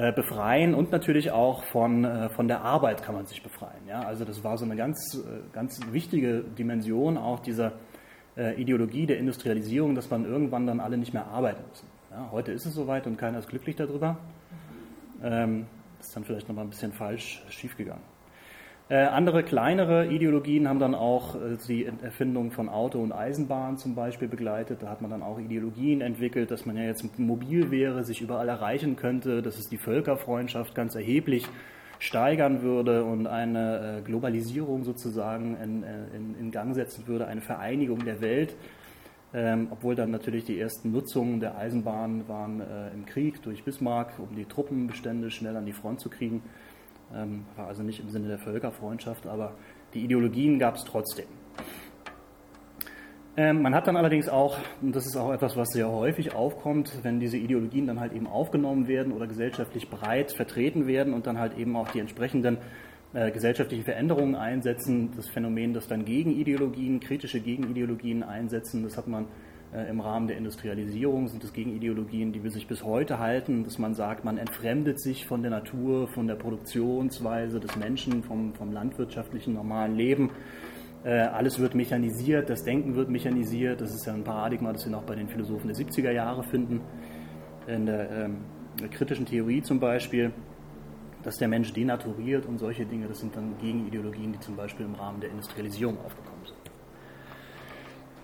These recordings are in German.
äh, befreien und natürlich auch von, äh, von der Arbeit kann man sich befreien. Ja? Also das war so eine ganz, äh, ganz wichtige Dimension auch dieser Ideologie der Industrialisierung, dass man irgendwann dann alle nicht mehr arbeiten müssen. Ja? Heute ist es soweit und keiner ist glücklich darüber. Ähm, ist dann vielleicht nochmal ein bisschen falsch schiefgegangen. Äh, andere kleinere Ideologien haben dann auch äh, die Erfindung von Auto und Eisenbahn zum Beispiel begleitet. Da hat man dann auch Ideologien entwickelt, dass man ja jetzt mobil wäre, sich überall erreichen könnte, dass es die Völkerfreundschaft ganz erheblich steigern würde und eine äh, Globalisierung sozusagen in, in, in Gang setzen würde, eine Vereinigung der Welt. Ähm, obwohl dann natürlich die ersten Nutzungen der Eisenbahn waren äh, im Krieg durch Bismarck, um die Truppenbestände schnell an die Front zu kriegen. Ähm, war also nicht im Sinne der Völkerfreundschaft, aber die Ideologien gab es trotzdem. Ähm, man hat dann allerdings auch, und das ist auch etwas, was sehr häufig aufkommt, wenn diese Ideologien dann halt eben aufgenommen werden oder gesellschaftlich breit vertreten werden und dann halt eben auch die entsprechenden äh, gesellschaftlichen Veränderungen einsetzen, das Phänomen, dass dann Gegenideologien, kritische Gegenideologien einsetzen, das hat man im Rahmen der Industrialisierung sind es Gegenideologien, die wir sich bis heute halten, dass man sagt, man entfremdet sich von der Natur, von der Produktionsweise des Menschen, vom, vom landwirtschaftlichen normalen Leben. Äh, alles wird mechanisiert, das Denken wird mechanisiert. Das ist ja ein Paradigma, das wir noch bei den Philosophen der 70er Jahre finden. In der, ähm, der kritischen Theorie zum Beispiel, dass der Mensch denaturiert und solche Dinge, das sind dann Gegenideologien, die zum Beispiel im Rahmen der Industrialisierung aufgekommen sind.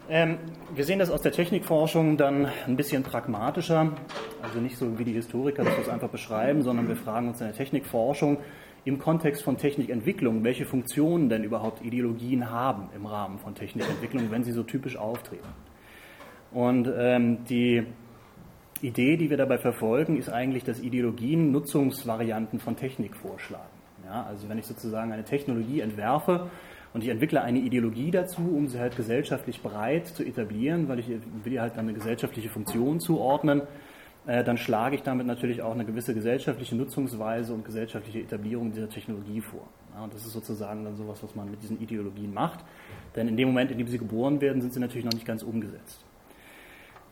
Ähm, wir sehen das aus der Technikforschung dann ein bisschen pragmatischer, also nicht so wie die Historiker das einfach beschreiben, sondern wir fragen uns in der Technikforschung im Kontext von Technikentwicklung, welche Funktionen denn überhaupt Ideologien haben im Rahmen von Technikentwicklung, wenn sie so typisch auftreten. Und ähm, die Idee, die wir dabei verfolgen, ist eigentlich, dass Ideologien Nutzungsvarianten von Technik vorschlagen. Ja, also wenn ich sozusagen eine Technologie entwerfe, und ich entwickle eine Ideologie dazu, um sie halt gesellschaftlich breit zu etablieren, weil ich will ihr halt eine gesellschaftliche Funktion zuordnen. Äh, dann schlage ich damit natürlich auch eine gewisse gesellschaftliche Nutzungsweise und gesellschaftliche Etablierung dieser Technologie vor. Ja, und das ist sozusagen dann sowas, was man mit diesen Ideologien macht. Denn in dem Moment, in dem sie geboren werden, sind sie natürlich noch nicht ganz umgesetzt.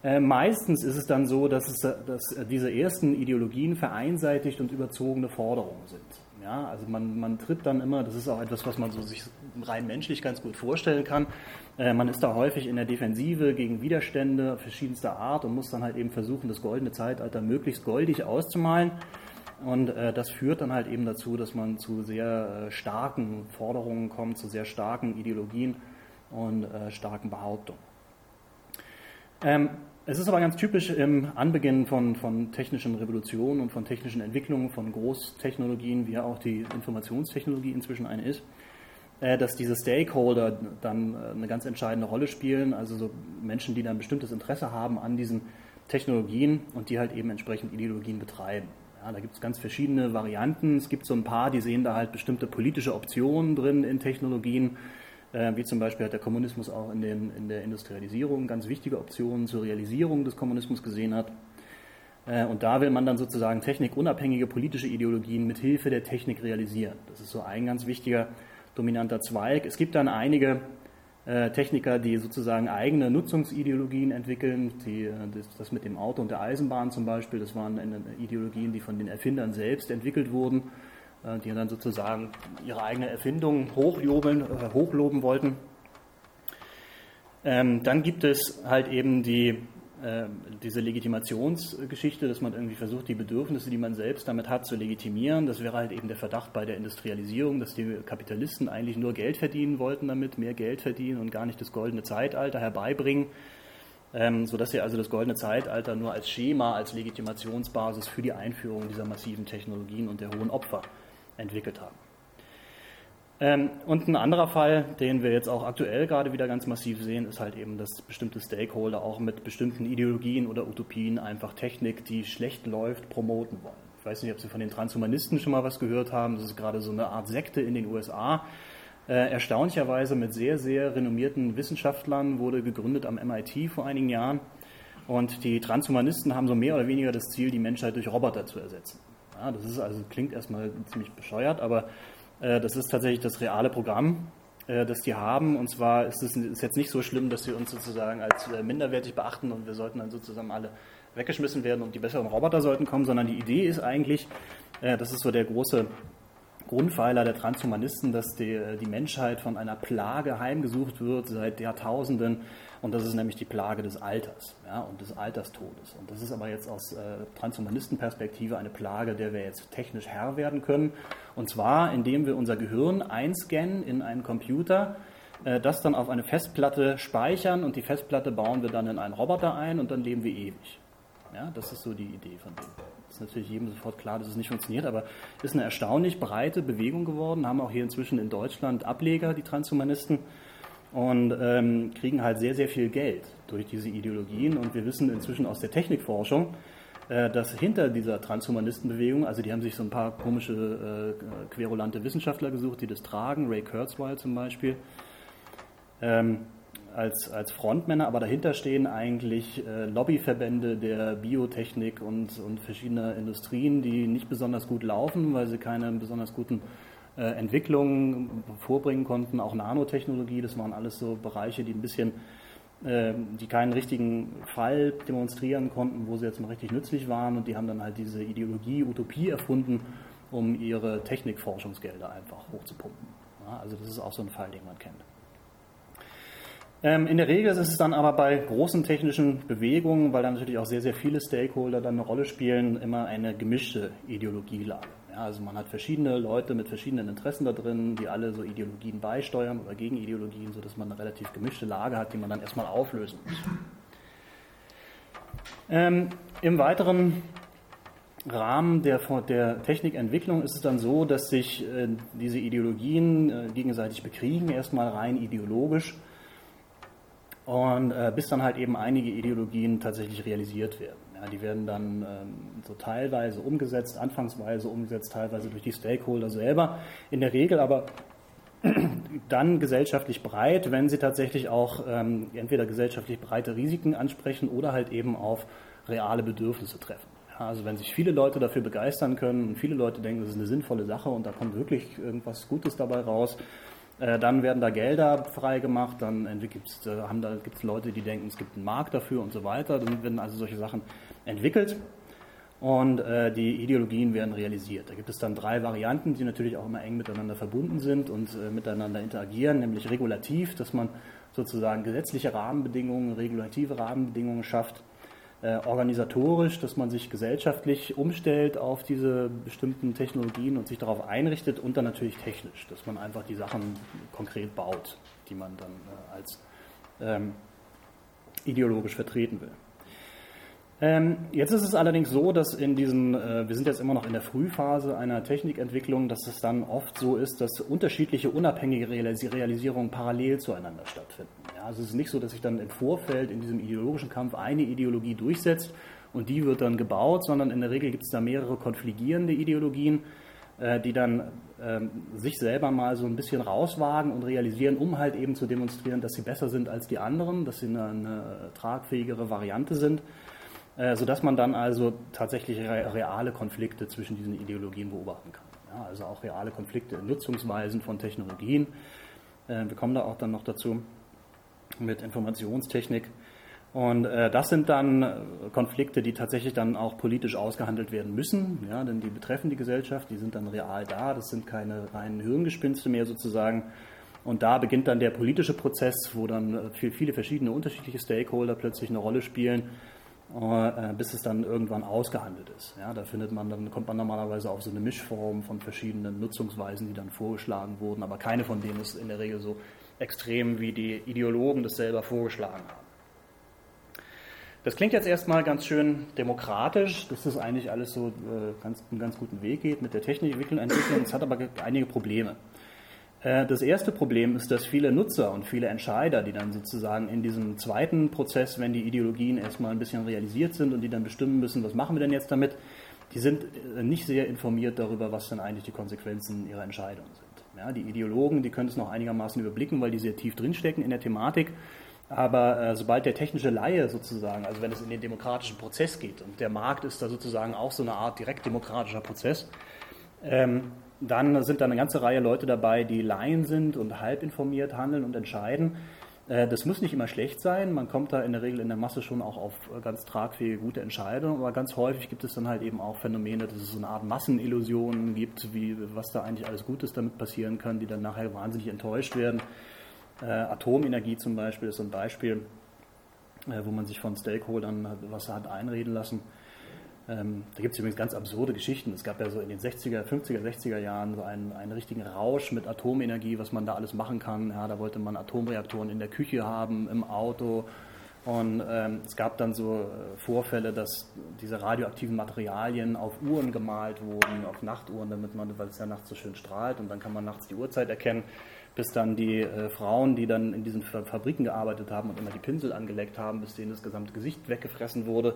Äh, meistens ist es dann so, dass, es, dass diese ersten Ideologien vereinseitigt und überzogene Forderungen sind. Ja, also man, man tritt dann immer, das ist auch etwas, was man so sich rein menschlich ganz gut vorstellen kann. Äh, man ist da häufig in der Defensive gegen Widerstände verschiedenster Art und muss dann halt eben versuchen, das goldene Zeitalter möglichst goldig auszumalen. Und äh, das führt dann halt eben dazu, dass man zu sehr äh, starken Forderungen kommt, zu sehr starken Ideologien und starken Behauptungen. Ähm, es ist aber ganz typisch im Anbeginn von, von technischen Revolutionen und von technischen Entwicklungen, von Großtechnologien, wie auch die Informationstechnologie inzwischen eine ist, dass diese Stakeholder dann äh, eine ganz entscheidende Rolle spielen, also so Menschen, die dann bestimmtes Interesse haben an diesen Technologien und die halt eben entsprechend Ideologien betreiben. Ja, da gibt es ganz verschiedene Varianten. Es gibt so ein paar, die sehen da halt bestimmte politische Optionen drin in Technologien äh, wie zum Beispiel hat der Kommunismus auch in, den, in der Industrialisierung ganz wichtige Optionen zur Realisierung des Kommunismus gesehen hat. Äh, und da will man dann sozusagen technikunabhängige politische Ideologien mit Hilfe der Technik realisieren. Das ist so ein ganz wichtiger dominanter Zweig. Es gibt dann einige äh, Techniker, die sozusagen eigene Nutzungsideologien entwickeln. Die, das mit dem Auto und der Eisenbahn zum Beispiel, das waren Ideologien, die von den Erfindern selbst entwickelt wurden äh, die dann sozusagen ihre eigene Erfindung hochjubeln, äh, hochloben wollten. Ähm, dann gibt es halt eben die, äh, diese Legitimationsgeschichte, dass man irgendwie versucht, die Bedürfnisse, die man selbst damit hat, zu legitimieren. Das wäre halt eben der Verdacht bei der Industrialisierung, dass die Kapitalisten eigentlich nur Geld verdienen wollten damit, mehr Geld verdienen und gar nicht das goldene Zeitalter herbeibringen. Ähm, sodass sie also das goldene Zeitalter nur als Schema, als Legitimationsbasis für die Einführung dieser massiven Technologien und der hohen Opfer entwickelt haben. Ähm, und ein anderer Fall, den wir jetzt auch aktuell gerade wieder ganz massiv sehen, ist halt eben, dass bestimmte Stakeholder auch mit bestimmten Ideologien oder Utopien einfach Technik, die schlecht läuft, promoten wollen. Ich weiß nicht, ob Sie von den Transhumanisten schon mal was gehört haben. Das ist gerade so eine Art Sekte in den USA. Äh, erstaunlicherweise mit sehr, sehr renommierten Wissenschaftlern wurde gegründet am MIT vor einigen Jahren. Und die Transhumanisten haben so mehr oder weniger das Ziel, die Menschheit durch Roboter zu ersetzen. Ja, das ist also klingt erstmal ziemlich bescheuert, aber das ist tatsächlich das reale Programm, äh, das die haben. Und zwar ist es ist jetzt nicht so schlimm, dass sie uns sozusagen als äh, minderwertig beachten und wir sollten dann sozusagen alle weggeschmissen werden und die besseren Roboter sollten kommen, sondern die Idee ist eigentlich, äh, das ist so der große Grundpfeiler der Transhumanisten, dass die, die Menschheit von einer Plage heimgesucht wird seit Jahrtausenden. Und das ist nämlich die Plage des Alters ja, und des Alterstodes. Und das ist aber jetzt aus äh, Transhumanistenperspektive eine Plage, der wir jetzt technisch Herr werden können. Und zwar, indem wir unser Gehirn einscannen in einen Computer, äh, das dann auf eine Festplatte speichern und die Festplatte bauen wir dann in einen Roboter ein und dann leben wir ewig. Ja, das ist so die Idee von dem. Ist natürlich jedem sofort klar, dass es nicht funktioniert, aber ist eine erstaunlich breite Bewegung geworden. Haben auch hier inzwischen in Deutschland Ableger, die Transhumanisten, und ähm, kriegen halt sehr, sehr viel Geld durch diese Ideologien. Und wir wissen inzwischen aus der Technikforschung, äh, dass hinter dieser Transhumanistenbewegung, also die haben sich so ein paar komische, äh, querulante Wissenschaftler gesucht, die das tragen, Ray Kurzweil zum Beispiel, ähm, als, als Frontmänner, aber dahinter stehen eigentlich äh, Lobbyverbände der Biotechnik und, und verschiedener Industrien, die nicht besonders gut laufen, weil sie keine besonders guten Entwicklungen vorbringen konnten. Auch Nanotechnologie, das waren alles so Bereiche, die ein bisschen, äh, die keinen richtigen Fall demonstrieren konnten, wo sie jetzt mal richtig nützlich waren und die haben dann halt diese Ideologie, Utopie erfunden, um ihre Technikforschungsgelder einfach hochzupumpen. Also das ist auch so ein Fall, den man kennt. Ähm, in der Regel ist es dann aber bei großen technischen Bewegungen, weil dann natürlich auch sehr, sehr viele Stakeholder dann eine Rolle spielen, immer eine gemischte Ideologielage. Ja, also man hat verschiedene Leute mit verschiedenen Interessen da drin, die alle so Ideologien beisteuern oder Gegenideologien, sodass man eine relativ gemischte Lage hat, die man dann erstmal auflösen muss. Ähm, Im weiteren Rahmen der, der Technikentwicklung ist es dann so, dass sich äh, diese Ideologien äh, gegenseitig bekriegen, erstmal rein ideologisch und äh, bis dann halt eben einige Ideologien tatsächlich realisiert werden. Die werden dann ähm, so teilweise umgesetzt, anfangsweise umgesetzt, teilweise durch die Stakeholder selber. In der Regel aber dann gesellschaftlich breit, wenn sie tatsächlich auch ähm, entweder gesellschaftlich breite Risiken ansprechen oder halt eben auf reale Bedürfnisse treffen. Ja, also wenn sich viele Leute dafür begeistern können und viele Leute denken, das ist eine sinnvolle Sache und da kommt wirklich irgendwas Gutes dabei raus, äh, dann werden da Gelder freigemacht, dann gibt es äh, da, gibt's Leute, die denken, es gibt einen Markt dafür und so weiter. Dann werden also solche Sachen entwickelt und äh, die Ideologien werden realisiert. Da gibt es dann drei Varianten, die natürlich auch immer eng miteinander verbunden sind und äh, miteinander interagieren, nämlich regulativ, dass man sozusagen gesetzliche Rahmenbedingungen, regulative Rahmenbedingungen schafft äh, organisatorisch, dass man sich gesellschaftlich umstellt auf diese bestimmten Technologien und sich darauf einrichtet und dann natürlich technisch, dass man einfach die Sachen konkret baut, die man dann äh, als ähm, ideologisch vertreten will. Ähm, jetzt ist es allerdings so, dass in diesen, äh, wir sind jetzt immer noch in der Frühphase einer Technikentwicklung, dass es dann oft so ist, dass unterschiedliche unabhängige Realisierungen parallel zueinander stattfinden. Ja, also es ist nicht so, dass sich dann im Vorfeld in diesem ideologischen Kampf eine Ideologie durchsetzt und die wird dann gebaut, sondern in der Regel gibt es da mehrere konfligierende Ideologien, äh, die dann ähm, sich selber mal so ein bisschen rauswagen und realisieren, um halt eben zu demonstrieren, dass sie besser sind als die anderen, dass sie eine, eine tragfähigere Variante sind. Äh, sodass man dann also tatsächlich reale Konflikte zwischen diesen Ideologien beobachten kann. Ja, also auch reale Konflikte in Nutzungsweisen von Technologien. Äh, wir kommen da auch dann noch dazu mit Informationstechnik. Und äh, das sind dann Konflikte, die tatsächlich dann auch politisch ausgehandelt werden müssen, ja, denn die betreffen die Gesellschaft, die sind dann real da, das sind keine reinen Hirngespinste mehr sozusagen. Und da beginnt dann der politische Prozess, wo dann viele verschiedene unterschiedliche Stakeholder plötzlich eine Rolle spielen bis es dann irgendwann ausgehandelt ist. Ja, da findet man, dann kommt man normalerweise auf so eine Mischform von verschiedenen Nutzungsweisen, die dann vorgeschlagen wurden, aber keine von denen ist in der Regel so extrem, wie die Ideologen das selber vorgeschlagen haben. Das klingt jetzt erstmal ganz schön demokratisch, dass das eigentlich alles so äh, ganz, einen ganz guten Weg geht mit der Technikentwicklung. Es hat aber einige Probleme. Äh, das erste Problem ist, dass viele Nutzer und viele Entscheider, die dann sozusagen in diesem zweiten Prozess, wenn die Ideologien erstmal ein bisschen realisiert sind und die dann bestimmen müssen, was machen wir denn jetzt damit, die sind äh, nicht sehr informiert darüber, was dann eigentlich die Konsequenzen ihrer Entscheidungen sind. Ja, die Ideologen, die können es noch einigermaßen überblicken, weil die sehr tief drinstecken in der Thematik. Aber äh, sobald der technische Laie sozusagen, also wenn es in den demokratischen Prozess geht und der Markt ist da sozusagen auch so eine Art direkt demokratischer Prozess, ähm, dann sind da eine ganze Reihe Leute dabei, die Laien sind und halb informiert handeln und entscheiden. Äh, das muss nicht immer schlecht sein. Man kommt da in der Regel in der Masse schon auch auf ganz tragfähige, gute Entscheidungen. Aber ganz häufig gibt es dann halt eben auch Phänomene, dass es so eine Art Massenillusionen gibt, wie was da eigentlich alles Gutes damit passieren kann, die dann nachher wahnsinnig enttäuscht werden. Äh, Atomenergie zum Beispiel ist so ein Beispiel, äh, wo man sich von Stakeholdern was hat einreden lassen. Ähm, da gibt es übrigens ganz absurde Geschichten. Es gab ja so in den 60er, 50er, 60er Jahren so einen, einen richtigen Rausch mit Atomenergie, was man da alles machen kann. Ja, da wollte man Atomreaktoren in der Küche haben, im Auto. Und ähm, es gab dann so äh, Vorfälle, dass diese radioaktiven Materialien auf Uhren gemalt wurden, auf Nachtuhren, damit man, weil es ja nachts so schön strahlt und dann kann man nachts die Uhrzeit erkennen, bis dann die äh, Frauen, die dann in diesen Fabriken gearbeitet haben und immer die Pinsel angeleckt haben, bis denen das gesamte Gesicht weggefressen wurde.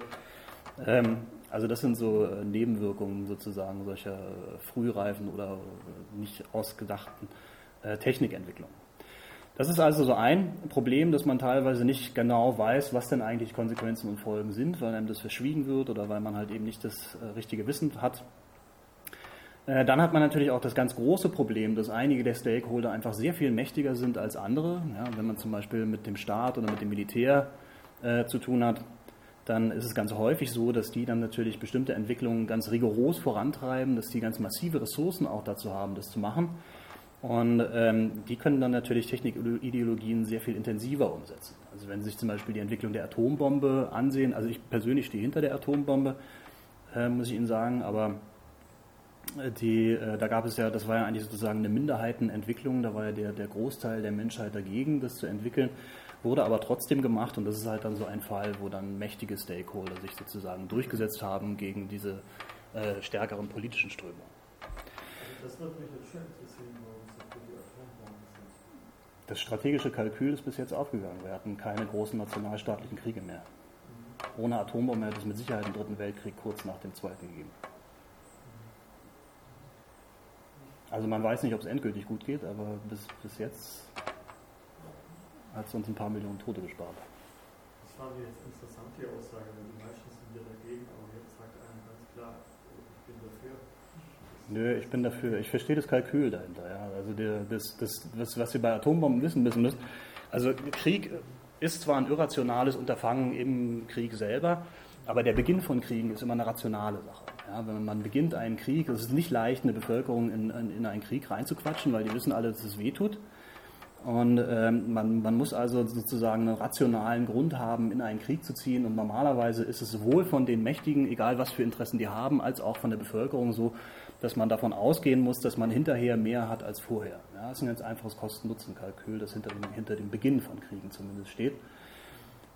Ähm, also das sind so äh, Nebenwirkungen sozusagen solcher äh, frühreifen oder äh, nicht ausgedachten Technikentwicklungen. Das ist also so ein Problem, dass man teilweise nicht genau weiß, was denn eigentlich Konsequenzen und Folgen sind, weil einem das verschwiegen wird oder weil man halt eben nicht das richtige Wissen hat. Dann hat man natürlich auch das ganz große Problem, dass einige der Stakeholder einfach sehr viel mächtiger sind als andere. Ja, wenn man zum Beispiel mit dem Staat oder mit dem Militär äh, zu tun hat, dann ist es ganz häufig so, dass die dann natürlich bestimmte Entwicklungen ganz rigoros vorantreiben, dass die ganz massive Ressourcen auch dazu haben, das zu machen. Und ähm, die können dann natürlich Technikideologien sehr viel intensiver umsetzen. Also wenn Sie sich zum Beispiel die Entwicklung der Atombombe ansehen, also ich persönlich stehe hinter der Atombombe, äh, muss ich Ihnen sagen, aber äh, die, äh, da gab es ja, das war ja eigentlich sozusagen eine Minderheitenentwicklung, da war ja der, der Großteil der Menschheit dagegen, das zu entwickeln wurde aber trotzdem gemacht und das ist halt dann so ein Fall, wo dann mächtige Stakeholder sich sozusagen durchgesetzt haben gegen diese äh, stärkeren politischen Strömungen. Das würde mich jetzt schon interessieren, warum es für die Atombomben sind. Das strategische Kalkül ist bis jetzt aufgegangen. Wir hatten keine großen nationalstaatlichen Kriege mehr. Mhm. Ohne Atombomben hätte es mit Sicherheit einen dritten Weltkrieg kurz nach dem zweiten gegeben. Also man weiß nicht, ob es endgültig gut geht, aber bis, bis jetzt hat es uns ein paar Millionen Tote gespart. Das fand ich jetzt interessant, die Aussage, weil die meisten sind ja dagegen, aber jetzt sagt einer ganz klar, ich bin dafür. Nö, ich bin dafür. Ich verstehe das Kalkül dahinter. Ja. Also der, das, das, das, was wir bei Atombomben wissen müssen, müssen. Also Krieg ist zwar ein irrationales Unterfangen im Krieg selber, aber der Beginn von Kriegen ist immer eine rationale Sache. Ja, wenn man beginnt einen Krieg, es ist nicht leicht, eine Bevölkerung in, in, in einen Krieg reinzuquatschen, weil die wissen alle, dass es weh tut. Und ähm, man, man muss also sozusagen einen rationalen Grund haben, in einen Krieg zu ziehen. Und normalerweise ist es sowohl von den Mächtigen, egal was für Interessen die haben, als auch von der Bevölkerung so, dass man davon ausgehen muss, dass man hinterher mehr hat als vorher. Ja, das ist ein ganz einfaches Kosten-Nutzen-Kalkül, das hinter dem, hinter dem Beginn von Kriegen zumindest steht.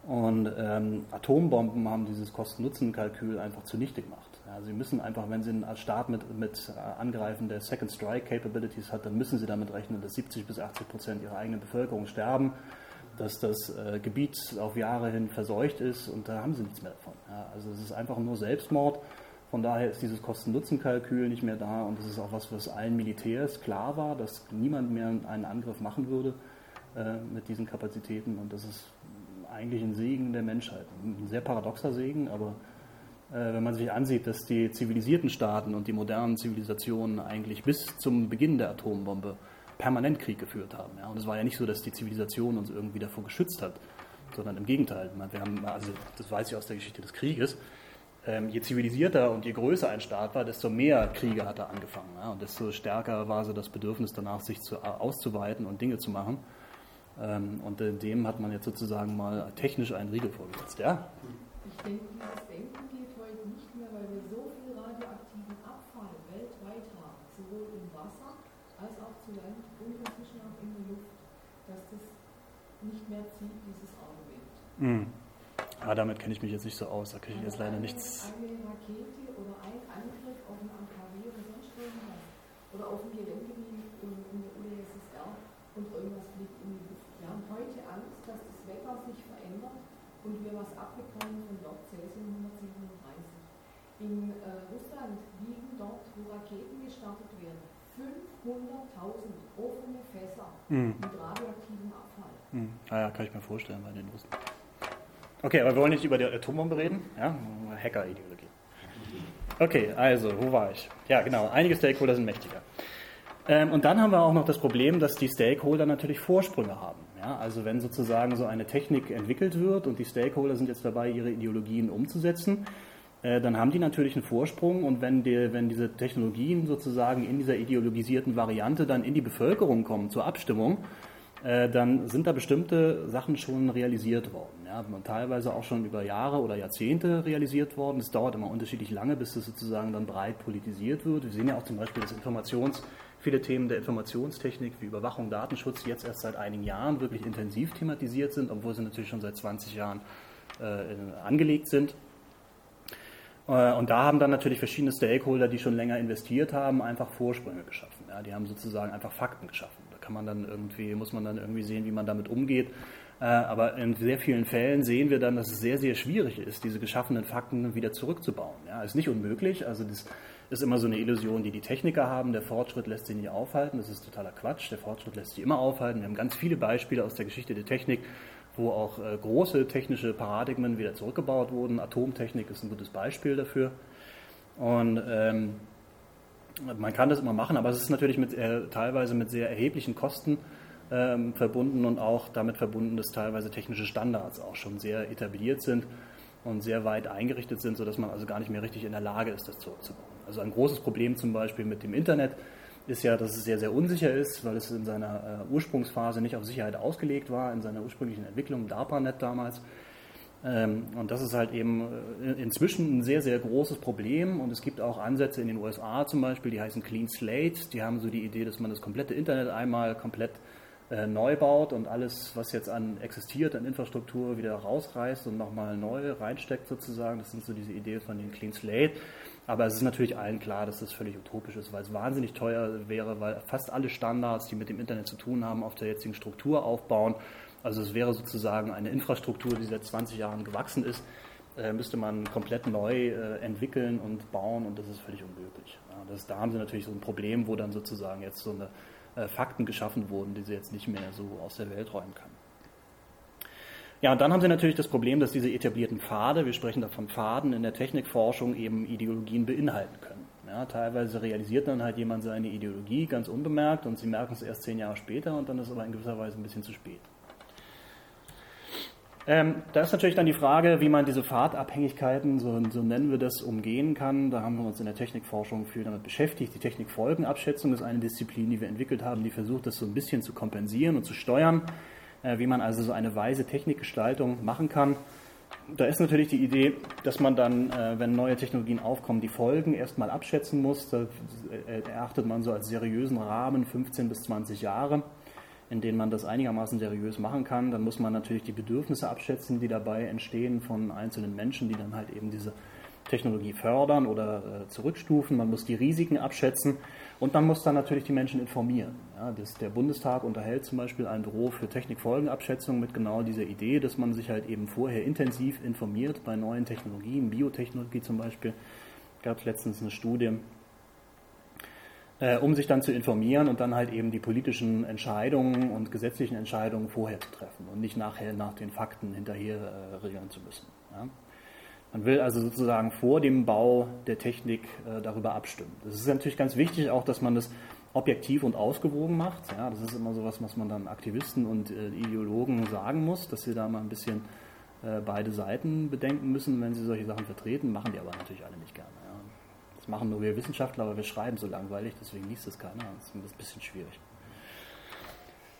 Und ähm, Atombomben haben dieses Kosten-Nutzen-Kalkül einfach zunichte gemacht. Sie müssen einfach, wenn sie als Staat mit, mit äh, Angreifen der Second Strike Capabilities hat, dann müssen sie damit rechnen, dass 70 bis 80 Prozent ihrer eigenen Bevölkerung sterben, dass das äh, Gebiet auf Jahre hin verseucht ist und da haben sie nichts mehr davon. Ja, also es ist einfach nur Selbstmord. Von daher ist dieses Kosten-Nutzen-Kalkül nicht mehr da und das ist auch was, was allen Militärs klar war, dass niemand mehr einen Angriff machen würde äh, mit diesen Kapazitäten und das ist eigentlich ein Segen der Menschheit. Ein sehr paradoxer Segen, aber wenn man sich ansieht, dass die zivilisierten Staaten und die modernen Zivilisationen eigentlich bis zum Beginn der Atombombe permanent Krieg geführt haben. Ja. Und es war ja nicht so, dass die Zivilisation uns irgendwie davor geschützt hat, sondern im Gegenteil. Wir haben, also das weiß ich aus der Geschichte des Krieges, ähm, je zivilisierter und je größer ein Staat war, desto mehr Kriege hat er angefangen. Ja. Und desto stärker war so das Bedürfnis danach, sich zu, auszuweiten und Dinge zu machen. Ähm, und dem hat man jetzt sozusagen mal technisch einen Riegel vorgesetzt. Ja? Ich denke, dieses Denken heute nicht mehr, weil wir so viel radioaktiven Abfall weltweit haben, sowohl im Wasser als auch zu Land und inzwischen auch in der Luft, dass das nicht mehr zieht, dieses Argument. Mhm. Ah, damit kenne ich mich jetzt nicht so aus, da kriege ich jetzt leider nichts. Eine Rakete oder ein Angriff auf ein AKW oder sonst irgendwas oder auf ein Gelände wie in, der UdSSR und irgendwas fliegt in die Luft wir haben heute Angst, dass das Wetter sich verändert und wir was abbekommen In äh, Russland liegen dort, wo Raketen gestartet werden, 500.000 offene Fässer mhm. mit radioaktivem Abfall. Mhm. Ah ja, kann ich mir vorstellen bei den Russen. Okay, aber wir wollen nicht über die Atombombe reden. Ja? Hacker-Ideologie. Okay, also, wo war ich? Ja, genau, einige Stakeholder sind mächtiger. Ähm, und dann haben wir auch noch das Problem, dass die Stakeholder natürlich Vorsprünge haben. Ja, also wenn sozusagen so eine Technik entwickelt wird und die Stakeholder sind jetzt dabei, ihre Ideologien umzusetzen, dann haben die natürlich einen Vorsprung und wenn, die, wenn diese Technologien sozusagen in dieser ideologisierten Variante dann in die Bevölkerung kommen zur Abstimmung, äh, dann sind da bestimmte Sachen schon realisiert worden. Ja, teilweise auch schon über Jahre oder Jahrzehnte realisiert worden. Es dauert immer unterschiedlich lange, bis das sozusagen dann breit politisiert wird. Wir sehen ja auch zum Beispiel, dass Informations, viele Themen der Informationstechnik wie Überwachung, Datenschutz jetzt erst seit einigen Jahren wirklich intensiv thematisiert sind, obwohl sie natürlich schon seit 20 Jahren äh, angelegt sind. Äh, und da haben dann natürlich verschiedene Stakeholder, die schon länger investiert haben, einfach Vorsprünge geschaffen. Ja, die haben sozusagen einfach Fakten geschaffen. Da kann man dann irgendwie, muss man dann irgendwie sehen, wie man damit umgeht. Äh, aber in sehr vielen Fällen sehen wir dann, dass es sehr, sehr schwierig ist, diese geschaffenen Fakten wieder zurückzubauen. Ja, ist nicht unmöglich. Also das ist immer so eine Illusion, die die Techniker haben. Der Fortschritt lässt sie nicht aufhalten. Das ist totaler Quatsch. Der Fortschritt lässt sie immer aufhalten. Wir haben ganz viele Beispiele aus der Geschichte der Technik, wo auch äh, große technische Paradigmen wieder zurückgebaut wurden. Atomtechnik ist ein gutes Beispiel dafür. Und ähm, man kann das immer machen, aber es ist natürlich mit, äh, teilweise mit sehr erheblichen Kosten ähm, verbunden und auch damit verbunden, dass teilweise technische Standards auch schon sehr etabliert sind und sehr weit eingerichtet sind, sodass man also gar nicht mehr richtig in der Lage ist, das zurückzubauen. Also ein großes Problem zum Beispiel mit dem Internet ist ja, dass es sehr, sehr unsicher ist, weil es in seiner äh, Ursprungsphase nicht auf Sicherheit ausgelegt war, in seiner ursprünglichen Entwicklung, DARPANET damals. Ähm, und das ist halt eben äh, inzwischen ein sehr, sehr großes Problem. Und es gibt auch Ansätze in den USA zum Beispiel, die heißen Clean Slate. Die haben so die Idee, dass man das komplette Internet einmal komplett äh, neu baut und alles, was jetzt an existiert, an Infrastruktur wieder rausreißt und nochmal neu reinsteckt sozusagen. Das sind so diese Ideen von den Clean Slate. Aber es ist natürlich allen klar, dass das völlig utopisch ist, weil es wahnsinnig teuer wäre, weil fast alle Standards, die mit dem Internet zu tun haben, auf der jetzigen Struktur aufbauen. Also es wäre sozusagen eine Infrastruktur, die seit 20 Jahren gewachsen ist, äh, müsste man komplett neu äh, entwickeln und bauen und das ist völlig unmöglich. Das, da haben sie natürlich so ein Problem, wo dann sozusagen jetzt so eine äh, Fakten geschaffen wurden, die sie jetzt nicht mehr so aus der Welt räumen kann. Ja, und dann haben Sie natürlich das Problem, dass diese etablierten Pfade, wir sprechen da von Pfaden in der Technikforschung, eben Ideologien beinhalten können. Ja, teilweise realisiert dann halt jemand seine Ideologie ganz unbemerkt und Sie merken es erst zehn Jahre später und dann ist es aber in gewisser Weise ein bisschen zu spät. Ähm, da ist natürlich dann die Frage, wie man diese Pfadabhängigkeiten, so, so, nennen wir das, umgehen kann. Da haben wir uns in der Technikforschung viel damit beschäftigt. Die Technikfolgenabschätzung ist eine Disziplin, die wir entwickelt haben, die versucht, das so ein bisschen zu kompensieren und zu steuern. Äh, wie man also so eine weise Technikgestaltung machen kann. Da ist natürlich die Idee, dass man dann, äh, wenn neue Technologien aufkommen, die Folgen erstmal abschätzen muss. Da äh, erachtet man so als seriösen Rahmen 15 bis 20 Jahre, in denen man das einigermaßen seriös machen kann. Dann muss man natürlich die Bedürfnisse abschätzen, die dabei entstehen von einzelnen Menschen, die dann halt eben diese Technologie fördern oder zurückstufen. Man muss die Risiken abschätzen und man muss dann natürlich die Menschen informieren. Ja, das, der Bundestag unterhält zum Beispiel ein Büro für Technikfolgenabschätzung mit genau dieser Idee, dass man sich halt eben vorher intensiv informiert bei neuen Technologien, Biotechnologie zum Beispiel. Gab es letztens eine Studie, äh, um sich dann zu informieren und dann halt eben die politischen Entscheidungen und gesetzlichen Entscheidungen vorher zu treffen und nicht nachher nach den Fakten hinterher äh, regeln zu müssen. Ja. Man will also sozusagen vor dem Bau der Technik äh, darüber abstimmen. Das ist natürlich ganz wichtig auch, dass man das objektiv und ausgewogen macht. Ja, das ist immer so was, was man dann Aktivisten und äh, Ideologen sagen muss, dass sie da mal ein bisschen äh, beide Seiten bedenken müssen, wenn sie solche Sachen vertreten. Machen die aber natürlich alle nicht gerne. Ja. Das machen nur wir Wissenschaftler, aber wir schreiben so langweilig, deswegen liest das keiner. Das ist ein bisschen schwierig.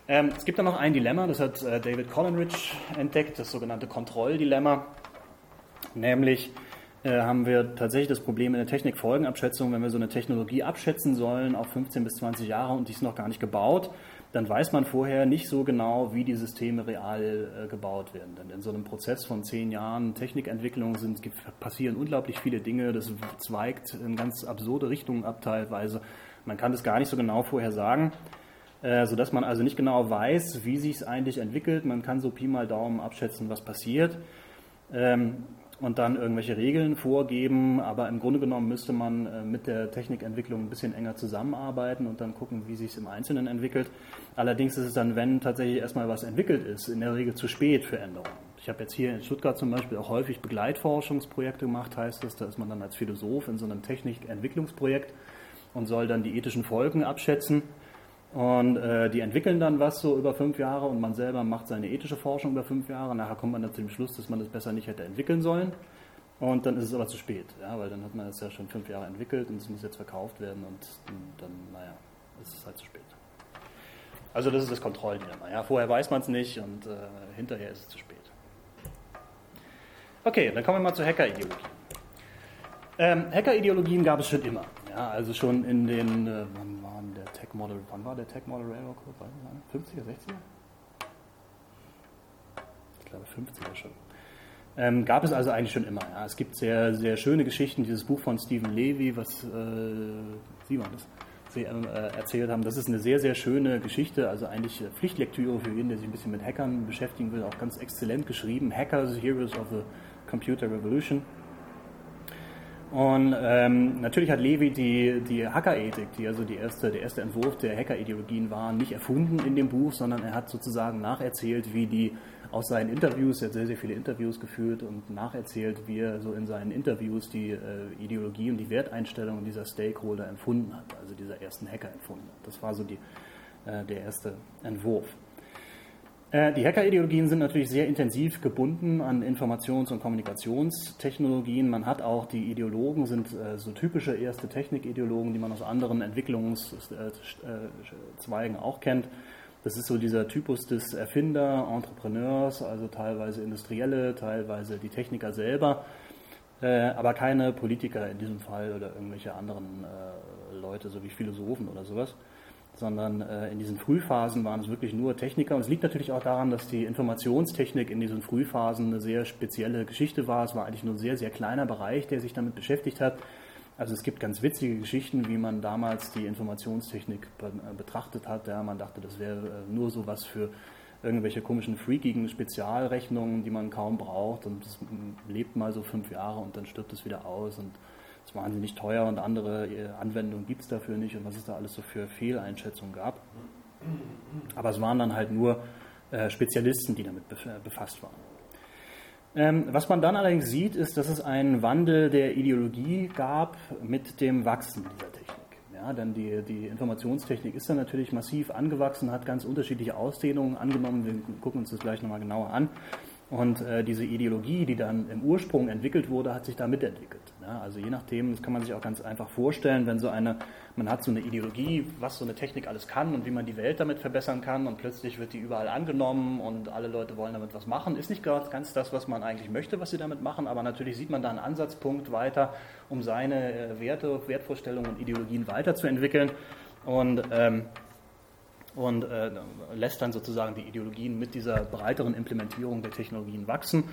Ähm, es gibt dann noch ein Dilemma, das hat äh, David Collinridge entdeckt, das sogenannte Kontrolldilemma. Nämlich äh, haben wir tatsächlich das Problem in der Technikfolgenabschätzung, wenn wir so eine Technologie abschätzen sollen auf 15 bis 20 Jahre und die ist noch gar nicht gebaut, dann weiß man vorher nicht so genau, wie die Systeme real äh, gebaut werden. Denn in so einem Prozess von zehn Jahren Technikentwicklung sind, passieren unglaublich viele Dinge, das zweigt in ganz absurde Richtungen ab teilweise. Man kann das gar nicht so genau vorher sagen, äh, sodass man also nicht genau weiß, wie sich es eigentlich entwickelt. Man kann so Pi mal Daumen abschätzen, was passiert. Ähm, und dann irgendwelche Regeln vorgeben, aber im Grunde genommen müsste man äh, mit der Technikentwicklung ein bisschen enger zusammenarbeiten und dann gucken, wie sich es im Einzelnen entwickelt. Allerdings ist es dann, wenn tatsächlich erstmal was entwickelt ist, in der Regel zu spät für Änderungen. Ich habe jetzt hier in Stuttgart zum Beispiel auch häufig Begleitforschungsprojekte gemacht, heißt das, da ist man dann als Philosoph in so einem Technikentwicklungsprojekt und soll dann die ethischen Folgen abschätzen. Und äh, die entwickeln dann was so über fünf Jahre und man selber macht seine ethische Forschung über fünf Jahre. Nachher kommt man dann zu dem Schluss, dass man das besser nicht hätte entwickeln sollen. Und dann ist es aber zu spät, ja, weil dann hat man das ja schon fünf Jahre entwickelt und es muss jetzt verkauft werden und dann, naja, ist es halt zu spät. Also das ist das Kontrolldilemma. Ja. Vorher weiß man es nicht und äh, hinterher ist es zu spät. Okay, dann kommen wir mal zur Hackerideologie. Ähm, Hackerideologien gab es schon immer. Ja, also schon in den, äh, wann war der Tech Model, wann war der Tech Model Railroad Club? 50er, 60er? Ich glaube 50er schon. Ähm, gab es also eigentlich schon immer. Ja. Es gibt sehr, sehr schöne Geschichten. Dieses Buch von Stephen Levy, was äh, Sie waren das, äh, erzählt haben, das ist eine sehr, sehr schöne Geschichte. Also eigentlich Pflichtlektüre für jeden, der sich ein bisschen mit Hackern beschäftigen will. Auch ganz exzellent geschrieben. Hackers, Heroes of the Computer Revolution. Und ähm, natürlich hat Levi die, die Hackerethik, die also die erste, der erste Entwurf der Hackerideologien war, nicht erfunden in dem Buch, sondern er hat sozusagen nacherzählt, wie die aus seinen Interviews, er hat sehr, sehr viele Interviews geführt und nacherzählt, wie er so in seinen Interviews die äh, Ideologie und die Werteinstellungen dieser Stakeholder empfunden hat, also dieser ersten Hacker empfunden hat. Das war so die, äh, der erste Entwurf. Äh, die Hackerideologien sind natürlich sehr intensiv gebunden an Informations- und Kommunikationstechnologien. Man hat auch, die Ideologen sind äh, so typische erste Technikideologen, die man aus anderen Entwicklungszweigen auch kennt. Das ist so dieser Typus des Erfinder, Entrepreneurs, also teilweise Industrielle, teilweise die Techniker selber, äh, aber keine Politiker in diesem Fall oder irgendwelche anderen äh, Leute, so wie Philosophen oder sowas, sondern äh, in diesen Frühphasen waren es wirklich nur Techniker. Und es liegt natürlich auch daran, dass die Informationstechnik in diesen Frühphasen eine sehr spezielle Geschichte war. Es war eigentlich nur ein sehr, sehr kleiner Bereich, der sich damit beschäftigt hat. Also es gibt ganz witzige Geschichten, wie man damals die Informationstechnik äh, betrachtet hat. Ja, man dachte, das wäre äh, nur so was für irgendwelche komischen, freakigen Spezialrechnungen, die man kaum braucht. Und es lebt mal so fünf Jahre und dann stirbt es wieder aus. Und ist wahnsinnig teuer und andere äh, Anwendungen gibt es dafür nicht. Und was es da alles so für Fehleinschätzungen gab. Aber es waren dann halt nur Spezialisten, die damit befasst waren. Ähm, was man dann allerdings sieht, ist, dass es einen Wandel der Ideologie gab mit dem Wachsen dieser Technik. Ja, denn die, die Informationstechnik ist dann natürlich massiv angewachsen, hat ganz unterschiedliche Ausdehnungen angenommen. Wir gucken uns das gleich nochmal genauer an. Und äh, diese Ideologie, die dann im Ursprung entwickelt wurde, hat sich da mitentwickelt. Ja, also je nachdem, das kann man sich auch ganz einfach vorstellen, wenn so eine, man hat so eine Ideologie, was so eine Technik alles kann und wie man die Welt damit verbessern kann und plötzlich wird die überall angenommen und alle Leute wollen damit was machen. Ist nicht ganz das, was man eigentlich möchte, was sie damit machen, aber natürlich sieht man da einen Ansatzpunkt weiter, um seine äh, Werte, Wertvorstellungen und Ideologien weiterzuentwickeln. Und ähm, und äh, lässt dann sozusagen die Ideologien mit dieser breiteren Implementierung der Technologien wachsen.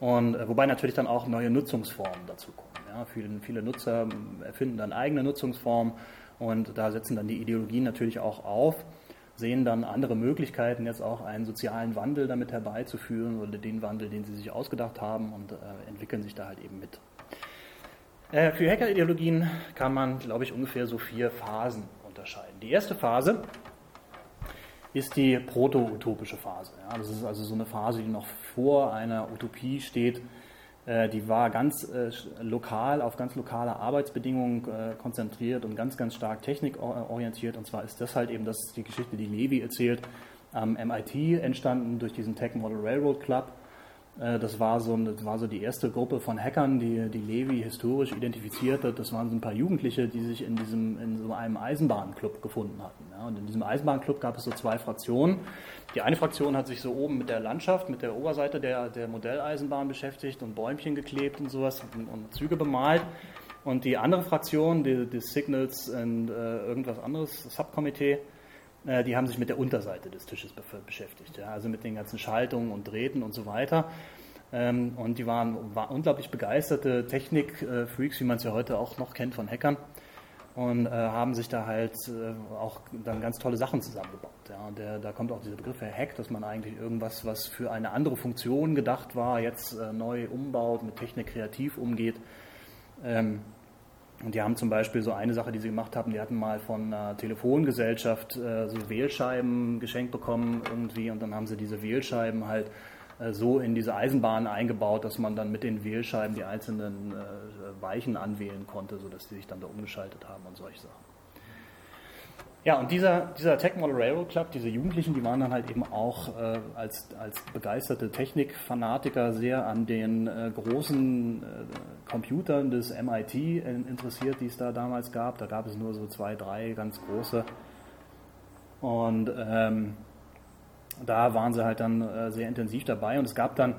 Und äh, wobei natürlich dann auch neue Nutzungsformen dazu kommen. Ja, viele, viele Nutzer erfinden dann eigene Nutzungsformen und da setzen dann die Ideologien natürlich auch auf, sehen dann andere Möglichkeiten, jetzt auch einen sozialen Wandel damit herbeizuführen oder den Wandel, den sie sich ausgedacht haben und äh, entwickeln sich da halt eben mit. Äh, für Hackerideologien kann man, glaube ich, ungefähr so vier Phasen unterscheiden. Die erste Phase ist die proto-utopische Phase. Ja, das ist also so eine Phase, die noch vor einer Utopie steht. Äh, die war ganz äh, lokal, auf ganz lokale Arbeitsbedingungen äh, konzentriert und ganz, ganz stark technikorientiert. Und zwar ist das halt eben das die Geschichte, die Levi erzählt, am MIT entstanden durch diesen Tech Model Railroad Club. Äh, das war, so, das war so die erste Gruppe von Hackern, die, die Levi historisch identifiziert hat. Das waren so ein paar Jugendliche, die sich in, diesem, in so einem Eisenbahnclub gefunden hatten. Ja, und in diesem Eisenbahnclub gab es so zwei Fraktionen. Die eine Fraktion hat sich so oben mit der Landschaft, mit der Oberseite der, der Modelleisenbahn beschäftigt und Bäumchen geklebt und sowas und, und Züge bemalt. Und die andere Fraktion, die, die Signals und äh, irgendwas anderes, Subkomitee, die haben sich mit der Unterseite des Tisches beschäftigt, ja, also mit den ganzen Schaltungen und Drähten und so weiter. Ähm, und die waren, waren unglaublich begeisterte Technik-Freaks, wie man es ja heute auch noch kennt von Hackern. Und äh, haben sich da halt äh, auch dann ganz tolle Sachen zusammengebaut. Ja. Und der, da kommt auch dieser Begriff Hack, dass man eigentlich irgendwas, was für eine andere Funktion gedacht war, jetzt äh, neu umbaut, mit Technik kreativ umgeht. Ähm, und die haben zum Beispiel so eine Sache, die sie gemacht haben, die hatten mal von einer Telefongesellschaft äh, so Wählscheiben geschenkt bekommen irgendwie und dann haben sie diese Wählscheiben halt äh, so in diese Eisenbahn eingebaut, dass man dann mit den Wählscheiben die einzelnen äh, Weichen anwählen konnte, sodass die sich dann da umgeschaltet haben und solche Sachen. Ja, und dieser, dieser Tech Model Railroad Club, diese Jugendlichen, die waren dann halt eben auch äh, als, als begeisterte Technikfanatiker sehr an den äh, großen äh, Computern des MIT interessiert, die es da damals gab. Da gab es nur so zwei, drei ganz große. Und ähm, da waren sie halt dann äh, sehr intensiv dabei. Und es gab dann,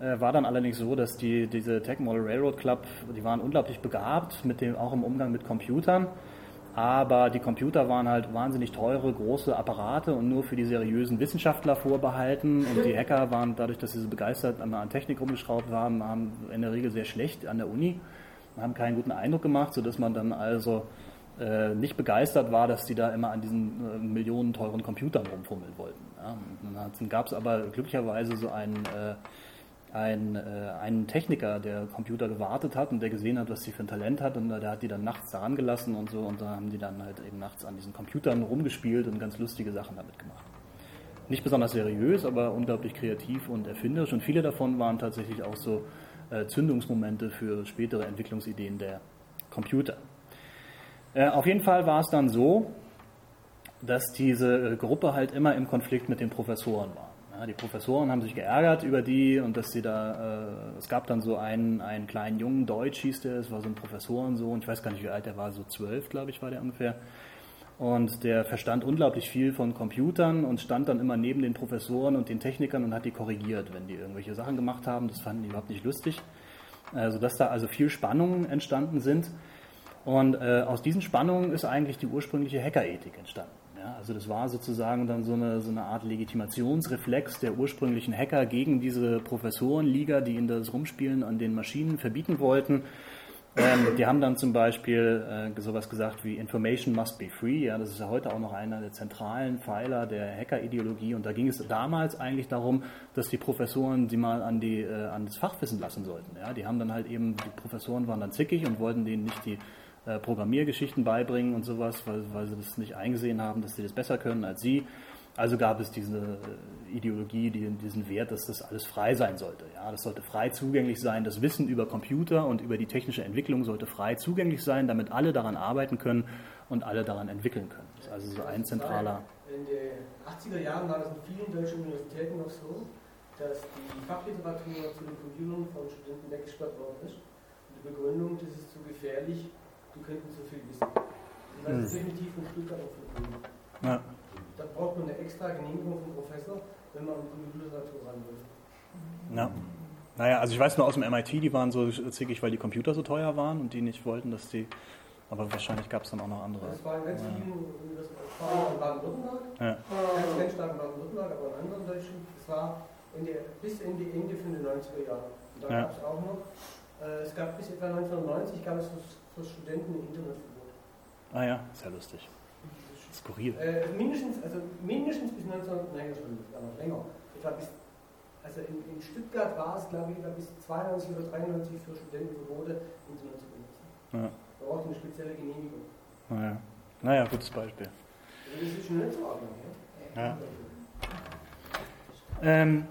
äh, war dann allerdings so, dass die, diese Tech Model Railroad Club, die waren unglaublich begabt, mit dem, auch im Umgang mit Computern. Aber die Computer waren halt wahnsinnig teure, große Apparate und nur für die seriösen Wissenschaftler vorbehalten. Und die Hacker waren dadurch, dass sie so begeistert an Technik rumgeschraubt waren, haben in der Regel sehr schlecht an der Uni, haben keinen guten Eindruck gemacht, sodass man dann also äh, nicht begeistert war, dass die da immer an diesen äh, millionen teuren Computern rumfummeln wollten. Ja. dann gab es aber glücklicherweise so einen äh, ein, äh, einen Techniker, der Computer gewartet hat und der gesehen hat, was sie für ein Talent hat und der hat die dann nachts daran gelassen und so und da haben die dann halt eben nachts an diesen Computern rumgespielt und ganz lustige Sachen damit gemacht. Nicht besonders seriös, aber unglaublich kreativ und erfinderisch und viele davon waren tatsächlich auch so äh, Zündungsmomente für spätere Entwicklungsideen der Computer. Äh, auf jeden Fall war es dann so, dass diese äh, Gruppe halt immer im Konflikt mit den Professoren war die Professoren haben sich geärgert über die und dass sie da, äh, es gab dann so einen, einen kleinen Jungen, Deutsch hieß der, es war so ein Professorensohn, ich weiß gar nicht, wie alt er war, so zwölf, glaube ich, war der ungefähr. Und der verstand unglaublich viel von Computern und stand dann immer neben den Professoren und den Technikern und hat die korrigiert, wenn die irgendwelche Sachen gemacht haben. Das fanden die überhaupt nicht lustig. Also, dass da also viel Spannungen entstanden sind. Und äh, aus diesen Spannungen ist eigentlich die ursprüngliche Hackerethik entstanden. Ja, also das war sozusagen dann so eine, so eine Art Legitimationsreflex der ursprünglichen Hacker gegen diese Professorenliga, die ihnen das Rumspielen an den Maschinen verbieten wollten. Ähm, die haben dann zum Beispiel äh, sowas gesagt wie Information must be free. Ja, das ist ja heute auch noch einer der zentralen Pfeiler der Hacker-Ideologie. Und da ging es damals eigentlich darum, dass die Professoren sie mal an, die, äh, an das Fachwissen lassen sollten. Ja, die haben dann halt eben, die Professoren waren dann zickig und wollten denen nicht die äh, Programmiergeschichten beibringen und sowas, weil, weil sie das nicht eingesehen haben, dass sie das besser können als sie. Also gab es diese äh, Ideologie, die, diesen Wert, dass das alles frei sein sollte. Ja, das sollte frei zugänglich sein. Das Wissen über Computer und über die technische Entwicklung sollte frei zugänglich sein, damit alle daran arbeiten können und alle daran entwickeln können. Das ist also so ein zentraler. In den 80er Jahren war es in vielen deutschen Universitäten noch so, dass die Fachliteratur zu den Computern von Studenten weggesperrt worden ist. Und die Begründung, das ist zu gefährlich, die könnten so viel wissen. Das ist hm. definitiv ein Stuttgart auch. Ja. Da braucht man eine extra Genehmigung vom Professor, wenn man an Computerliteratur ran will. Ja. Naja, also ich weiß nur aus dem MIT, die waren so zickig, weil die Computer so teuer waren und die nicht wollten, dass die. Aber wahrscheinlich gab es dann auch noch andere. Das war in ganz vielen Universitäten in Baden-Württemberg, ja. ganz, ganz stark in Baden-Württemberg, aber in anderen Deutschen. Das war Ende, bis Ende, Ende 95er Jahre. Und da ja. gab es auch noch. Äh, es gab bis etwa 1990 gab es für Studenten Internetverbot. Ah ja, ja lustig. Skurril. Äh, mindestens, also mindestens bis 19, nein, das war noch länger. Etwa bis, also in, in Stuttgart war es, glaube ich, bis 92 oder 93 für Studenten verboten, Internet zu benutzen. Ja. Da braucht eine spezielle Genehmigung. Naja, naja gutes Beispiel. Also das ist schon nicht so ordnung, ja? ja. Ähm,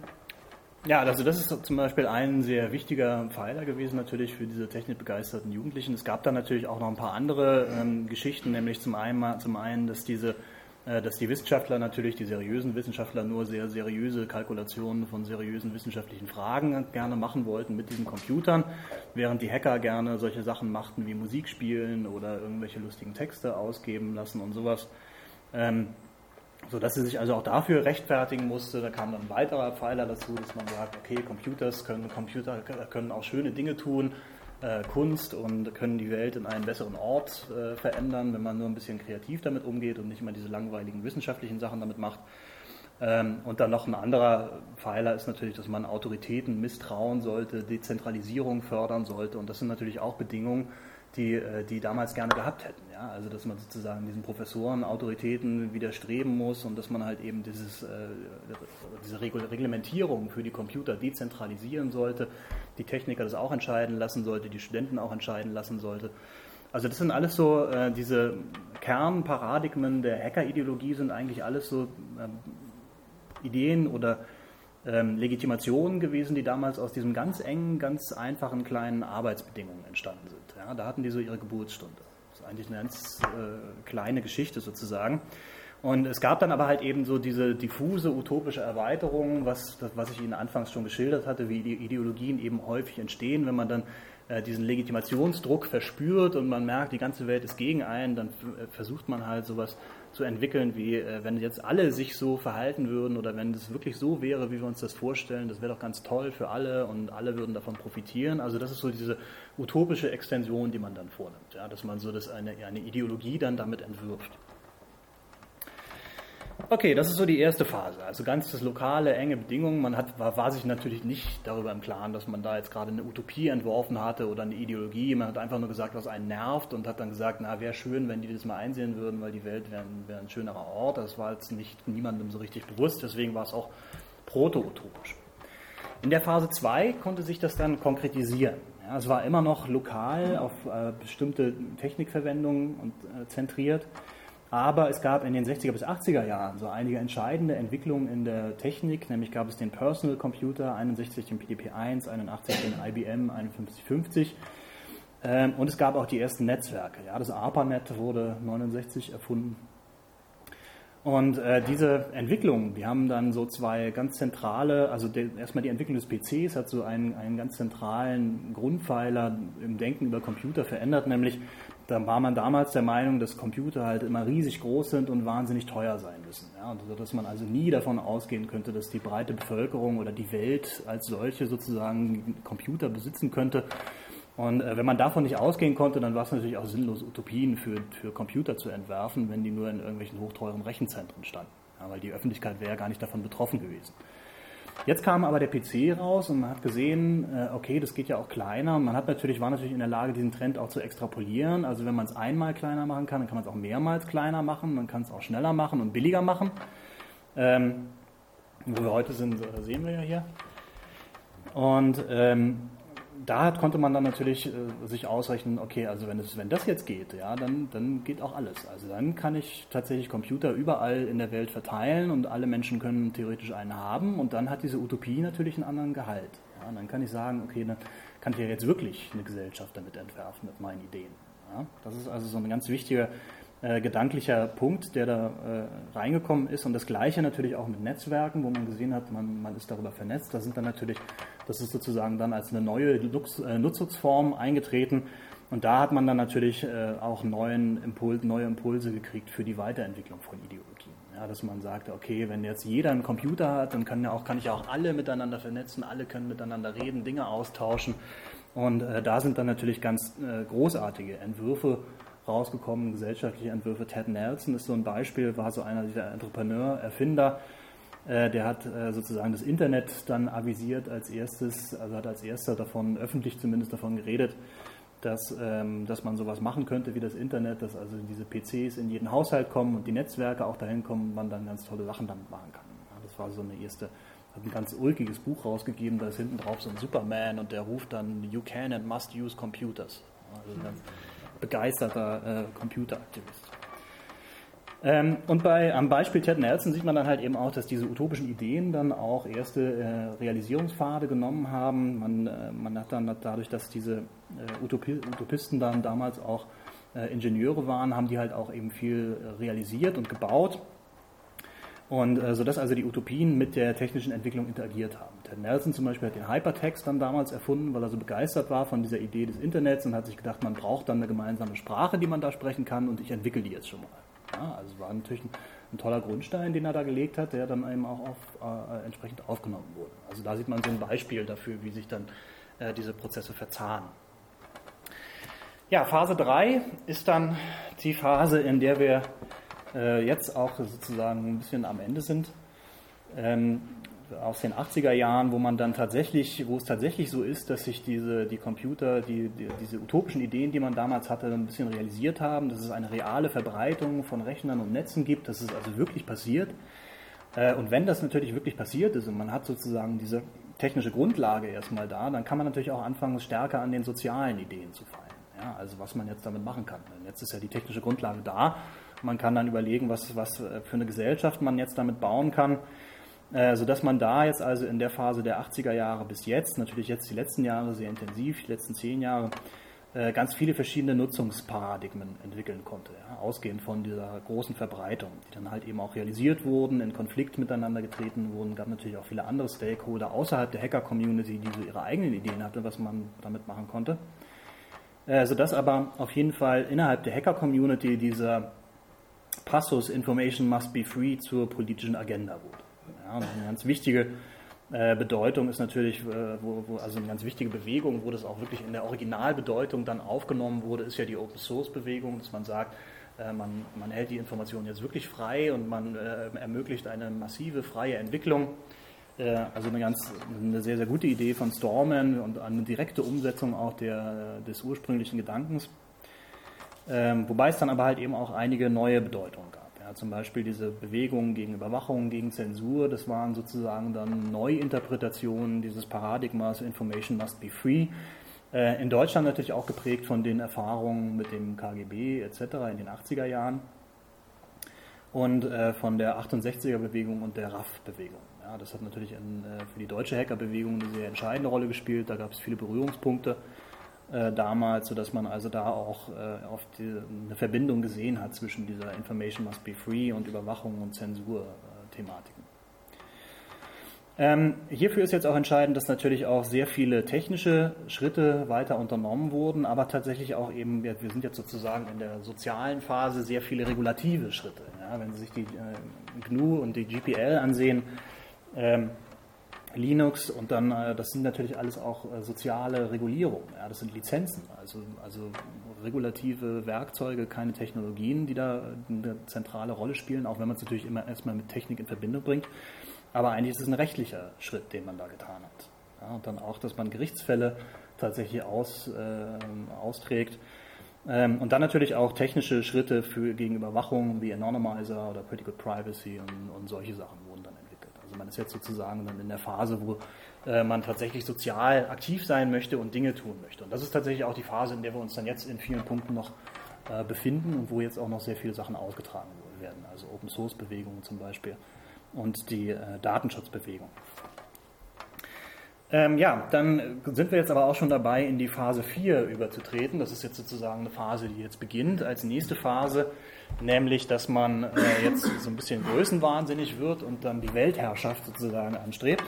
ja, also das ist zum Beispiel ein sehr wichtiger Pfeiler gewesen natürlich für diese technikbegeisterten Jugendlichen. Es gab dann natürlich auch noch ein paar andere ähm, Geschichten, nämlich zum einen, zum einen, dass diese äh, dass die Wissenschaftler natürlich, die seriösen Wissenschaftler, nur sehr seriöse Kalkulationen von seriösen wissenschaftlichen Fragen gerne machen wollten mit diesen Computern, während die Hacker gerne solche Sachen machten wie Musik spielen oder irgendwelche lustigen Texte ausgeben lassen und sowas. Sodass sie sich also auch dafür rechtfertigen musste. Da kam dann ein weiterer Pfeiler dazu, dass man sagt, okay, Computers können, Computer können auch schöne Dinge tun, äh, Kunst und können die Welt in einen besseren Ort äh, verändern, wenn man nur ein bisschen kreativ damit umgeht und nicht immer diese langweiligen wissenschaftlichen Sachen damit macht. Ähm, und dann noch ein anderer Pfeiler ist natürlich, dass man Autoritäten misstrauen sollte, Dezentralisierung fördern sollte. Und das sind natürlich auch Bedingungen, die, äh, die damals gerne gehabt hätten. Ja? Also dass man sozusagen diesen Professoren, Autoritäten widerstreben muss und dass man halt eben dieses, äh, diese Reglementierung für die Computer dezentralisieren sollte, die Techniker das auch entscheiden lassen sollte, die Studenten auch entscheiden lassen sollte. Also das sind alles so, äh, diese Kernparadigmen der Hacker-Ideologie sind eigentlich alles so ähm, Ideen oder ähm, Legitimationen gewesen, die damals aus diesen ganz engen, ganz einfachen kleinen Arbeitsbedingungen entstanden sind. Ja, da hatten die so ihre Geburtsstunde. Das ist eigentlich eine ganz äh, kleine Geschichte sozusagen. Und es gab dann aber halt eben so diese diffuse utopische Erweiterung, was, was ich Ihnen anfangs schon geschildert hatte, wie die Ideologien eben häufig entstehen, wenn man dann äh, diesen Legitimationsdruck verspürt und man merkt, die ganze Welt ist gegen einen, dann äh, versucht man halt sowas zu entwickeln, wie äh, wenn jetzt alle sich so verhalten würden oder wenn es wirklich so wäre, wie wir uns das vorstellen, das wäre doch ganz toll für alle und alle würden davon profitieren. Also das ist so diese utopische Extension, die man dann vornimmt, ja, dass man so das eine, eine Ideologie dann damit entwirft. Okay, das ist so die erste Phase. Also ganz das lokale, enge Bedingungen. Man hat, war, war, sich natürlich nicht darüber im Klaren, dass man da jetzt gerade eine Utopie entworfen hatte oder eine Ideologie. Man hat einfach nur gesagt, was einen nervt und hat dann gesagt, na, wäre schön, wenn die das mal einsehen würden, weil die Welt wäre wär ein schönerer Ort. Das war jetzt nicht niemandem so richtig bewusst, deswegen war es auch proto-utopisch. In der Phase 2 konnte sich das dann konkretisieren. Es war immer noch lokal auf äh, bestimmte Technikverwendungen und, äh, zentriert. Aber es gab in den 60er bis 80er Jahren so einige entscheidende Entwicklungen in der Technik, nämlich gab es den Personal Computer, 61 den PDP-1, 81 den IBM 5150 ähm, und es gab auch die ersten Netzwerke. Ja, das ARPANET wurde 69 erfunden. Und äh, diese Entwicklungen, die haben dann so zwei ganz zentrale, also de, erstmal die Entwicklung des PCs hat so einen, einen ganz zentralen Grundpfeiler im Denken über Computer verändert, nämlich da war man damals der Meinung, dass Computer halt immer riesig groß sind und wahnsinnig teuer sein müssen. Ja, und dass man also nie davon ausgehen könnte, dass die breite Bevölkerung oder die Welt als solche sozusagen Computer besitzen könnte. Und äh, wenn man davon nicht ausgehen konnte, dann war es natürlich auch sinnlos, Utopien für, für Computer zu entwerfen, wenn die nur in irgendwelchen hochteuren Rechenzentren standen. Ja, weil die Öffentlichkeit wäre ja gar nicht davon betroffen gewesen. Jetzt kam aber der PC raus und man hat gesehen, äh, okay, das geht ja auch kleiner. Man hat natürlich, war natürlich in der Lage, diesen Trend auch zu extrapolieren. Also wenn man es einmal kleiner machen kann, dann kann man es auch mehrmals kleiner machen, man kann es auch schneller machen und billiger machen. Ähm, wo wir heute sind, äh, sehen wir ja hier. Und ähm, da konnte man dann natürlich äh, sich ausrechnen, okay, also wenn, es, wenn das jetzt geht, ja, dann, dann geht auch alles. Also dann kann ich tatsächlich Computer überall in der Welt verteilen und alle Menschen können theoretisch einen haben und dann hat diese Utopie natürlich einen anderen Gehalt. Ja, und dann kann ich sagen, okay, dann kann ich ja jetzt wirklich eine Gesellschaft damit entwerfen mit meinen Ideen. Ja, das ist also so ein ganz wichtiger äh, gedanklicher Punkt, der da äh, reingekommen ist. Und das Gleiche natürlich auch mit Netzwerken, wo man gesehen hat, man, man ist darüber vernetzt. Da sind dann natürlich, das ist sozusagen dann als eine neue Lux, äh, Nutzungsform eingetreten. Und da hat man dann natürlich äh, auch neuen Impuls, neue Impulse gekriegt für die Weiterentwicklung von Ideologien. Ja, dass man sagte, okay, wenn jetzt jeder einen Computer hat, dann kann, ja auch, kann ich auch alle miteinander vernetzen, alle können miteinander reden, Dinge austauschen. Und äh, da sind dann natürlich ganz großartige Entwürfe rausgekommen, gesellschaftliche Entwürfe. Ted Nelson ist so ein Beispiel, war so einer dieser Entrepreneur, Erfinder, äh, der hat äh, sozusagen das Internet dann avisiert als erstes, also hat als erster davon, öffentlich zumindest davon geredet, dass, ähm, dass man sowas machen könnte wie das Internet, dass also diese PCs in jeden Haushalt kommen und die Netzwerke auch dahin kommen, man dann ganz tolle Sachen damit machen kann. das war so eine erste, hat ein ganz ulkiges Buch rausgegeben, da ist hinten drauf so ein Superman und der ruft dann, you can and must use computers. Also ganz, begeisterter äh, Computeraktivist. Ähm, und bei, am Beispiel Ted Nelson sieht man dann halt eben auch, dass diese utopischen Ideen dann auch erste äh, Realisierungspfade genommen haben. Man, äh, man hat dann dadurch, dass diese äh, Utopi Utopisten dann damals auch äh, Ingenieure waren, haben die halt auch eben viel äh, realisiert und gebaut. Und äh, sodass also die Utopien mit der technischen Entwicklung interagiert haben. Ted Nelson zum Beispiel hat den Hypertext dann damals erfunden, weil er so begeistert war von dieser Idee des Internets und hat sich gedacht, man braucht dann eine gemeinsame Sprache, die man da sprechen kann und ich entwickle die jetzt schon mal. Ja, also war natürlich ein, ein, toller Grundstein, den er da gelegt hat, der dann eben auch auf, äh, entsprechend aufgenommen wurde. Also da sieht man so ein Beispiel dafür, wie sich dann äh, diese Prozesse verzahnen. Ja, Phase 3 ist dann die Phase, in der wir äh, jetzt auch sozusagen ein bisschen am Ende sind, ähm, aus den 80er Jahren, wo man dann tatsächlich, wo es tatsächlich so ist, dass sich diese, die Computer, die, die, diese utopischen Ideen, die man damals hatte, ein bisschen realisiert haben, dass es eine reale Verbreitung von Rechnern und Netzen gibt, dass es also wirklich passiert. Äh, und wenn das natürlich wirklich passiert ist und man hat sozusagen diese technische Grundlage erstmal da, dann kann man natürlich auch anfangen, stärker an den sozialen Ideen zu feilen. Ja, also was man jetzt damit machen kann. Jetzt ist ja die technische Grundlage da man kann dann überlegen, was, was für eine Gesellschaft man jetzt damit bauen kann, äh, sodass man da jetzt also in der Phase der 80er Jahre bis jetzt, natürlich jetzt die letzten Jahre sehr intensiv, die letzten zehn Jahre, äh, ganz viele verschiedene Nutzungsparadigmen entwickeln konnte, ja, ausgehend von dieser großen Verbreitung, die dann halt eben auch realisiert wurden, in Konflikt miteinander getreten wurden. Gab natürlich auch viele andere Stakeholder außerhalb der Hacker-Community, die so ihre eigenen Ideen hatten, was man damit machen konnte. Äh, sodass aber auf jeden Fall innerhalb der Hacker-Community dieser Passus Information must be free zur politischen Agenda wurde. Ja, eine ganz wichtige äh, Bedeutung ist natürlich, äh, wo, wo, also eine ganz wichtige Bewegung, wo das auch wirklich in der Originalbedeutung dann aufgenommen wurde, ist ja die Open Source Bewegung, dass man sagt, äh, man, man hält die Informationen jetzt wirklich frei und man ermöglicht eine massive freie Entwicklung. Also eine ganz, eine sehr, sehr gute Idee von Storman und eine direkte Umsetzung auch der, des ursprünglichen Gedankens. Ähm, wobei es dann aber halt eben auch einige neue Bedeutungen zum Beispiel diese Bewegungen gegen Überwachung, gegen Zensur, das waren sozusagen dann Neuinterpretationen dieses Paradigmas Information must be free. Äh, in Deutschland natürlich auch geprägt von den Erfahrungen mit dem KGB etc. in den 80er Jahren und äh, von der 68er-Bewegung und der RAF-Bewegung. Ja, das hat natürlich in, äh, für die deutsche Hacker-Bewegung eine sehr entscheidende Rolle gespielt. Da gab es viele Berührungspunkte äh, damals, sodass man also da auch äh, auf die, eine Verbindung gesehen hat zwischen dieser Information must be free und Überwachung und Zensur-Thematiken. Ähm, hierfür ist jetzt auch entscheidend, dass natürlich auch sehr viele technische Schritte weiter unternommen wurden, aber tatsächlich auch eben, wir sind jetzt sozusagen in der sozialen Phase, sehr viele regulative Schritte. Ja, wenn Sie sich die äh, GNU und die GPL ansehen, ähm, Linux und dann, äh, das sind natürlich alles auch äh, soziale Regulierungen, ja, das sind Lizenzen, also, also regulative Werkzeuge, keine Technologien, die da eine zentrale Rolle spielen, auch wenn man es natürlich immer erstmal mit Technik in Verbindung bringt. Aber eigentlich ist es ein rechtlicher Schritt, den man da getan hat. Ja, und dann auch, dass man Gerichtsfälle tatsächlich aus, äh, austrägt. Ähm, und dann natürlich auch technische Schritte für, gegen Überwachung wie Anonymizer oder Critical Privacy und, und solche Sachen also man ist jetzt sozusagen dann in der Phase, wo äh, man tatsächlich sozial aktiv sein möchte und Dinge tun möchte. Und das ist tatsächlich auch die Phase, in der wir uns dann jetzt in vielen Punkten noch äh, befinden und wo jetzt auch noch sehr viele Sachen ausgetragen werden. Also Open Source Bewegungen zum Beispiel und die äh, Datenschutzbewegung. Ähm, ja, dann sind wir jetzt aber auch schon dabei, in die Phase 4 überzutreten. Das ist jetzt sozusagen eine Phase, die jetzt beginnt. Als nächste Phase nämlich dass man äh, jetzt so ein bisschen größenwahnsinnig wird und dann die Weltherrschaft sozusagen anstrebt.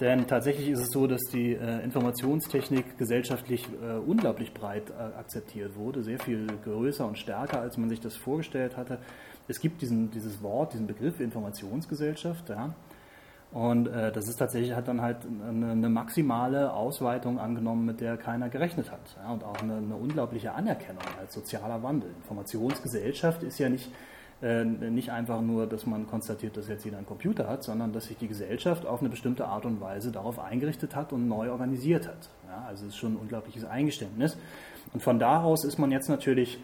Denn tatsächlich ist es so, dass die äh, Informationstechnik gesellschaftlich äh, unglaublich breit äh, akzeptiert wurde, sehr viel größer und stärker, als man sich das vorgestellt hatte. Es gibt diesen, dieses Wort, diesen Begriff Informationsgesellschaft, ja, und äh, das ist tatsächlich hat dann halt eine, eine, maximale Ausweitung angenommen, mit der keiner gerechnet hat. Ja, und auch eine, eine, unglaubliche Anerkennung als sozialer Wandel. Informationsgesellschaft ist ja nicht, äh, nicht einfach nur, dass man konstatiert, dass jetzt jeder einen Computer hat, sondern dass sich die Gesellschaft auf eine bestimmte Art und Weise darauf eingerichtet hat und neu organisiert hat. Ja, also es ist schon ein unglaubliches Eingeständnis. Und von da aus ist man jetzt natürlich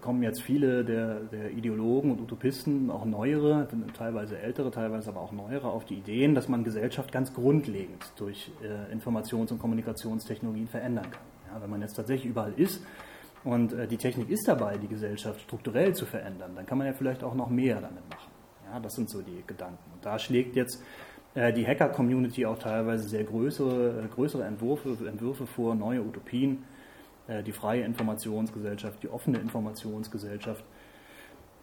kommen jetzt viele der, der, Ideologen und Utopisten, auch neuere, teilweise ältere, teilweise aber auch neuere, auf die Ideen, dass man Gesellschaft ganz grundlegend durch äh, Informations- und Kommunikationstechnologien verändern kann. Ja, wenn man jetzt tatsächlich überall ist und äh, die Technik ist dabei, die Gesellschaft strukturell zu verändern, dann kann man ja vielleicht auch noch mehr damit machen. Ja, das sind so die Gedanken. Und da schlägt jetzt äh, die Hacker-Community auch teilweise sehr größere, äh, größere Entwürfe, Entwürfe vor, neue Utopien äh, die freie Informationsgesellschaft, die offene Informationsgesellschaft.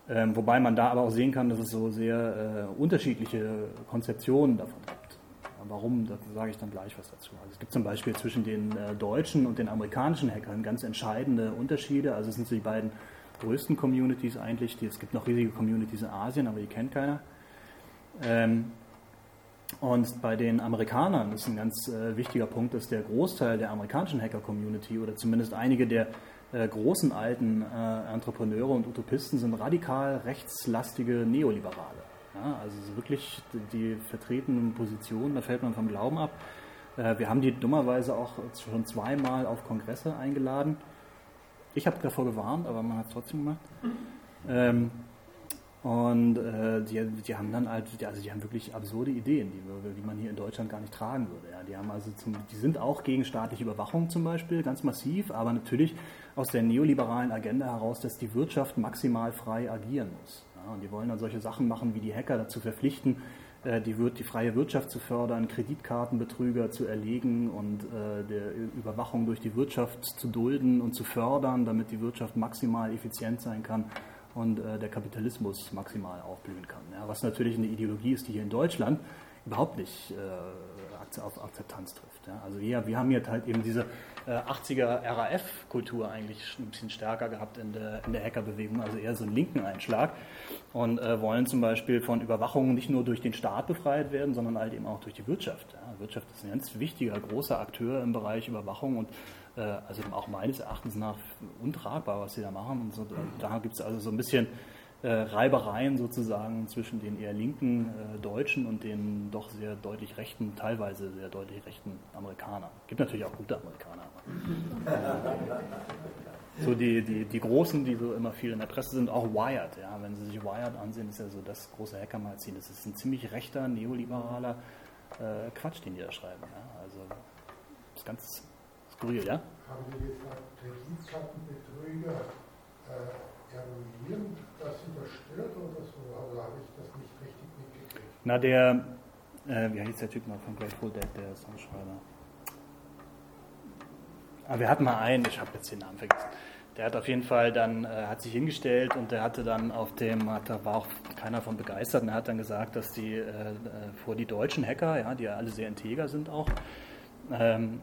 Ähm, wobei man da aber auch sehen kann, dass es so sehr äh, unterschiedliche Konzeptionen davon gibt. Warum, da sage ich dann gleich was dazu. Also es gibt zum Beispiel zwischen den äh, deutschen und den amerikanischen Hackern ganz entscheidende Unterschiede. Also es sind so die beiden größten Communities eigentlich. Die, es gibt noch riesige Communities in Asien, aber die kennt keiner. Ähm, und bei den Amerikanern ist ein ganz äh, wichtiger Punkt, dass der Großteil der amerikanischen Hacker-Community oder zumindest einige der äh, großen alten äh, Entrepreneure und Utopisten sind radikal rechtslastige Neoliberale. Ja, also wirklich die vertretenen Positionen, da fällt man vom Glauben ab. Äh, wir haben die dummerweise auch schon zweimal auf Kongresse eingeladen. Ich habe davor gewarnt, aber man hat es trotzdem gemacht. Ähm, und äh, die, die haben dann halt, also die haben wirklich absurde Ideen, die, die man hier in Deutschland gar nicht tragen würde. Ja. Die haben also zum, die sind auch gegen staatliche Überwachung zum Beispiel, ganz massiv, aber natürlich aus der neoliberalen Agenda heraus, dass die Wirtschaft maximal frei agieren muss. Ja. Und die wollen dann solche Sachen machen, wie die Hacker dazu verpflichten, äh, die, die, freie Wirtschaft zu fördern, Kreditkartenbetrüger zu erlegen und äh, der Überwachung durch die Wirtschaft zu dulden und zu fördern, damit die Wirtschaft maximal effizient sein kann und äh, der Kapitalismus maximal aufblühen kann. Ja, was natürlich eine Ideologie ist, die hier in Deutschland überhaupt nicht äh, auf Akzeptanz trifft. Ja. Also wir, wir haben jetzt halt eben diese äh, 80er RAF-Kultur eigentlich ein bisschen stärker gehabt in der, in der Hackerbewegung, also eher so einen linken Einschlag und äh, wollen zum Beispiel von Überwachung nicht nur durch den Staat befreit werden, sondern halt eben auch durch die Wirtschaft. Ja. Wirtschaft ist ein ganz wichtiger, großer Akteur im Bereich Überwachung und also auch meines Erachtens nach untragbar, was sie da machen. Und so, da gibt es also so ein bisschen äh, Reibereien sozusagen zwischen den eher linken äh, Deutschen und den doch sehr deutlich rechten, teilweise sehr deutlich rechten Amerikanern. Gibt natürlich auch gute Amerikaner. so die, die, die Großen, die so immer viel in der Presse sind, auch Wired. Ja, wenn Sie sich Wired ansehen, ist ja so das große Hackermagazin. Das ist ein ziemlich rechter, neoliberaler äh, Quatsch, den die da schreiben. Ja. Also das ist ganz skurril, ja? Haben Sie gesagt, Kreditkartenbetrüger äh, eruieren das überstört oder so? Also habe ich das nicht richtig mitgekriegt? Na, der, äh, wie heißt der Typ noch von Grateful Dead, der Songschreiber? Aber ah, wir hatten mal einen, ich habe jetzt den Namen vergessen. Der hat auf jeden Fall dann, äh, hat sich hingestellt und der hatte dann auf dem, hat, da war auch keiner von begeistert, und er hat dann gesagt, dass die äh, äh vor die deutschen Hacker, ja, die ja alle sehr integer sind auch, ähm,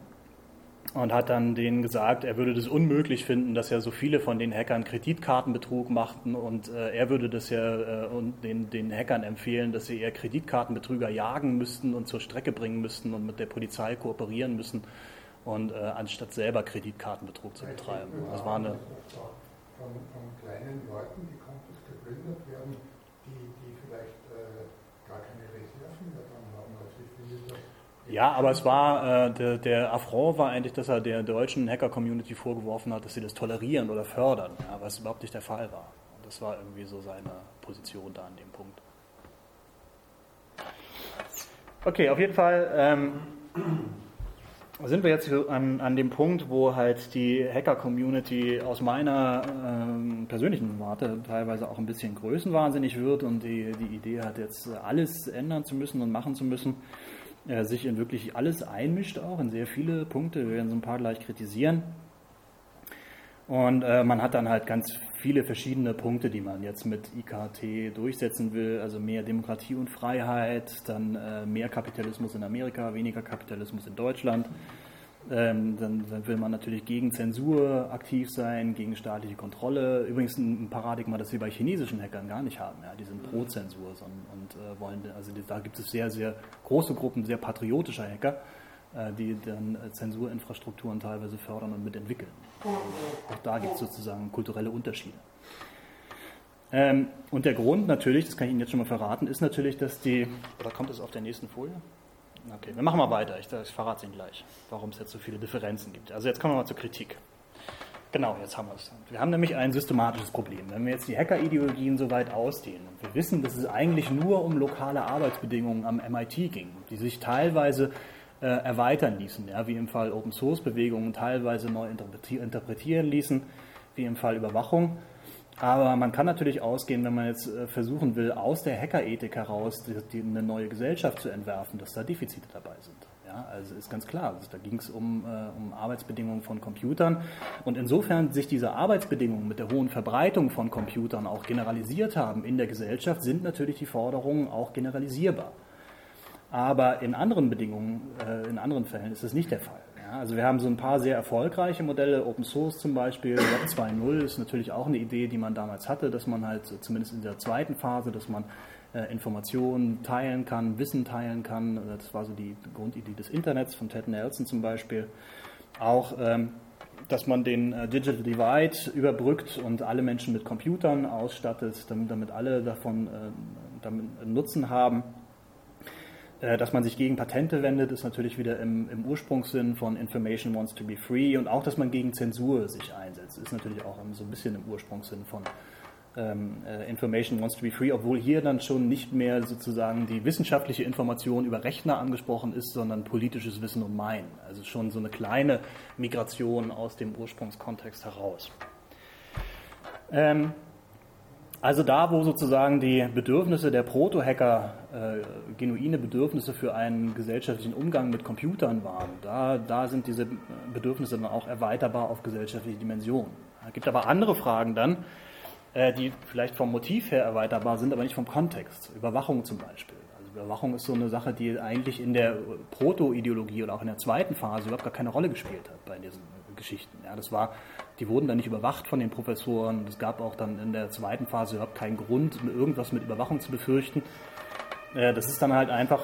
und hat dann denen gesagt, er würde das unmöglich finden, dass ja so viele von den Hackern Kreditkartenbetrug machten und äh, er würde das ja äh, und den, den Hackern empfehlen, dass sie eher Kreditkartenbetrüger jagen müssten und zur Strecke bringen müssten und mit der Polizei kooperieren müssen und äh, anstatt selber Kreditkartenbetrug zu betreiben. Das war eine von, von kleinen Leuten, die Kontos geplündert werden, die, die vielleicht äh, gar keine Reserven mehr dran haben. Also ich finde das ja, aber es war, äh, der, der Affront war eigentlich, dass er der deutschen Hacker-Community vorgeworfen hat, dass sie das tolerieren oder fördern, ja, was überhaupt nicht der Fall war. Und das war irgendwie so seine Position da an dem Punkt. Okay, auf jeden Fall ähm, sind wir jetzt an, an dem Punkt, wo halt die Hacker-Community aus meiner ähm, persönlichen Warte teilweise auch ein bisschen größenwahnsinnig wird und die, die Idee hat, jetzt alles ändern zu müssen und machen zu müssen äh, sich in wirklich alles einmischt, auch in sehr viele Punkte. Wir werden so ein paar gleich kritisieren. Und äh, man hat dann halt ganz viele verschiedene Punkte, die man jetzt mit IKT durchsetzen will. Also mehr Demokratie und Freiheit, dann äh, mehr Kapitalismus in Amerika, weniger Kapitalismus in Deutschland. Ähm, dann, dann, will man natürlich gegen Zensur aktiv sein, gegen staatliche Kontrolle. Übrigens ein, Paradigma, das wir bei chinesischen Hackern gar nicht haben. Ja, die sind pro Zensur und, und äh, wollen, also da gibt es sehr, sehr große Gruppen sehr patriotischer Hacker, äh, die dann äh, Zensurinfrastrukturen teilweise fördern und mitentwickeln. Auch da gibt es sozusagen kulturelle Unterschiede. Ähm, und der Grund natürlich, das kann ich Ihnen jetzt schon mal verraten, ist natürlich, dass die, oder kommt es auf der nächsten Folie? Okay, wir machen mal weiter. Ich, ich verrate Ihnen gleich, warum es jetzt so viele Differenzen gibt. Also jetzt kommen wir mal zur Kritik. Genau, jetzt haben wir es. Wir haben nämlich ein systematisches Problem. Wenn wir jetzt die Hacker-Ideologien so weit ausdehnen und wir wissen, dass es eigentlich nur um lokale Arbeitsbedingungen am MIT ging, die sich teilweise äh, erweitern ließen, ja, wie im Fall Open-Source-Bewegungen teilweise neu interpretieren ließen, wie im Fall Überwachung, aber man kann natürlich ausgehen, wenn man jetzt äh, versuchen will, aus der Hackerethik heraus die, die, eine neue Gesellschaft zu entwerfen, dass da Defizite dabei sind. Ja, also ist ganz klar, also da ging es um, äh, um Arbeitsbedingungen von Computern. Und insofern sich diese Arbeitsbedingungen mit der hohen Verbreitung von Computern auch generalisiert haben in der Gesellschaft, sind natürlich die Forderungen auch generalisierbar. Aber in anderen Bedingungen, äh, in anderen Fällen ist es nicht der Fall also wir haben so ein paar sehr erfolgreiche Modelle, Open Source zum Beispiel, Web 2.0 ist natürlich auch eine Idee, die man damals hatte, dass man halt zumindest in der zweiten Phase, dass man äh, Informationen teilen kann, Wissen teilen kann. Das war so die Grundidee des Internets von Ted Nelson zum Beispiel. Auch ähm, dass man den äh, Digital Divide überbrückt und alle Menschen mit Computern ausstattet, damit, alle davon äh, damit Nutzen haben. Äh, dass man sich gegen Patente wendet, ist natürlich wieder im, im, Ursprungssinn von Information wants to be free und auch, dass man gegen Zensur sich einsetzt, ist natürlich auch so ein bisschen im Ursprungssinn von ähm, äh, Information wants to be free, obwohl hier dann schon nicht mehr sozusagen die wissenschaftliche Information über Rechner angesprochen ist, sondern politisches Wissen und Meinen. Also schon so eine kleine Migration aus dem Ursprungskontext heraus. Ähm, Also da, wo sozusagen die Bedürfnisse der Proto-Hacker genuine Bedürfnisse für einen gesellschaftlichen Umgang mit Computern waren, da, da sind diese Bedürfnisse dann auch erweiterbar auf gesellschaftliche Dimensionen. Es gibt aber andere Fragen dann, äh, die vielleicht vom Motiv her erweiterbar sind, aber nicht vom Kontext. Überwachung zum Beispiel. Also Überwachung ist so eine Sache, die eigentlich in der Proto-Ideologie oder auch in der zweiten Phase überhaupt gar keine Rolle gespielt hat bei diesen Geschichten. Ja, das war, die wurden dann nicht überwacht von den Professoren. Es gab auch dann in der zweiten Phase überhaupt keinen Grund, irgendwas mit Überwachung zu befürchten. Äh, das ist dann halt einfach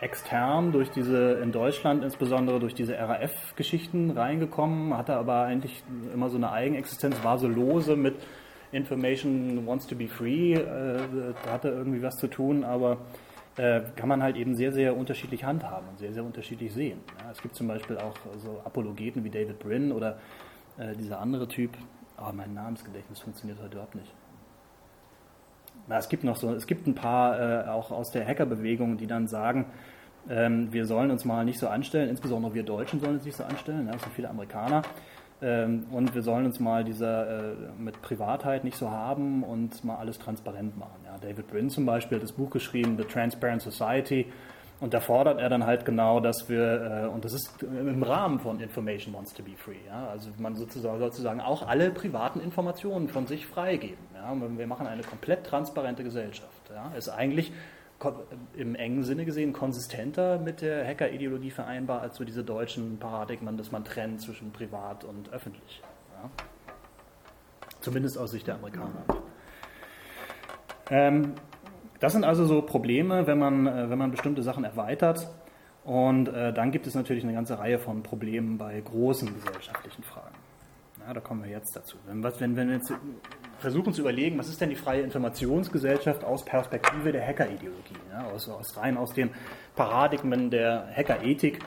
extern durch diese, in Deutschland insbesondere durch diese RAF-Geschichten reingekommen, hatte aber eigentlich immer so eine Eigenexistenz, war so lose mit Information wants to be free, äh, hatte irgendwie was zu tun, aber äh, kann man halt eben sehr, sehr unterschiedlich handhaben und sehr, sehr unterschiedlich sehen. Ja, es gibt zum Beispiel auch so Apologeten wie David Brin oder äh, dieser andere Typ, aber mein Namensgedächtnis funktioniert heute überhaupt nicht. Na, es gibt noch so, es gibt ein paar äh, auch aus der Hackerbewegung, die dann sagen, ähm, wir sollen uns mal nicht so anstellen, insbesondere wir Deutschen sollen uns nicht so anstellen, ja, es sind viele Amerikaner, ähm, und wir sollen uns mal dieser äh, mit Privatheit nicht so haben und mal alles transparent machen. Ja, David Brin zum Beispiel hat das Buch geschrieben, The Transparent Society. Und da fordert er dann halt genau, dass wir, äh, und das ist im Rahmen von Information Wants to be Free, ja, also man sozusagen, sozusagen auch alle privaten Informationen von sich freigeben. Ja, wir machen eine komplett transparente Gesellschaft. Ja, ist eigentlich im engen Sinne gesehen konsistenter mit der Hacker-Ideologie vereinbar als so diese deutschen Paradigmen, dass man trennt zwischen privat und öffentlich. Ja. Zumindest aus Sicht der Amerikaner. Ähm, das sind also so Probleme, wenn man, äh, wenn man bestimmte Sachen erweitert. Und äh, dann gibt es natürlich eine ganze Reihe von Problemen bei großen gesellschaftlichen Fragen. Ja, da kommen wir jetzt dazu. Wenn, wenn, wenn wir jetzt versuchen zu überlegen, was ist denn die freie Informationsgesellschaft aus Perspektive der Hackerideologie, ja, aus, aus, rein aus den Paradigmen der Hackerethik,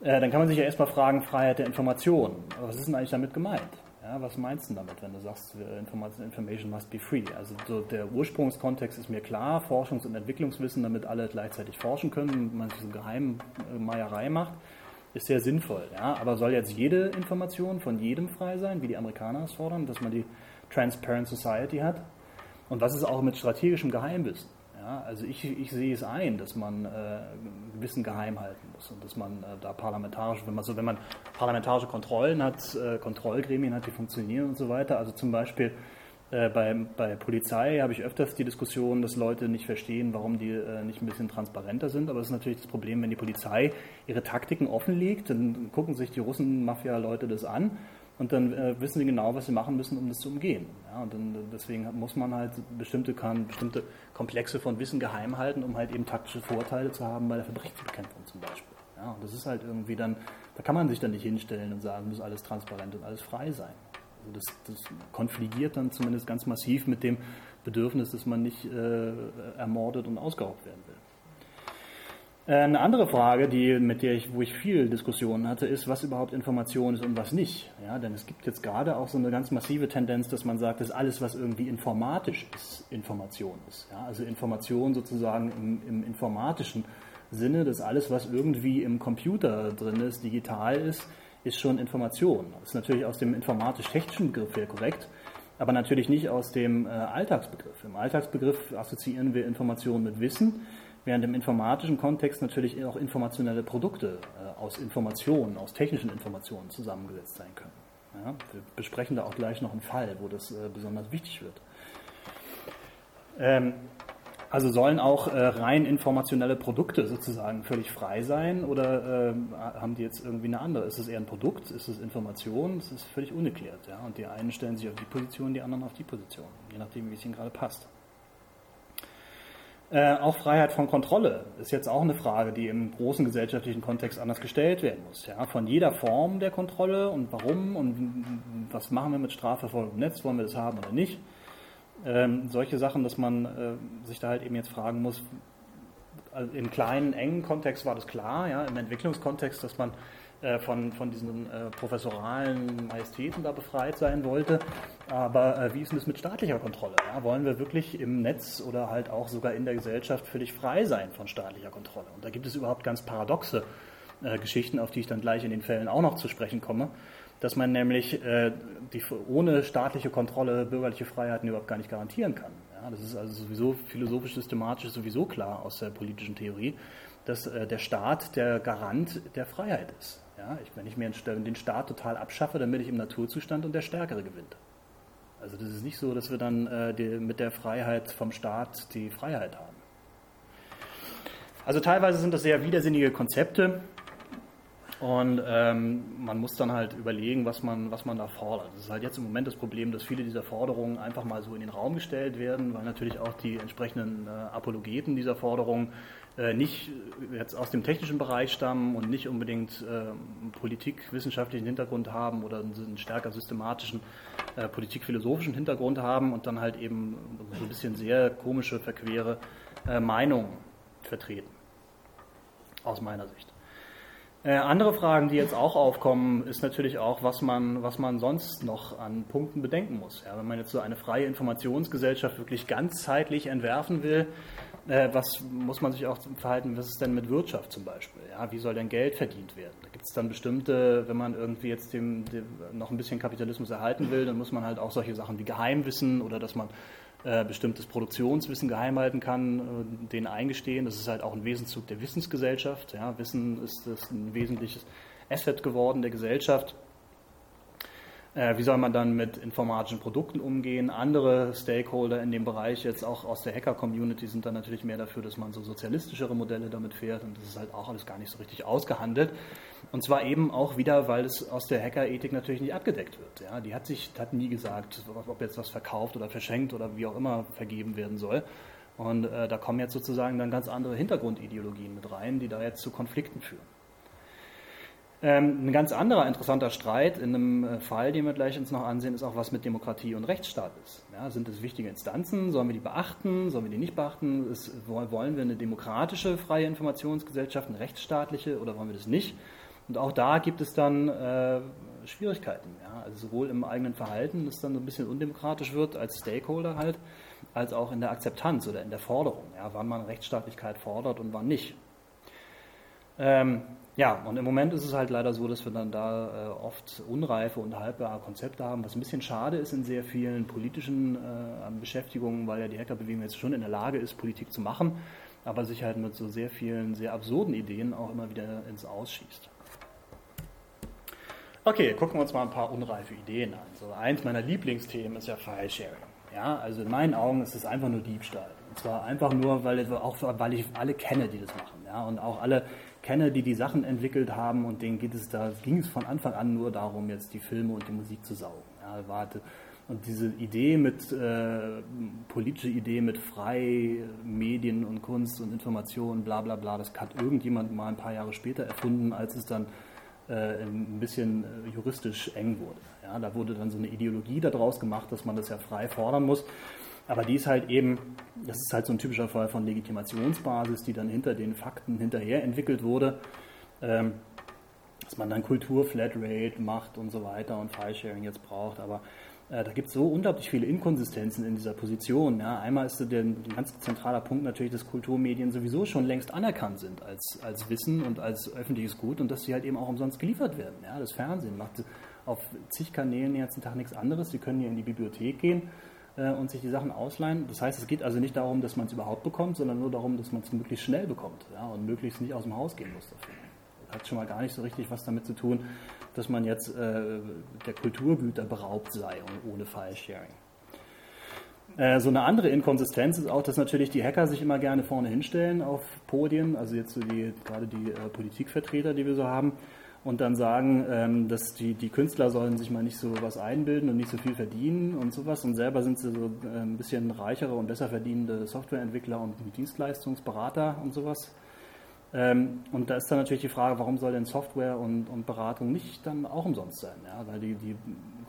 äh, dann kann man sich ja erstmal fragen, Freiheit der Information. Was ist denn eigentlich damit gemeint? Ja, was meinst du damit, wenn du sagst, Information must be free? Also so der Ursprungskontext ist mir klar, Forschungs- und Entwicklungswissen, damit alle gleichzeitig forschen können, man so Geheimmeierei macht, ist sehr sinnvoll. Ja? Aber soll jetzt jede Information von jedem frei sein, wie die Amerikaner es fordern, dass man die Transparent Society hat. Und was ist auch mit strategischem Geheimwissen? Also ich, ich sehe es ein, dass man äh, Wissen geheim halten muss und dass man äh, da parlamentarisch, wenn man so, wenn man parlamentarische Kontrollen hat, äh, Kontrollgremien hat, die funktionieren und so weiter. Also zum Beispiel äh, bei, bei Polizei habe ich öfters die Diskussion, dass Leute nicht verstehen, warum die äh, nicht ein bisschen transparenter sind. Aber es ist natürlich das Problem, wenn die Polizei ihre Taktiken offenlegt, dann gucken sich die Russen-Mafia-Leute das an und dann äh, wissen sie genau, was sie machen müssen, um das zu umgehen. Ja, und dann, deswegen muss man halt bestimmte, kann, bestimmte Komplexe von Wissen geheim halten, um halt eben taktische Vorteile zu haben bei der Verbrechensbekämpfung zum Beispiel. Ja, und das ist halt irgendwie dann, da kann man sich dann nicht hinstellen und sagen, muss alles transparent und alles frei sein. Also das, das konfligiert dann zumindest ganz massiv mit dem Bedürfnis, dass man nicht äh, ermordet und ausgeraubt werden. Äh, eine andere Frage, die, mit der ich, wo ich viel Diskussionen hatte, ist, was überhaupt Information ist und was nicht. Ja, denn es gibt jetzt gerade auch so eine ganz massive Tendenz, dass man sagt, dass alles, was irgendwie informatisch ist, Information ist. Ja, also Information sozusagen im, im informatischen Sinne, dass alles, was irgendwie im Computer drin ist, digital ist, ist schon Information. Das ist natürlich aus dem informatisch-technischen Begriff her korrekt, aber natürlich nicht aus dem äh, Alltagsbegriff. Im Alltagsbegriff assoziieren wir Information mit Wissen während im informatischen Kontext natürlich auch informationelle Produkte äh, aus Informationen, aus technischen Informationen zusammengesetzt sein können. Ja, wir besprechen da auch gleich noch einen Fall, wo das äh, besonders wichtig wird. Ähm, also sollen auch äh, rein informationelle Produkte sozusagen völlig frei sein oder äh, haben die jetzt irgendwie eine andere? Ist es eher ein Produkt? Ist es Information? Das ist völlig ungeklärt. Ja? Und die einen stellen sich auf die Position, die anderen auf die Position, je nachdem, wie es ihnen gerade passt. Äh, auch Freiheit von Kontrolle ist jetzt auch eine Frage, die im großen gesellschaftlichen Kontext anders gestellt werden muss. Ja? Von jeder Form der Kontrolle und warum und was machen wir mit Strafverfolgung im Netz, wollen wir das haben oder nicht. Ähm, solche Sachen, dass man äh, sich da halt eben jetzt fragen muss, also im kleinen, engen Kontext war das klar, ja, im Entwicklungskontext, dass man von, von diesen äh, professoralen Majestäten da befreit sein wollte. Aber äh, wie ist denn das mit staatlicher Kontrolle? Ja? Wollen wir wirklich im Netz oder halt auch sogar in der Gesellschaft völlig frei sein von staatlicher Kontrolle? Und da gibt es überhaupt ganz paradoxe äh, Geschichten, auf die ich dann gleich in den Fällen auch noch zu sprechen komme. dass man nämlich äh, die, ohne staatliche Kontrolle bürgerliche Freiheiten überhaupt gar nicht garantieren kann. Ja, das ist also sowieso philosophisch, systematisch sowieso klar aus der politischen Theorie, dass äh, der Staat der Garant der Freiheit ist. Ja, ich, wenn ich mir den Staat total abschaffe, dann bin ich im Naturzustand und der Stärkere gewinnt. Also das ist nicht so, dass wir dann äh, die, mit der Freiheit vom Staat die Freiheit haben. Also teilweise sind das sehr widersinnige Konzepte und ähm, man muss dann halt überlegen, was man, was man da fordert. Das ist halt jetzt im Moment das Problem, dass viele dieser Forderungen einfach mal so in den Raum gestellt werden, weil natürlich auch die entsprechenden äh, Apologeten dieser Forderungen nicht jetzt aus dem technischen Bereich stammen und nicht unbedingt äh, politikwissenschaftlichen Hintergrund haben oder einen stärker systematischen äh, politikphilosophischen Hintergrund haben und dann halt eben so ein bisschen sehr komische, verquere äh, Meinungen vertreten. Aus meiner Sicht. Äh, andere Fragen, die jetzt auch aufkommen, ist natürlich auch, was man, was man sonst noch an Punkten bedenken muss. Ja, wenn man jetzt so eine freie Informationsgesellschaft wirklich ganzheitlich entwerfen will, äh, was muss man sich auch verhalten, was ist denn mit Wirtschaft zum Beispiel? Ja, wie soll denn Geld verdient werden? Da gibt es dann bestimmte, wenn man irgendwie jetzt dem, dem, noch ein bisschen Kapitalismus erhalten will, dann muss man halt auch solche Sachen wie Geheimwissen oder dass man äh, bestimmtes Produktionswissen geheim halten kann, äh, denen eingestehen. Das ist halt auch ein Wesenszug der Wissensgesellschaft. Ja, Wissen ist, ist ein wesentliches Asset geworden der Gesellschaft. Äh, wie soll man dann mit informatischen Produkten umgehen? Andere Stakeholder in dem Bereich, jetzt auch aus der Hacker-Community, sind dann natürlich mehr dafür, dass man so sozialistischere Modelle damit fährt. Und das ist halt auch alles gar nicht so richtig ausgehandelt. Und zwar eben auch wieder, weil es aus der Hacker-Ethik natürlich nicht abgedeckt wird. Ja, die hat sich hat nie gesagt, ob jetzt was verkauft oder verschenkt oder wie auch immer vergeben werden soll. Und äh, da kommen jetzt sozusagen dann ganz andere Hintergrundideologien mit rein, die da jetzt zu Konflikten führen. Ähm, ein ganz anderer interessanter Streit in einem äh, Fall, den wir gleich uns noch ansehen, ist auch, was mit Demokratie und Rechtsstaat ist. Ja, sind das wichtige Instanzen? Sollen wir die beachten? Sollen wir die nicht beachten? Ist, wollen wir eine demokratische freie Informationsgesellschaft, eine rechtsstaatliche oder wollen wir das nicht? Und auch da gibt es dann äh, Schwierigkeiten. Ja? Also sowohl im eigenen Verhalten, das dann so ein bisschen undemokratisch wird als Stakeholder halt, als auch in der Akzeptanz oder in der Forderung, ja? wann man Rechtsstaatlichkeit fordert und wann nicht. Ähm, ja, und im Moment ist es halt leider so, dass wir dann da äh, oft unreife und halbwahre Konzepte haben, was ein bisschen schade ist in sehr vielen politischen äh, Beschäftigungen, weil ja die Hackerbewegung jetzt schon in der Lage ist, Politik zu machen, aber sich halt mit so sehr vielen, sehr absurden Ideen auch immer wieder ins Ausschießt. Okay, gucken wir uns mal ein paar unreife Ideen an. So, eins meiner Lieblingsthemen ist ja File-Sharing. Ja, also in meinen Augen ist es einfach nur Diebstahl. Und zwar einfach nur, weil, auch, weil ich alle kenne, die das machen. Ja, und auch alle kenne, die die Sachen entwickelt haben und denen geht es da, ging es von Anfang an nur darum, jetzt die Filme und die Musik zu saugen. Ja, warte. Und diese Idee mit, äh, politische Idee mit frei Medien und Kunst und Information, bla bla bla, das hat irgendjemand mal ein paar Jahre später erfunden, als es dann äh, ein bisschen äh, juristisch eng wurde. Ja, da wurde dann so eine Ideologie daraus gemacht, dass man das ja frei fordern muss. Aber die ist halt eben, das ist halt so ein typischer Fall von Legitimationsbasis, die dann hinter den Fakten hinterher entwickelt wurde. Ähm, dass man dann Kultur, Flatrate macht und so weiter und File-Sharing jetzt braucht. Aber äh, da gibt es so unglaublich viele Inkonsistenzen in dieser Position. Ja. Einmal ist der, ein ganz zentraler Punkt natürlich, dass Kulturmedien sowieso schon längst anerkannt sind als, als Wissen und als öffentliches Gut und dass sie halt eben auch umsonst geliefert werden. Ja. Das Fernsehen macht auf zig Kanälen den ganzen Tag nichts anderes. Sie können hier in die Bibliothek gehen äh, und sich die Sachen ausleihen. Das heißt, es geht also nicht darum, dass man es überhaupt bekommt, sondern nur darum, dass man es möglichst schnell bekommt ja, und möglichst nicht aus dem Haus gehen muss dafür. Das hat schon mal gar nicht so richtig was damit zu tun, dass man jetzt äh, der Kulturgüter beraubt sei ohne File-Sharing. Äh, so eine andere Inkonsistenz ist auch, dass natürlich die Hacker sich immer gerne vorne hinstellen auf Podien, also jetzt so die, gerade die äh, Politikvertreter, die wir so haben, und dann sagen, ähm, dass die, die Künstler sollen sich mal nicht so was einbilden und nicht so viel verdienen und sowas und selber sind sie so äh, ein bisschen reichere und besser verdienende Softwareentwickler und Dienstleistungsberater und sowas. Ähm, und da ist dann natürlich die Frage, warum soll denn Software und, und Beratung nicht dann auch umsonst sein? Ja? Weil die, die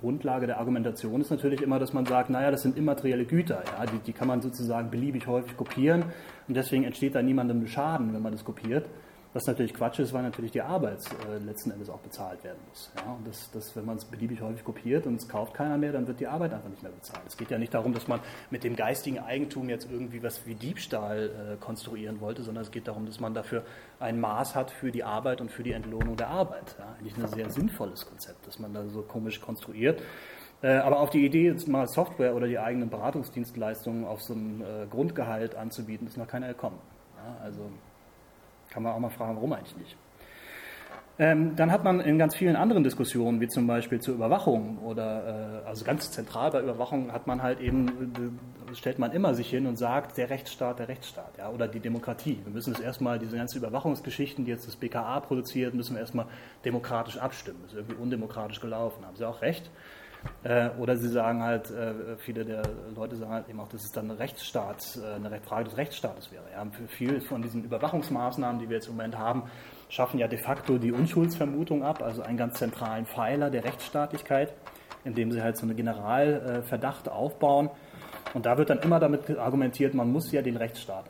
Grundlage der Argumentation ist natürlich immer, dass man sagt, naja, das sind immaterielle Güter, ja? die, die kann man sozusagen beliebig häufig kopieren und deswegen entsteht da niemandem Schaden, wenn man das kopiert. Was natürlich Quatsch ist, weil natürlich die Arbeit äh, letzten Endes auch bezahlt werden muss. Ja? Und das, das, wenn man es beliebig häufig kopiert und es kauft keiner mehr, dann wird die Arbeit einfach nicht mehr bezahlt. Es geht ja nicht darum, dass man mit dem geistigen Eigentum jetzt irgendwie was wie Diebstahl äh, konstruieren wollte, sondern es geht darum, dass man dafür ein Maß hat für die Arbeit und für die Entlohnung der Arbeit. Ja? Eigentlich ein sehr sinnvolles Konzept, dass man da so komisch konstruiert. Äh, aber auf die Idee, jetzt mal Software oder die eigenen Beratungsdienstleistungen auf so ein äh, Grundgehalt anzubieten, ist noch keiner gekommen. Ja? Also kann man auch mal fragen, warum eigentlich nicht. Ähm, dann hat man in ganz vielen anderen Diskussionen, wie zum Beispiel zur Überwachung oder äh, also ganz zentral bei Überwachung hat man halt eben, äh, stellt man immer sich hin und sagt, der Rechtsstaat, der Rechtsstaat, ja, oder die Demokratie. Wir müssen es erstmal, diese ganzen Überwachungsgeschichten, die jetzt das BKA produziert, müssen wir erstmal demokratisch abstimmen. Das ist irgendwie undemokratisch gelaufen. Haben Sie auch recht. Äh, oder sie sagen halt, äh, viele der Leute sagen halt eben auch, dass es dann eine Rechtsstaat, äh, eine Frage des Rechtsstaates wäre. Ja. Viel von diesen Überwachungsmaßnahmen, die wir jetzt im Moment haben, schaffen ja de facto die Unschuldsvermutung ab, also einen ganz zentralen Pfeiler der Rechtsstaatlichkeit, indem sie halt so einen Generalverdacht aufbauen. Und da wird dann immer damit argumentiert, man muss ja den Rechtsstaat.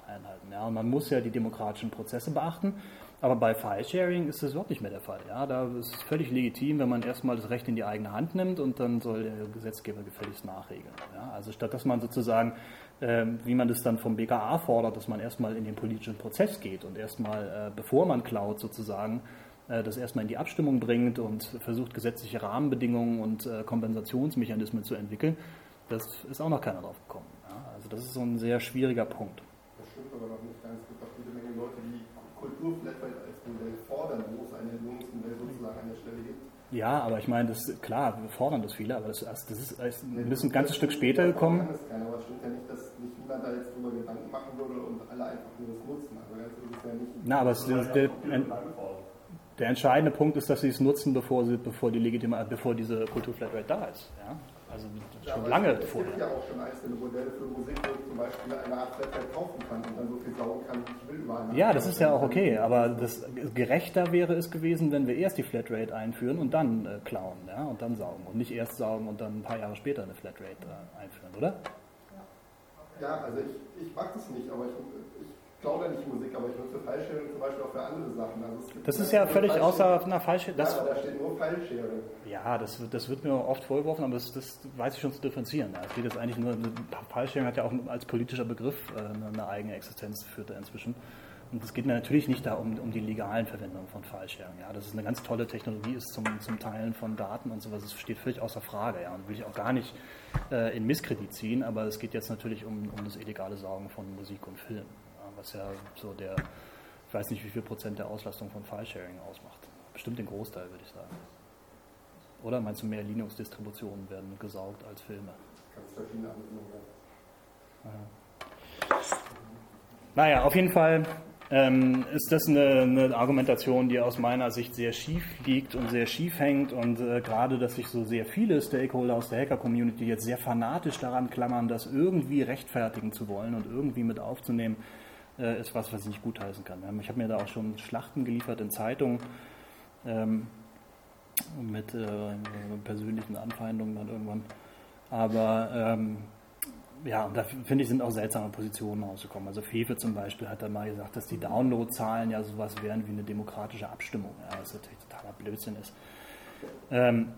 Ja, und man muss ja die demokratischen Prozesse beachten. Aber bei File-Sharing ist das überhaupt nicht mehr der Fall. Ja, da ist es völlig legitim, wenn man erstmal das Recht in die eigene Hand nimmt und dann soll der Gesetzgeber gefälligst nachregeln. Ja, also statt dass man sozusagen, äh, wie man das dann vom BKA fordert, dass man erstmal in den politischen Prozess geht und erstmal, äh, bevor man klaut sozusagen, äh, das erstmal in die Abstimmung bringt und versucht, gesetzliche Rahmenbedingungen und äh, Kompensationsmechanismen zu entwickeln, das ist auch noch keiner drauf gekommen. Ja, also das ist so ein sehr schwieriger Punkt. Stimmt aber noch nicht ganz. Es gibt auch jede Menge Leute, die Kultur vielleicht als Modell fordern, wo es ein Entlohnungsmodell sozusagen an der Stelle gibt. Ja, aber ich meine, das klar, wir fordern das viele, aber das, das ist, das ist ein ganzes Stück später gekommen. Das kann, aber es stimmt ja nicht, dass nicht niemand da jetzt drüber Gedanken machen würde und alle einfach nur das nutzen. Also das ist ja nicht. Na, aber es, der, der, der, entscheidende Punkt ist, dass sie es nutzen, bevor, sie, bevor, die bevor diese Kulturflatrate da ist. Ja? Also schon ja, lange vorher. Es gibt ja auch schon einzelne Modelle für Musik, wo ich zum Beispiel eine Art Flatrate kaufen kann und dann so viel saugen kann, wie ich will überall. Ja, das ist ja auch okay, aber das gerechter wäre es gewesen, wenn wir erst die Flatrate einführen und dann äh, klauen ja, und dann saugen und nicht erst saugen und dann ein paar Jahre später eine Flatrate äh, einführen, oder? Ja, also ich, ich mag das nicht, aber ich, ich klaue nicht Musik, aber ich nutze Fallsharing zum Beispiel auch für andere Sachen. Also das ist ja völlig außer einer Fallsharing. Ja, aber da steht nur Fallsharing. Ja, das, das wird mir oft vorgeworfen, aber das, das weiß ich schon zu differenzieren. Es geht jetzt eigentlich nur, Fallsharing hat ja auch als politischer Begriff äh, eine eigene Existenz, führt er inzwischen. Und es geht mir natürlich nicht da um, um die legalen Verwendungen von Fallsharing. Ja, das ist eine ganz tolle Technologie ist zum, zum Teilen von Daten und sowas. Das steht völlig außer Frage. Ja, und will ich auch gar nicht äh, in Misskredit ziehen, aber es geht jetzt natürlich um, um das illegale Saugen von Musik und Film was ja so der, ich weiß nicht, wie viel Prozent der Auslastung von File-Sharing ausmacht. Bestimmt den Großteil, würde ich sagen. Oder meinst du, mehr Linux-Distributionen werden gesaugt als Filme? Ganz verschiedene Anwendungen. Naja, auf jeden Fall ähm, ist das eine, eine, Argumentation, die aus meiner Sicht sehr schief liegt und sehr schief hängt und äh, gerade, dass sich so sehr viele Stakeholder aus der Hacker-Community jetzt sehr fanatisch daran klammern, das irgendwie rechtfertigen zu wollen und irgendwie mit aufzunehmen, äh, ist was, was ich nicht gutheißen kann. Ich habe mir da auch schon Schlachten geliefert in Zeitungen ähm, mit äh, persönlichen Anfeindungen dann irgendwann. Aber ähm, ja, da finde ich, sind auch seltsame Positionen rausgekommen. Also Fefe zum Beispiel hat dann mal gesagt, dass die Downloadzahlen ja sowas wären wie eine demokratische Abstimmung, ja, was natürlich totaler Blödsinn ist. Ähm,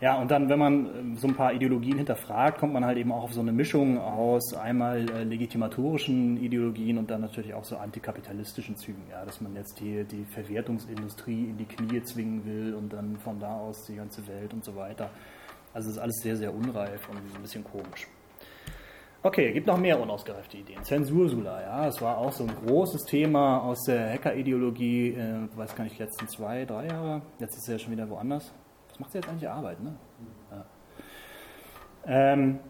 ja, und dann, wenn man ähm, so ein paar Ideologien hinterfragt, kommt man halt eben auch auf so eine Mischung aus einmal äh, legitimatorischen Ideologien und dann natürlich auch so antikapitalistischen Zügen. Ja, dass man jetzt die, die Verwertungsindustrie in die Knie zwingen will und dann von da aus die ganze Welt und so weiter. Also ist alles sehr, sehr unreif und ein bisschen komisch. Okay, gibt noch mehr unausgereifte Ideen. Zensursula, ja, das war auch so ein großes Thema aus der Hacker-Ideologie, äh, weiß gar nicht, letzten zwei, drei Jahre. Jetzt ist es ja schon wieder woanders. Das macht sie jetzt eigentlich Arbeit, ne? Ja. Ähm,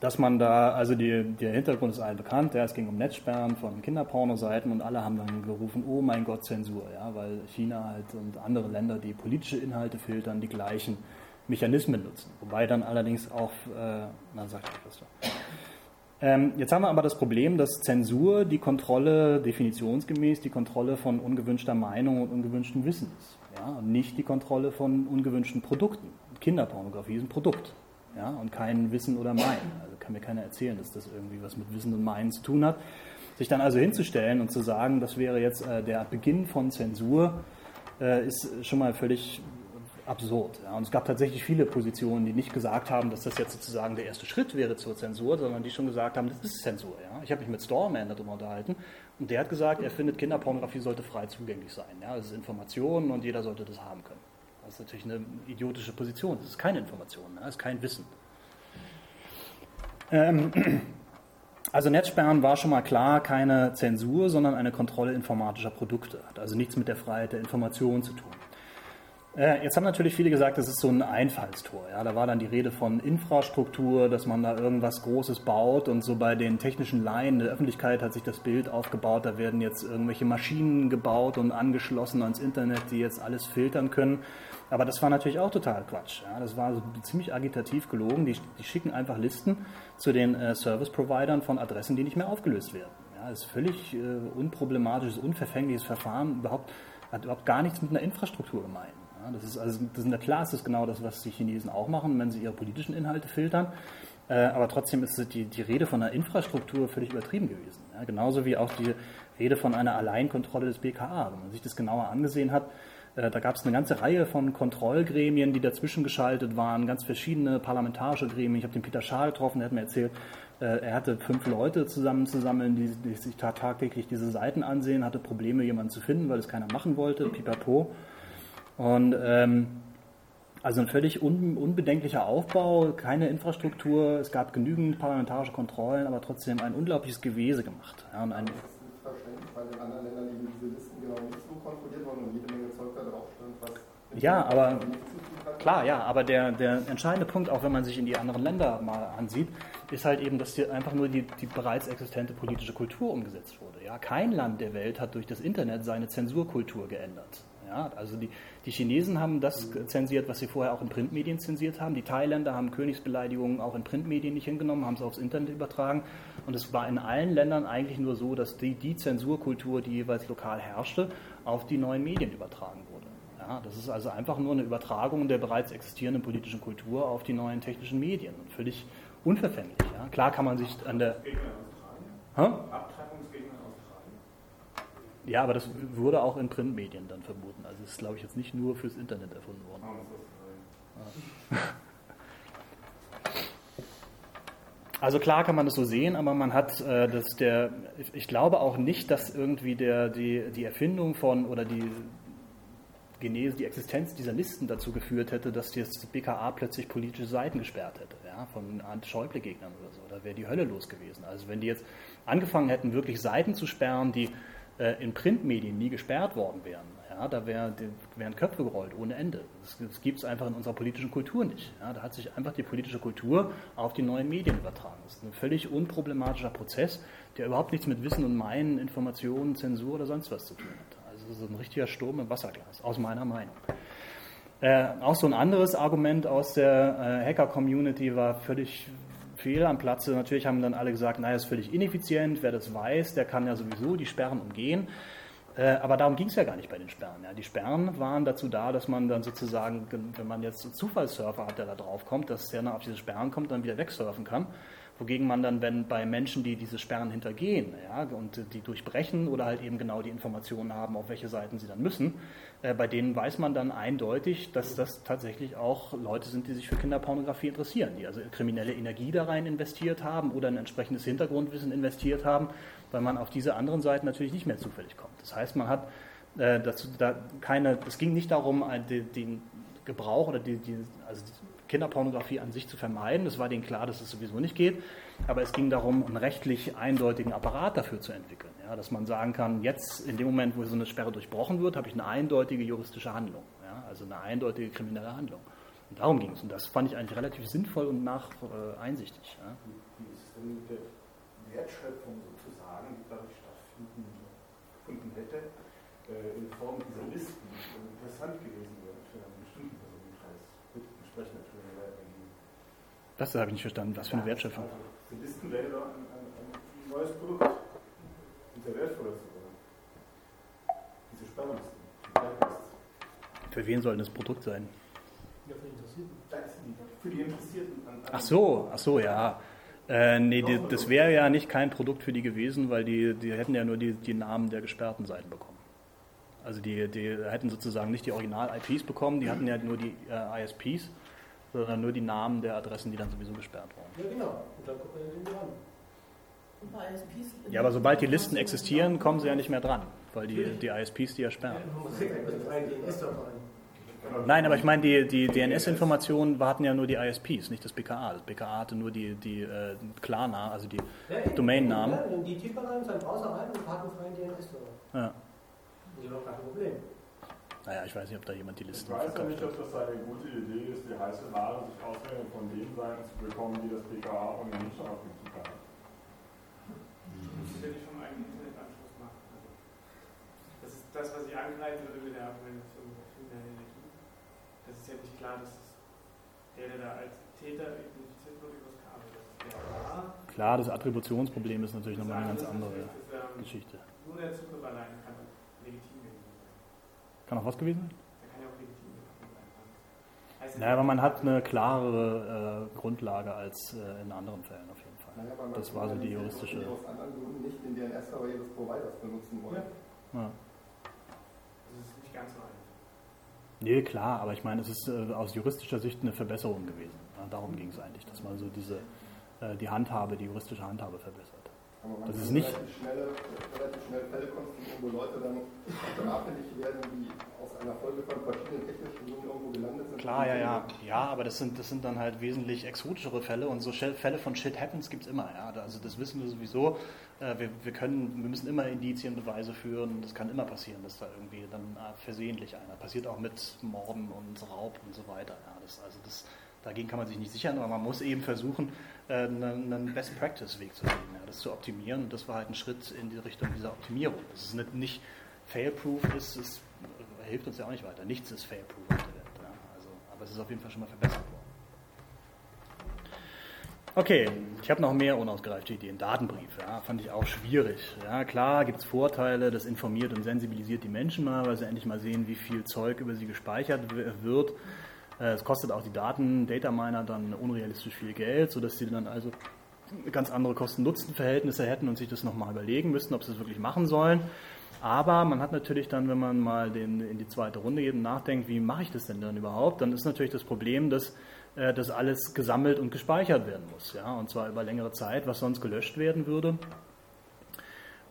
dass man da, also die, der Hintergrund ist allen bekannt, ja, es ging um Netzsperren von Kinderpornoseiten und alle haben dann gerufen, oh mein Gott, Zensur, ja, weil China halt und andere Länder, die politische Inhalte filtern, die gleichen Mechanismen nutzen. Wobei dann allerdings auch, äh, na sag ich was ähm, jetzt haben wir aber das Problem, dass Zensur die Kontrolle, definitionsgemäß die Kontrolle von ungewünschter Meinung und ungewünschtem Wissen ist ja, und nicht die Kontrolle von ungewünschten Produkten. Kinderpornografie ist ein Produkt ja, und kein Wissen oder Meinen. Also kann mir keiner erzählen, dass das irgendwie was mit Wissen und Meinen zu tun hat, Sich dann also hinzustellen und zu sagen, das wäre jetzt äh, der Beginn von Zensur, äh, ist schon mal völlig absurd. Ja. Und es gab tatsächlich viele Positionen, die nicht gesagt haben, dass das jetzt sozusagen der erste Schritt wäre zur Zensur, sondern die schon gesagt haben, das ist Zensur. Ja. Ich habe mich mit Storman darüber unterhalten und der hat gesagt, er findet, Kinderpornografie sollte frei zugänglich sein. Ja. Das ist Information und jeder sollte das haben können. Das ist natürlich eine idiotische Position. Das ist keine Information, das ist kein Wissen. Ähm, also Netzsperren war schon mal klar keine Zensur, sondern eine Kontrolle informatischer Produkte. Hat also nichts mit der Freiheit der Information zu tun. Äh, jetzt haben natürlich viele gesagt, das ist so ein Einfallstor. Ja, da war dann die Rede von Infrastruktur, dass man da irgendwas Großes baut und so bei den technischen Laien der Öffentlichkeit hat sich das Bild aufgebaut, da werden jetzt irgendwelche Maschinen gebaut und angeschlossen ans Internet, die jetzt alles filtern können. Aber das war natürlich auch total Quatsch. Ja, das war so ziemlich agitativ gelogen. Die, die schicken einfach Listen zu den äh, Service-Providern von Adressen, die nicht mehr aufgelöst werden. Ja, das ist völlig äh, unproblematisches, unverfängliches Verfahren, überhaupt, hat überhaupt gar nichts mit einer Infrastruktur gemeint. Das ist also, das ist, klar ist das genau das, was die Chinesen auch machen, wenn sie ihre politischen Inhalte filtern. Äh, aber trotzdem ist die, die Rede von einer Infrastruktur völlig übertrieben gewesen. Ja, genauso wie auch die Rede von einer Alleinkontrolle des BKA. Wenn man sich das genauer angesehen hat, äh, da gab es eine ganze Reihe von Kontrollgremien, die dazwischen geschaltet waren, ganz verschiedene parlamentarische Gremien. Ich habe den Peter Schaal getroffen, der hat mir erzählt, äh, er hatte fünf Leute zusammenzusammeln, die, die sich tagtäglich diese Seiten ansehen, hatte Probleme, jemanden zu finden, weil es keiner machen wollte, pipapo. Und ähm, also ein völlig un, unbedenklicher Aufbau, keine Infrastruktur, es gab genügend parlamentarische Kontrollen, aber trotzdem ein unglaubliches Gewese gemacht. Ja, und ein, ja, aber klar, ja, aber der, der entscheidende Punkt, auch wenn man sich in die anderen Länder mal ansieht, ist halt eben, dass hier einfach nur die, die bereits existente politische Kultur umgesetzt wurde. Ja, kein Land der Welt hat durch das Internet seine Zensurkultur geändert. Ja, also die, die Chinesen haben das zensiert, was sie vorher auch in Printmedien zensiert haben. Die Thailänder haben Königsbeleidigungen auch in Printmedien nicht hingenommen, haben es aufs Internet übertragen. Und es war in allen Ländern eigentlich nur so, dass die, die Zensurkultur, die jeweils lokal herrschte, auf die neuen Medien übertragen wurde. Ja, das ist also einfach nur eine Übertragung der bereits existierenden politischen Kultur auf die neuen technischen Medien und völlig unverfänglich. Ja. Klar kann man sich an der. Hä? Ja, aber das wurde auch in Printmedien dann verboten. Also es ist, glaube ich, jetzt nicht nur fürs Internet erfunden worden. Ja. Also klar kann man das so sehen, aber man hat äh, das der, ich glaube auch nicht, dass irgendwie der, die, die Erfindung von oder die Genese, die Existenz dieser Listen dazu geführt hätte, dass das BKA plötzlich politische Seiten gesperrt hätte, ja, von Schäuble-Gegnern oder so. Da wäre die Hölle los gewesen. Also wenn die jetzt angefangen hätten, wirklich Seiten zu sperren, die äh, in Printmedien nie gesperrt worden wären, ja, da wär, wären Köpfe gerollt ohne Ende. Das, das gibt es einfach in unserer politischen Kultur nicht. Ja, da hat sich einfach die politische Kultur auf die neuen Medien übertragen. Das ist ein völlig unproblematischer Prozess, der überhaupt nichts mit Wissen und Meinen, Informationen, Zensur oder sonst was zu tun hat. Also das ist ein richtiger Sturm im Wasserglas, aus meiner Meinung. Äh, auch so ein anderes Argument aus der äh, Hacker-Community war völlig fehl am Platze. Natürlich haben dann alle gesagt, naja, ist völlig ineffizient, wer das weiß, der kann ja sowieso die Sperren umgehen. Äh, aber darum ging es ja gar nicht bei den Sperren. Ja. Die Sperren waren dazu da, dass man dann sozusagen, wenn man jetzt einen Zufallssurfer hat, der da drauf kommt, dass der dann auf diese Sperren kommt, dann wieder wegsurfen kann. Wogegen man dann, wenn bei Menschen, die diese Sperren hintergehen ja, und die durchbrechen oder halt eben genau die Informationen haben, auf welche Seiten sie dann müssen, äh, bei denen weiß man dann eindeutig, dass das tatsächlich auch Leute sind, die sich für Kinderpornografie interessieren, die also kriminelle Energie da rein investiert haben oder ein entsprechendes Hintergrundwissen investiert haben, weil man auf diese anderen Seiten natürlich nicht mehr zufällig kommt. Das heißt, man hat äh, dazu, da keine, es ging nicht darum, den Gebrauch oder die, die, also die Kinderpornografie an sich zu vermeiden. Es war denen klar, dass es sowieso nicht geht. Aber es ging darum, einen rechtlich eindeutigen Apparat dafür zu entwickeln. Ja, dass man sagen kann, jetzt in dem Moment, wo so eine Sperre durchbrochen wird, habe ich eine eindeutige juristische Handlung. Ja, also eine eindeutige kriminelle Handlung. Und darum ging es. Und das fand ich eigentlich relativ sinnvoll und nach äh, einsichtig. Ja. Wie ist denn mit der Wertschöpfung sozusagen, die dadurch stattfinden gefunden hätte, äh, in Form dieser Listen interessant gewesen wäre für einen bestimmten Personenkreis? Mit entsprechender das habe ich nicht verstanden. Was für eine Wertschöpfung? Also, die Listen wäre doch ein, ein, ein, neues Produkt. Und der wertvollste, oder? Diese Sperrlisten. Für wen soll das Produkt sein? Ja, für die Interessierten. Für die Interessierten. An, an ach so, ach so, ja. Äh, nee, die, das wäre ja nicht kein Produkt für die gewesen, weil die, die hätten ja nur die, die Namen der gesperrten Seiten bekommen. Also die, die hätten sozusagen nicht die Original-IPs bekommen, die hatten ja nur die äh, ISPs, sondern nur die Namen der Adressen, die dann sowieso gesperrt wurden. Ja, genau. Und dann guckt man den dran. Und bei ISPs Ja, aber sobald die Listen existieren, kommen sie ja nicht mehr dran, weil die, die ISPs die ja sperren. Nein, aber ich meine, die, die DNS-Informationen warten ja nur die ISPs, nicht das BKA. Das BKA hatte nur die, die äh, Klarnamen, also die Ja. Domainnamen. Ja, und die tippen rein, seinen Browser rein und hat einen freien DNS-Server. Ja. Das ist doch kein Problem. Naja, ich weiß nicht, ob da jemand die Ich Listen weiß ja verkauft nicht, hat. ob das eine gute Idee ist, die heiße Ware sich ausgerechnet von den Seiten zu bekommen, die das BKA ohnehin schon auf dem Zug hat. Du musst es ja nicht vom eigenen Internetanschluss machen. Also, das ist das, was ich angreifen würde mit der Argumentation der Energie. Das ist ja nicht klar, dass es der, der da als Täter identifiziert wird, übers Kabel. Das ist der BKA. Klar, das Attributionsproblem ist natürlich nochmal eine ganz Das ist andere ähm, Geschichte. Nur der Zugriff allein kann legitim. Kann auch was gewesen sein? Naja, aber man hat eine klarere äh, Grundlage als äh, in anderen Fällen auf jeden Fall. Naja, Das war so die juristische. Aus anderen Gründen nicht den DNS-Server jedes Providers benutzen wollen. Ja. Das ist nicht ganz so einfach. Nee, klar, aber ich meine, es ist äh, aus juristischer Sicht eine Verbesserung gewesen. Ja, darum ging es eigentlich, dass man so diese äh, die Handhabe, die juristische Handhabe verbessert. Das ist nicht- relativ schnell, relativ schnell Fälle konstruieren, wo Leute dann strafällig werden, die aus einer Folge von verschiedenen technischen Gründen irgendwo gelandet sind. Klar, ja, ja. Ja, aber das sind, das sind dann halt wesentlich exotischere Fälle und so Fälle von Shit Happens gibt es immer. Ja. Also das wissen wir sowieso. Äh, Wir, wir, können, wir müssen immer Indizien, Beweise führen. Das kann immer passieren, dass da irgendwie dann äh, versehentlich einer. Passiert auch mit Morden und Raub und so weiter. Ja. Das, also das, dagegen kann man sich nicht sichern, aber man muss eben versuchen, äh, einen, einen Best-Practice-Weg zu finden, ja, das zu optimieren. Und das war halt ein Schritt in die Richtung dieser Optimierung. Das ist nicht, nicht fail-proof, ist, äh, hilft uns ja auch nicht weiter. Nichts ist fail-proof auf der Welt. Ja. Also, aber es ist auf jeden Fall schon mal verbessert worden. Okay, ich habe noch mehr unausgereifte Ideen. Datenbrief, ja, fand ich auch schwierig. Ja, klar gibt es Vorteile, das informiert und sensibilisiert die Menschen mal, weil sie endlich mal sehen, wie viel Zeug über sie gespeichert wird. Äh, Es kostet auch die Daten, Data Miner dann unrealistisch viel Geld, sodass sie dann also ganz andere Kosten-Nutzen-Verhältnisse hätten und sich das nochmal überlegen müssten, ob sie das wirklich machen sollen. Aber man hat natürlich dann, wenn man mal den, in die zweite Runde geht und nachdenkt, wie mache ich das denn dann überhaupt, dann ist natürlich das Problem, dass äh, das alles gesammelt und gespeichert werden muss. Ja? Und zwar über längere Zeit, was sonst gelöscht werden würde.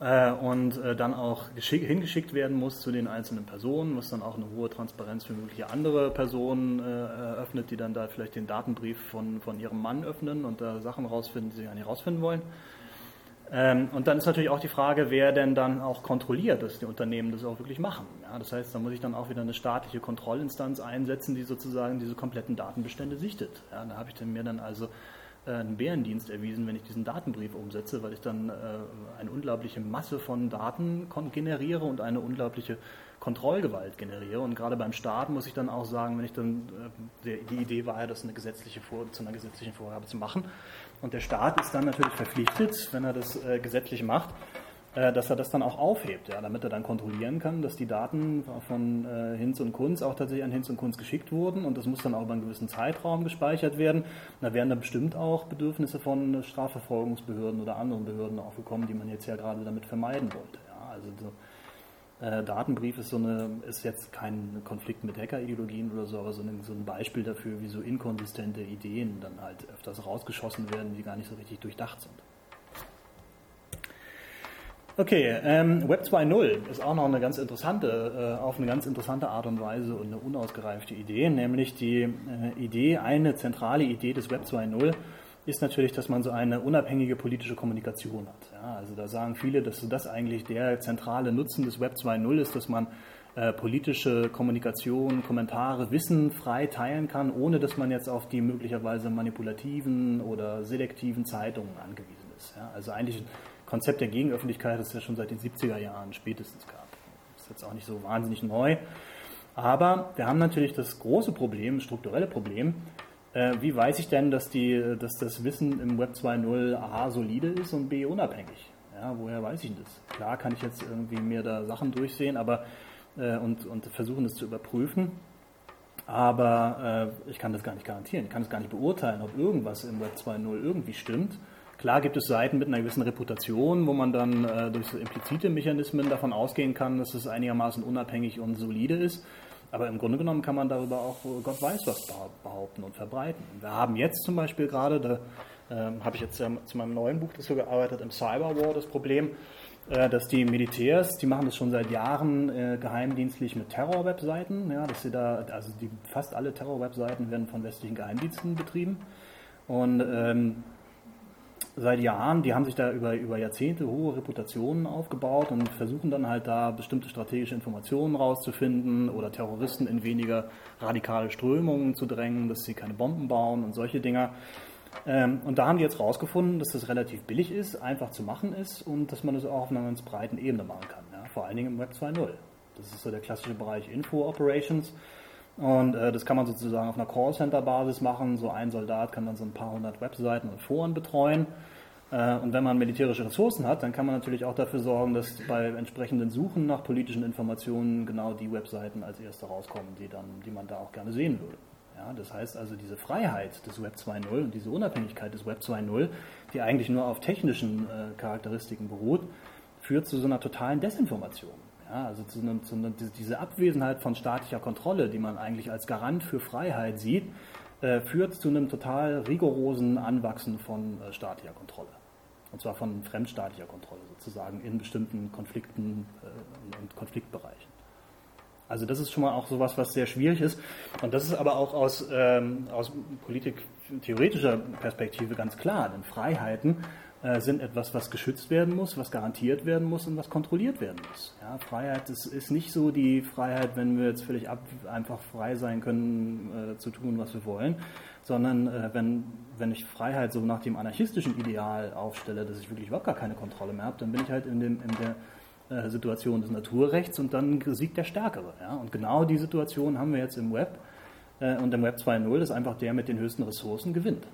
Äh, und äh, dann auch geschick, hingeschickt werden muss zu den einzelnen Personen, was dann auch eine hohe Transparenz für mögliche andere Personen äh, eröffnet, die dann da vielleicht den Datenbrief von, von ihrem Mann öffnen und da Sachen rausfinden, die sie gar nicht rausfinden wollen. Ähm, und dann ist natürlich auch die Frage, wer denn dann auch kontrolliert, dass die Unternehmen das auch wirklich machen. Ja, das heißt, da muss ich dann auch wieder eine staatliche Kontrollinstanz einsetzen, die sozusagen diese kompletten Datenbestände sichtet. Ja, da habe ich dann mir dann also einen Bärendienst erwiesen, wenn ich diesen Datenbrief umsetze, weil ich dann äh, eine unglaubliche Masse von Daten generiere und eine unglaubliche Kontrollgewalt generiere. Und gerade beim Staat muss ich dann auch sagen, wenn ich dann, äh, die Idee war ja, das eine gesetzliche Vor zu einer gesetzlichen Vorgabe zu machen. Und der Staat ist dann natürlich verpflichtet, wenn er das äh, gesetzlich macht, dass er das dann auch aufhebt, ja, damit er dann kontrollieren kann, dass die Daten von äh, Hinz und Kunz auch tatsächlich an Hinz und Kunz geschickt wurden und das muss dann auch über einen gewissen Zeitraum gespeichert werden. Da wären dann bestimmt auch Bedürfnisse von Strafverfolgungsbehörden oder anderen Behörden aufgekommen, die man jetzt ja gerade damit vermeiden wollte. Ja, also so, äh, Datenbrief ist so eine, ist jetzt kein Konflikt mit Hackerideologien oder so, aber so ein, so ein Beispiel dafür, wie so inkonsistente Ideen dann halt öfters rausgeschossen werden, die gar nicht so richtig durchdacht sind. Okay, ähm, Web 2.0 ist auch noch eine ganz interessante, äh, auf eine ganz interessante Art und Weise und eine unausgereifte Idee, nämlich die äh, Idee, eine zentrale Idee des Web 2.0 ist natürlich, dass man so eine unabhängige politische Kommunikation hat. Ja, also da sagen viele, dass das eigentlich der zentrale Nutzen des Web 2.0 ist, dass man äh, politische Kommunikation, Kommentare, Wissen frei teilen kann, ohne dass man jetzt auf die möglicherweise manipulativen oder selektiven Zeitungen angewiesen ist. Ja, also eigentlich Konzept der Gegenöffentlichkeit, das es ja schon seit den 70er Jahren spätestens gab. Ist jetzt auch nicht so wahnsinnig neu. Aber wir haben natürlich das große Problem, das strukturelle Problem, äh, wie weiß ich denn, dass, die, dass das Wissen im Web 2.0 A solide ist und B unabhängig? Ja, woher weiß ich das? Klar kann ich jetzt irgendwie mir da Sachen durchsehen aber, äh, und, und versuchen, das zu überprüfen. Aber äh, ich kann das gar nicht garantieren. Ich kann es gar nicht beurteilen, ob irgendwas im Web 2.0 irgendwie stimmt. Klar gibt es Seiten mit einer gewissen Reputation, wo man dann äh, durch so implizite Mechanismen davon ausgehen kann, dass es einigermaßen unabhängig und solide ist. Aber im Grunde genommen kann man darüber auch Gott weiß was behaupten und verbreiten. Wir haben jetzt zum Beispiel gerade, da ähm, habe ich jetzt ja zu meinem neuen Buch dazu gearbeitet, im Cyberwar das Problem, äh, dass die Militärs, die machen das schon seit Jahren äh, geheimdienstlich mit Terror-Webseiten, ja, dass sie da, also die, fast alle Terror-Webseiten werden von westlichen Geheimdiensten betrieben. Und ähm, seit Jahren, die haben sich da über, über Jahrzehnte hohe Reputationen aufgebaut und versuchen dann halt da bestimmte strategische Informationen rauszufinden oder Terroristen in weniger radikale Strömungen zu drängen, dass sie keine Bomben bauen und solche Dinger. Ähm, und da haben die jetzt rausgefunden, dass das relativ billig ist, einfach zu machen ist und dass man das auch auf einer ganz breiten Ebene machen kann. Ja? Vor allen Dingen im Web 2.0. Das ist so der klassische Bereich Info Operations. Und äh, das kann man sozusagen auf einer Callcenter-Basis machen. So ein Soldat kann dann so ein paar hundert Webseiten und Foren betreuen. Äh, und wenn man militärische Ressourcen hat, dann kann man natürlich auch dafür sorgen, dass bei entsprechenden Suchen nach politischen Informationen genau die Webseiten als erste rauskommen, die, dann, die man da auch gerne sehen würde. Ja, das heißt also, diese Freiheit des Web 2.0 und diese Unabhängigkeit des Web 2.0, die eigentlich nur auf technischen äh, Charakteristiken beruht, führt zu so einer totalen Desinformation. Ja, also zu einer, zu einer, diese Abwesenheit von staatlicher Kontrolle, die man eigentlich als Garant für Freiheit sieht, äh, führt zu einem total rigorosen Anwachsen von äh, staatlicher Kontrolle. Und zwar von fremdstaatlicher Kontrolle sozusagen in bestimmten Konflikten äh, und Konfliktbereichen. Also das ist schon mal auch sowas, was sehr schwierig ist. Und das ist aber auch aus, ähm, aus politiktheoretischer Perspektive ganz klar. Denn Freiheiten äh, sind etwas, was geschützt werden muss, was garantiert werden muss und was kontrolliert werden muss. Ja, Freiheit ist, ist nicht so die Freiheit, wenn wir jetzt völlig ab, einfach frei sein können, äh, zu tun, was wir wollen, sondern äh, wenn, wenn ich Freiheit so nach dem anarchistischen Ideal aufstelle, dass ich wirklich überhaupt gar keine Kontrolle mehr habe, dann bin ich halt in, dem, in der äh, Situation des Naturrechts und dann siegt der Stärkere. Ja? Und genau die Situation haben wir jetzt im Web. Äh, und im Web 2.0 ist einfach der mit den höchsten Ressourcen gewinnt.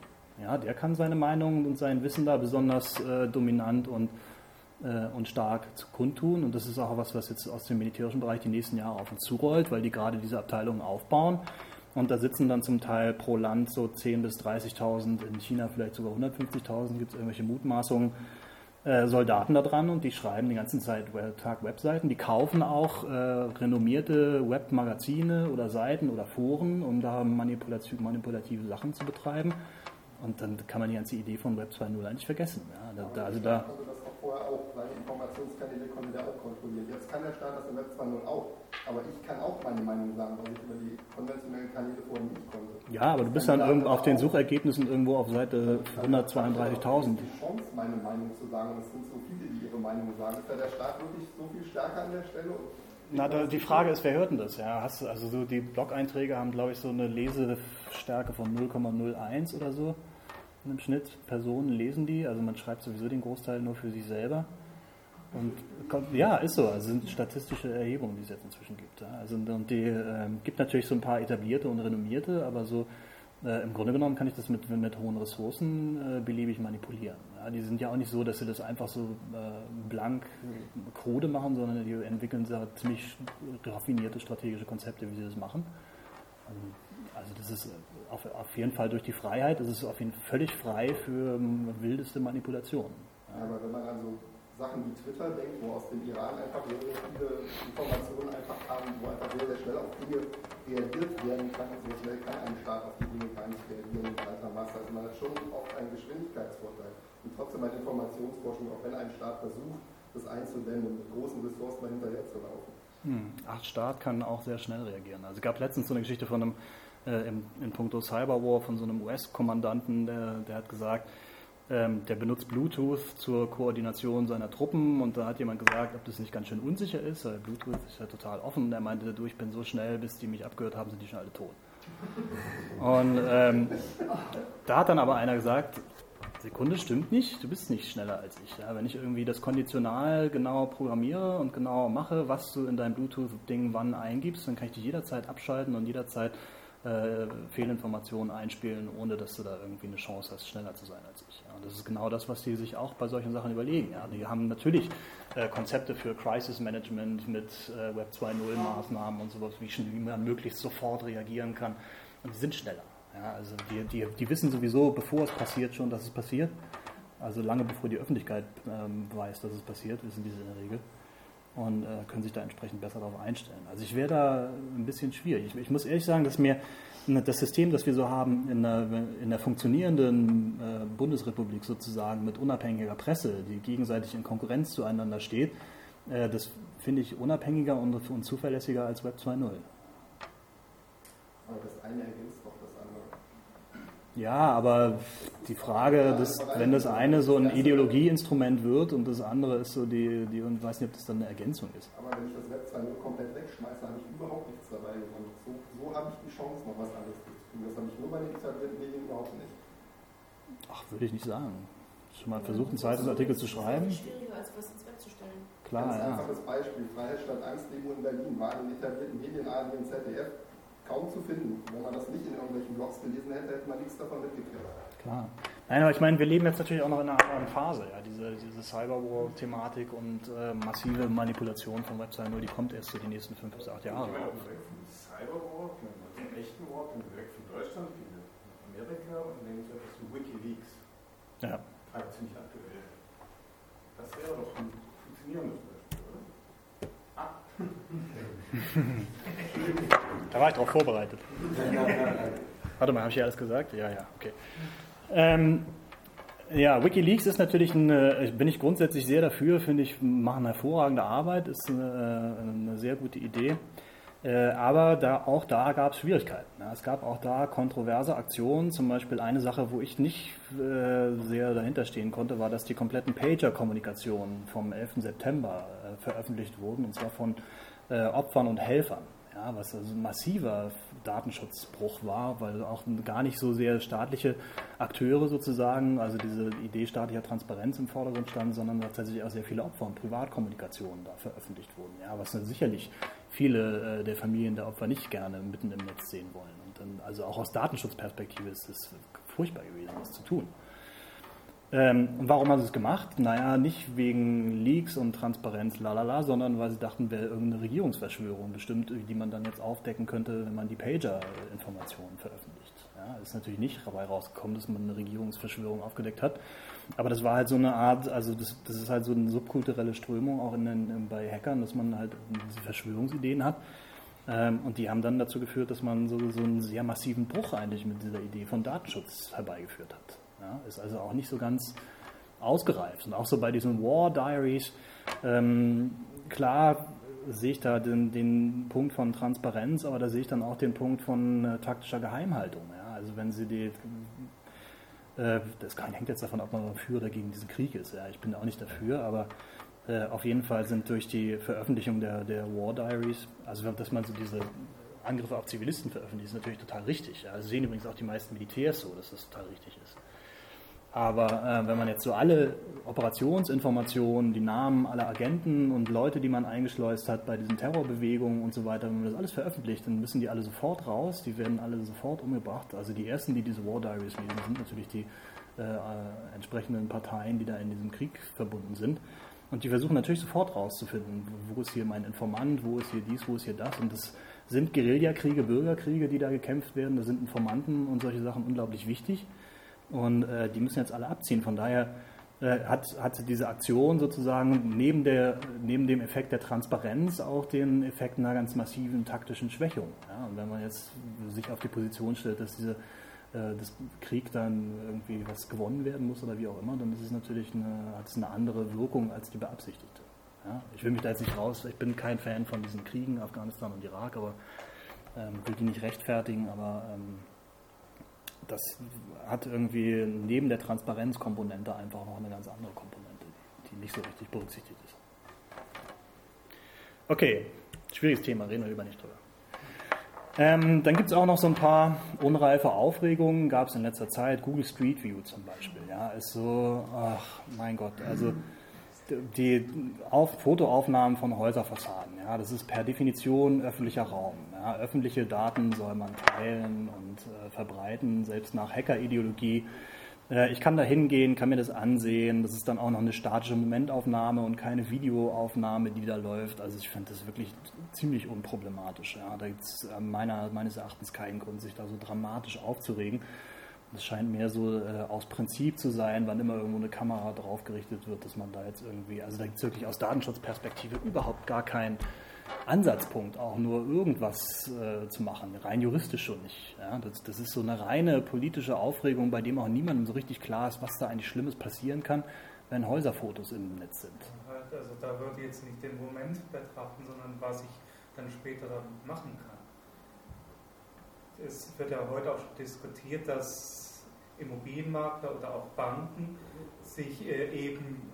Ja, der kann seine Meinung und sein Wissen da besonders äh, dominant und, äh, und stark kundtun. Und das ist auch was, was jetzt aus dem militärischen Bereich die nächsten Jahre auf uns zurollt, weil die gerade diese Abteilungen aufbauen. Und da sitzen dann zum Teil pro Land so 10.000 bis 30.000, in China vielleicht sogar 150.000, gibt es irgendwelche Mutmaßungen äh, Soldaten da dran und die schreiben die ganze Zeit Tag Webseiten. Die kaufen auch äh, renommierte Webmagazine oder Seiten oder Foren, um da manipulative, manipulative Sachen zu betreiben. Und dann kann man die ganze Idee von Web 2.0 eigentlich vergessen. Ja, da, da, also da, vorher auch, weil die Informationskanäle konnte der auch kontrollieren. Jetzt kann der Staat das im Web 2.0 auch. Aber ich kann auch meine Meinung sagen, weil ich über die konventionellen Kanäle vorher nicht konnte. Ja, aber du bist dann irgendwo auf den Suchergebnissen irgendwo auf Seite 132.000. die Chance, meine Meinung zu sagen. Und es sind so viele, die ihre Meinung sagen. Ist da der Staat wirklich so viel stärker an der Stelle? Na, da, die Frage ist, wer hört denn das? Ja, hast du, also so die Blog-Einträge haben, glaube ich, so eine Lesestärke von 0,01 oder so im Schnitt. Personen lesen die, also man schreibt sowieso den Großteil nur für sich selber. Und ja, ist so. Also sind statistische Erhebungen, die es jetzt inzwischen gibt. Also und die äh, gibt natürlich so ein paar etablierte und renommierte, aber so äh, im Grunde genommen kann ich das mit, mit hohen Ressourcen äh, beliebig manipulieren. Ja, die sind ja auch nicht so, dass sie das einfach so äh, blank äh, krude machen, sondern die entwickeln da ziemlich raffinierte strategische Konzepte, wie sie das machen. Also das ist auf, auf jeden Fall durch die Freiheit, das ist auf jeden Fall völlig frei für um, wildeste Manipulationen. Ja, aber wenn man also Sachen wie Twitter denkt, wo aus dem Iran einfach sehr, sehr viele Informationen einfach kamen, wo einfach sehr, sehr schnell auf Dinge reagiert werden kann. So schnell kann ein Staat auf die Dinge gar nicht reagieren in breiter Masse. Also man hat schon oft einen Geschwindigkeitsvorteil. Und trotzdem bei Informationsforschung, auch wenn ein Staat versucht, das einzudämmen, mit großen Ressourcen dahinterher zu laufen. Hm. Acht Staat kann auch sehr schnell reagieren. Also es gab letztens so eine Geschichte von einem, äh, in, in puncto Cyberwar, von so einem US-Kommandanten, der, der hat gesagt, ähm, der benutzt Bluetooth zur Koordination seiner Truppen und da hat jemand gesagt, ob das nicht ganz schön unsicher ist, weil Bluetooth ist ja total offen und er meinte, du, ich bin so schnell, bis die mich abgehört haben, sind die schon alle tot. Und ähm, da hat dann aber einer gesagt, Sekunde stimmt nicht, du bist nicht schneller als ich. Ja? Wenn ich irgendwie das konditional genau programmiere und genau mache, was du in dein Bluetooth-Ding wann eingibst, dann kann ich dich jederzeit abschalten und jederzeit äh, Fehlinformationen einspielen, ohne dass du da irgendwie eine Chance hast, schneller zu sein als ich. Ja, und das ist genau das, was die sich auch bei solchen Sachen überlegen. Ja, die haben natürlich äh, Konzepte für Crisis Management mit äh, Web 2.0 Maßnahmen und sowas, wie, wie man möglichst sofort reagieren kann. Und die sind schneller. Ja, also die, die, die wissen sowieso, bevor es passiert, schon, dass es passiert. Also lange bevor die Öffentlichkeit ähm, weiß, dass es passiert, wissen die es in der Regel und äh, können sich da entsprechend besser darauf einstellen. Also ich wäre da ein bisschen schwierig. Ich, ich, muss ehrlich sagen, dass mir das System, das wir so haben in der, in der funktionierenden äh, Bundesrepublik sozusagen mit unabhängiger Presse, die gegenseitig in Konkurrenz zueinander steht, äh, das finde ich unabhängiger und, und zuverlässiger als Web 2.0. Aber das eine ergänzt. Ja, aber die Frage, dass, wenn das eine so ein Ideologieinstrument wird und das andere ist so die, die und weiß nicht, ob das dann eine Ergänzung ist. Aber wenn ich das Web 2.0 komplett wegschmeiße, habe ich überhaupt nichts dabei gewonnen. So, so habe ich die Chance, noch was anderes zu tun. Das habe ich nur bei den etablierten Medien überhaupt nicht. Ach, würde ich nicht sagen. Schon mal versucht, einen Zeitungsartikel zu schreiben? Das ist schwieriger, als was ins Web zu stellen. Klar, Ganz ja. einfaches Beispiel. Freiheit statt Angst Demo in Berlin war in den etablierten Medien, ARD und ZDF kaum zu finden. Wenn man das nicht in irgendwelchen Blogs gelesen hätte, hätte man nichts davon mitgekriegt. Klar. Nein, aber ich meine, wir leben jetzt natürlich auch noch in einer anderen Phase. Ja. Diese, diese Cyberwar-Thematik und äh, massive Manipulation von Web 2.0, die kommt erst so die nächsten fünf bis acht Jahre. Ich meine, Weg vom Cyberwar, vom echten War, Weg von Deutschland, wir nach Amerika und nehmen so etwas wie Wikileaks. Ja. Gerade ziemlich aktuell. Das wäre doch ein funktionierendes Beispiel, oder? Ah. Da war ich drauf vorbereitet. Warte mal, habe ich hier alles gesagt? Ja, ja, okay. Ähm, ja, Wikileaks ist natürlich, eine, bin ich grundsätzlich sehr dafür, finde ich, machen hervorragende Arbeit, ist eine, eine sehr gute Idee. Äh, aber da, auch da gab es Schwierigkeiten. Ja, es gab auch da kontroverse Aktionen. Zum Beispiel eine Sache, wo ich nicht äh, sehr dahinter stehen konnte, war, dass die kompletten Pager-Kommunikationen vom 11. September äh, veröffentlicht wurden, und zwar von äh, Opfern und Helfern. Ja, was also ein massiver Datenschutzbruch war, weil auch gar nicht so sehr staatliche Akteure sozusagen, also diese Idee staatlicher Transparenz im Vordergrund stand, sondern tatsächlich auch sehr viele Opfer- und Privatkommunikationen da veröffentlicht wurden. Ja, was sicherlich viele äh, der Familien der Opfer nicht gerne mitten im Netz sehen wollen. Und dann, also auch aus Datenschutzperspektive ist es furchtbar gewesen, das zu tun. Ähm, und warum haben sie es gemacht? Naja, nicht wegen Leaks und Transparenz, lalala, sondern weil sie dachten, wäre irgendeine Regierungsverschwörung bestimmt, die man dann jetzt aufdecken könnte, wenn man die Pager-Informationen veröffentlicht. Ja, ist natürlich nicht dabei rausgekommen, dass man eine Regierungsverschwörung aufgedeckt hat. Aber das war halt so eine Art, also das, das ist halt so eine subkulturelle Strömung auch in den, bei Hackern, dass man halt diese Verschwörungsideen hat. Ähm, und die haben dann dazu geführt, dass man so, so einen sehr massiven Bruch eigentlich mit dieser Idee von Datenschutz herbeigeführt hat. Ja, ist also auch nicht so ganz ausgereift. Und auch so bei diesen War Diaries, ähm, klar sehe ich da den, den, Punkt von Transparenz, aber da sehe ich dann auch den Punkt von äh, taktischer Geheimhaltung. Ja? Also wenn sie die, äh, das hängt jetzt davon ab, ob man dafür oder gegen diesen Krieg ist. Ja? Ich bin auch nicht dafür, aber äh, auf jeden Fall sind durch die Veröffentlichung der, der War Diaries, also dass man so diese Angriffe auf Zivilisten veröffentlicht, ist natürlich total richtig. Ja? Also sehen übrigens auch die meisten Militärs so, dass das total richtig ist. Aber äh, wenn man jetzt so alle Operationsinformationen, die Namen aller Agenten und Leute, die man eingeschleust hat bei diesen Terrorbewegungen und so weiter, wenn man das alles veröffentlicht, dann müssen die alle sofort raus, die werden alle sofort umgebracht. Also die ersten, die diese War Diaries lesen, sind natürlich die äh, entsprechenden Parteien, die da in diesem Krieg verbunden sind. Und die versuchen natürlich sofort rauszufinden, wo ist hier mein Informant, wo ist hier dies, wo ist hier das. Und das sind Guerillakriege, Bürgerkriege, die da gekämpft werden. Da sind Informanten und solche Sachen unglaublich wichtig. Und äh, die müssen jetzt alle abziehen. Von daher äh, hat, hat diese Aktion sozusagen neben, der, neben dem Effekt der Transparenz auch den Effekt einer ganz massiven taktischen Schwächung. Ja? Und wenn man jetzt sich auf die Position stellt, dass diese äh, das Krieg dann irgendwie was gewonnen werden muss oder wie auch immer, dann ist es natürlich eine, hat es eine andere Wirkung als die beabsichtigte. Ja? Ich will mich da jetzt nicht raus, ich bin kein Fan von diesen Kriegen, Afghanistan und Irak, aber ähm, will die nicht rechtfertigen, aber ähm, das hat irgendwie neben der Transparenzkomponente einfach noch eine ganz andere Komponente, die nicht so richtig berücksichtigt ist. Okay, schwieriges Thema, reden wir lieber nicht drüber. Ähm, dann gibt es auch noch so ein paar unreife Aufregungen, gab es in letzter Zeit, Google Street View zum Beispiel, ja, ist so, ach mein Gott, also die Auf Fotoaufnahmen von Häuserfassaden, ja, das ist per Definition öffentlicher Raum. Ja, öffentliche Daten soll man teilen und äh, verbreiten, selbst nach Hackerideologie. Äh, ich kann da hingehen, kann mir das ansehen. Das ist dann auch noch eine statische Momentaufnahme und keine Videoaufnahme, die da läuft. Also ich finde das wirklich ziemlich unproblematisch. Ja. Da gibt es äh, meines Erachtens keinen Grund, sich da so dramatisch aufzuregen. Das scheint mehr so äh, aus Prinzip zu sein, wann immer irgendwo eine Kamera drauf gerichtet wird, dass man da jetzt irgendwie, also da gibt es wirklich aus Datenschutzperspektive überhaupt gar keinen Ansatzpunkt, auch nur irgendwas äh, zu machen, rein juristisch schon nicht. Ja? Das, das, ist so eine reine politische Aufregung, bei dem auch niemandem so richtig klar ist, was da eigentlich Schlimmes passieren kann, wenn Häuserfotos im Netz sind. Also da würde ich jetzt nicht den Moment betrachten, sondern was ich dann später machen kann. Es wird ja heute auch schon diskutiert, dass Immobilienmakler oder auch Banken sich äh, eben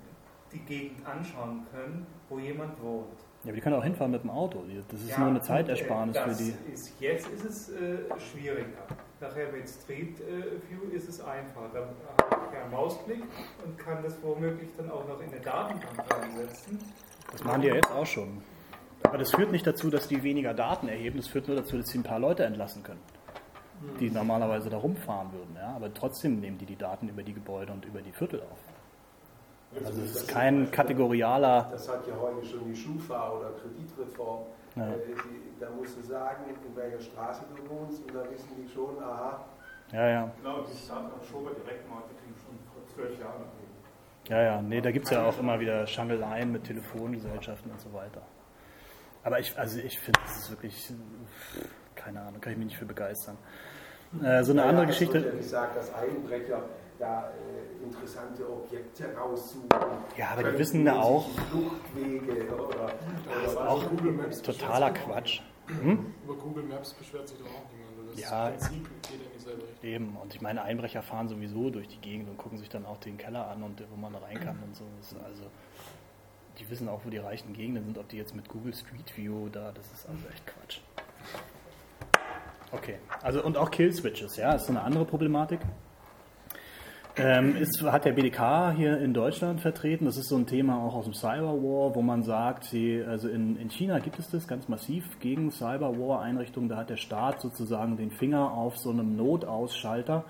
die Gegend anschauen können, wo jemand wohnt. Ja, aber die können auch hinfahren mit dem Auto. Das ist ja, nur eine Zeitersparnis äh, für die. Ist, jetzt ist es äh, schwieriger. Nachher mit Street äh, View ist es einfach. Da habe ich ja einen Mausklick und kann das womöglich dann auch noch in eine Datenbank reinsetzen. Das machen die ja jetzt auch schon. Aber das führt nicht dazu, dass die weniger Daten erheben, das führt nur dazu, dass sie ein paar Leute entlassen können, die normalerweise da rumfahren würden. Ja? Aber trotzdem nehmen die die Daten über die Gebäude und über die Viertel auf. Also es ist kein kategorialer. Das hat ja heute schon die Schufa oder Kreditreform. Ja. Äh, da musst du sagen, in welcher Straße du wohnst und da wissen die schon, aha. Ja, ja. Genau, die Stadt hat Schober Direktmarketing schon vor zwölf Jahren Ja, ja, nee, da gibt es ja auch immer wieder Schangeleien mit Telefongesellschaften und so weiter. Aber ich, also ich finde, das ist wirklich, keine Ahnung, kann ich mich nicht für begeistern. Äh, so eine ja, andere ja, Geschichte. Ja gesagt, dass Einbrecher da äh, interessante Objekte raussuchen. Ja, aber die wissen ja auch. Fluchtwege oder, oder das ist auch Google Maps totaler Quatsch. Hm? Über Google Maps beschwert sich doch auch niemand. Das ja, Prinzip geht in dieselbe Richtung. Eben, und ich meine, Einbrecher fahren sowieso durch die Gegend und gucken sich dann auch den Keller an und wo man rein kann und so. Also die wissen auch, wo die reichen Gegenden sind, ob die jetzt mit Google Street View da, das ist also echt Quatsch. Okay, also und auch Kill Switches, ja, ist so eine andere Problematik. Ähm, ist, hat der BDK hier in Deutschland vertreten. Das ist so ein Thema auch aus dem Cyberwar, wo man sagt, die, also in, in China gibt es das ganz massiv gegen Cyberwar-Einrichtungen. Da hat der Staat sozusagen den Finger auf so einem Notausschalter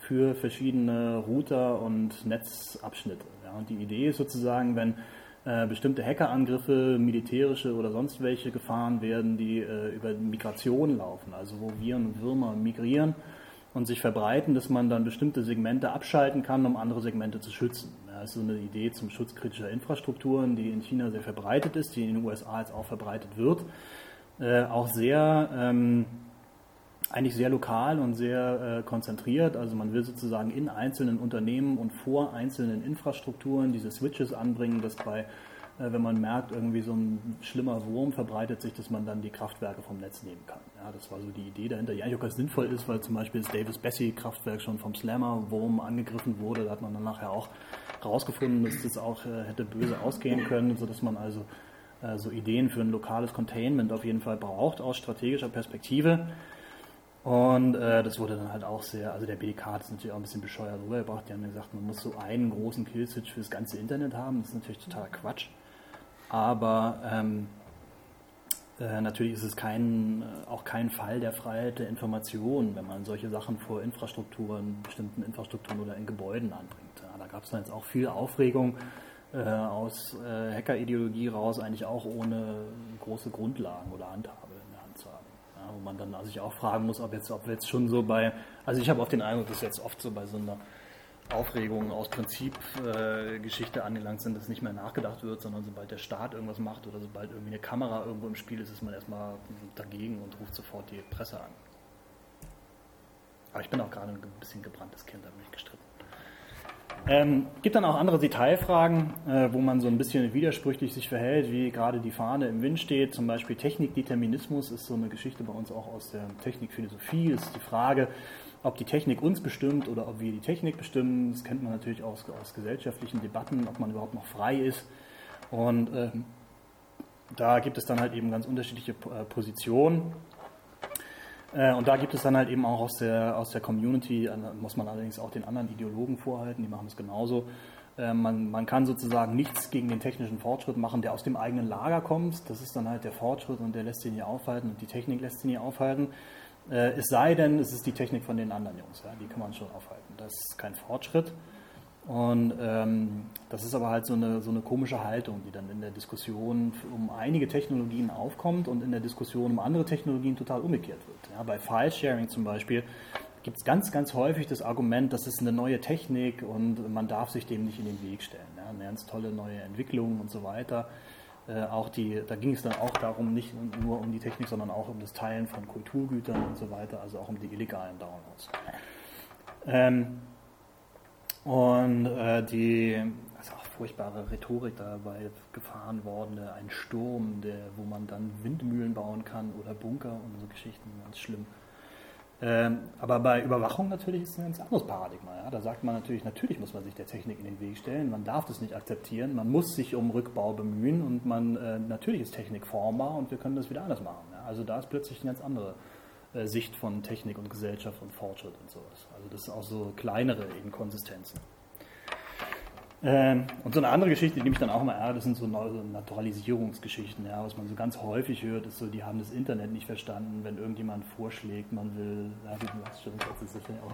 für verschiedene Router und Netzabschnitte. Ja, und die Idee ist sozusagen, wenn äh, bestimmte Hackerangriffe, militärische oder sonst welche gefahren werden, die äh, über Migration laufen, also wo Viren und Würmer migrieren und sich verbreiten, dass man dann bestimmte Segmente abschalten kann, um andere Segmente zu schützen. das ist so eine Idee zum Schutz kritischer Infrastrukturen, die in China sehr verbreitet ist, die in den USA jetzt auch verbreitet wird. Äh, auch sehr, ähm, eigentlich sehr lokal und sehr äh, konzentriert. Also man will sozusagen in einzelnen Unternehmen und vor einzelnen Infrastrukturen diese Switches anbringen, dass bei äh, wenn man merkt, irgendwie so ein schlimmer Wurm verbreitet sich, dass man dann die Kraftwerke vom Netz nehmen kann. Ja, das war so die Idee dahinter, die eigentlich auch ganz sinnvoll ist, weil zum Beispiel das Davis-Bessie-Kraftwerk schon vom Slammer-Wurm angegriffen wurde. Da hat man dann nachher auch herausgefunden, dass das auch äh, hätte böse ausgehen können, sodass man also äh, so Ideen für ein lokales Containment auf jeden Fall braucht aus strategischer Perspektive. Und äh, das wurde dann halt auch sehr, also der BDK hat es natürlich auch ein bisschen bescheuert rübergebracht. Die haben gesagt, man muss so einen großen Killswitch für das ganze Internet haben. Das ist natürlich totaler Quatsch. Aber ähm, äh, natürlich ist es kein, äh, auch kein Fall der Freiheit der Information, wenn man solche Sachen vor Infrastrukturen, bestimmten Infrastrukturen oder in Gebäuden anbringt. Ja, da gab es dann jetzt auch viel Aufregung äh, aus äh, Hackerideologie raus, eigentlich auch ohne große Grundlagen oder Handhabe in der Hand zu haben. Ja, wo man dann sich auch fragen muss, ob, jetzt, ob wir jetzt schon so bei, also ich habe auf den Eindruck, dass jetzt oft so bei so einer Aufregungen aus Prinzip äh, angelangt sind, dass nicht mehr nachgedacht wird, sondern sobald der Staat irgendwas macht oder sobald irgendwie eine Kamera irgendwo im Spiel ist, ist man erstmal dagegen und ruft sofort die Presse an. Aber ich bin auch gerade ein bisschen gebranntes Kind, da bin ich gestritten. Ähm, gibt dann auch andere Detailfragen, äh, wo man so ein bisschen widersprüchlich sich verhält, wie gerade die Fahne im Wind steht. Zum Beispiel Technikdeterminismus ist so eine Geschichte bei uns auch aus der Technikphilosophie. Das ist die Frage, ob die Technik uns bestimmt oder ob wir die Technik bestimmen, das kennt man natürlich aus, aus gesellschaftlichen Debatten, ob man überhaupt noch frei ist. Und äh, da gibt es dann halt eben ganz unterschiedliche äh, Positionen. Äh, und da gibt es dann halt eben auch aus der, aus der Community, äh, muss man allerdings auch den anderen Ideologen vorhalten, die machen es genauso. Äh, man, man kann sozusagen nichts gegen den technischen Fortschritt machen, der aus dem eigenen Lager kommt. Das ist dann halt der Fortschritt und der lässt ihn hier aufhalten und die Technik lässt ihn hier aufhalten. Es sei denn, es ist die Technik von den anderen Jungs, ja, die kann man schon aufhalten. Das ist kein Fortschritt. Und ähm, das ist aber halt so eine, so eine komische Haltung, die dann in der Diskussion um einige Technologien aufkommt und in der Diskussion um andere Technologien total umgekehrt wird. Ja, bei File-Sharing zum Beispiel gibt es ganz, ganz häufig das Argument, das ist eine neue Technik und man darf sich dem nicht in den Weg stellen. Ja, eine ganz tolle neue Entwicklung und so weiter. Äh, auch die, da ging es dann auch darum, nicht nur um die Technik, sondern auch um das Teilen von Kulturgütern und so weiter, also auch um die illegalen Downloads. Ähm, und äh, die, also auch furchtbare Rhetorik dabei gefahren worden, ein Sturm, der, wo man dann Windmühlen bauen kann oder Bunker und so Geschichten, ganz schlimm. Ähm, aber bei Überwachung natürlich ist es ein ganz anderes Paradigma. Ja? Da sagt man natürlich, natürlich muss man sich der Technik in den Weg stellen, man darf das nicht akzeptieren, man muss sich um Rückbau bemühen und man, äh, natürlich ist Technik formbar und wir können das wieder anders machen. Ja? Also da ist plötzlich eine ganz andere Sicht von Technik und Gesellschaft und Fortschritt und sowas. Also das sind auch so kleinere Inkonsistenzen. Ähm, und so eine andere Geschichte, die mich dann auch immer ärgert, das sind so Naturalisierungsgeschichten, ja, was man so ganz häufig hört, ist so, die haben das Internet nicht verstanden, wenn irgendjemand vorschlägt, man will, ja, du hast schon, das ist sicher auch.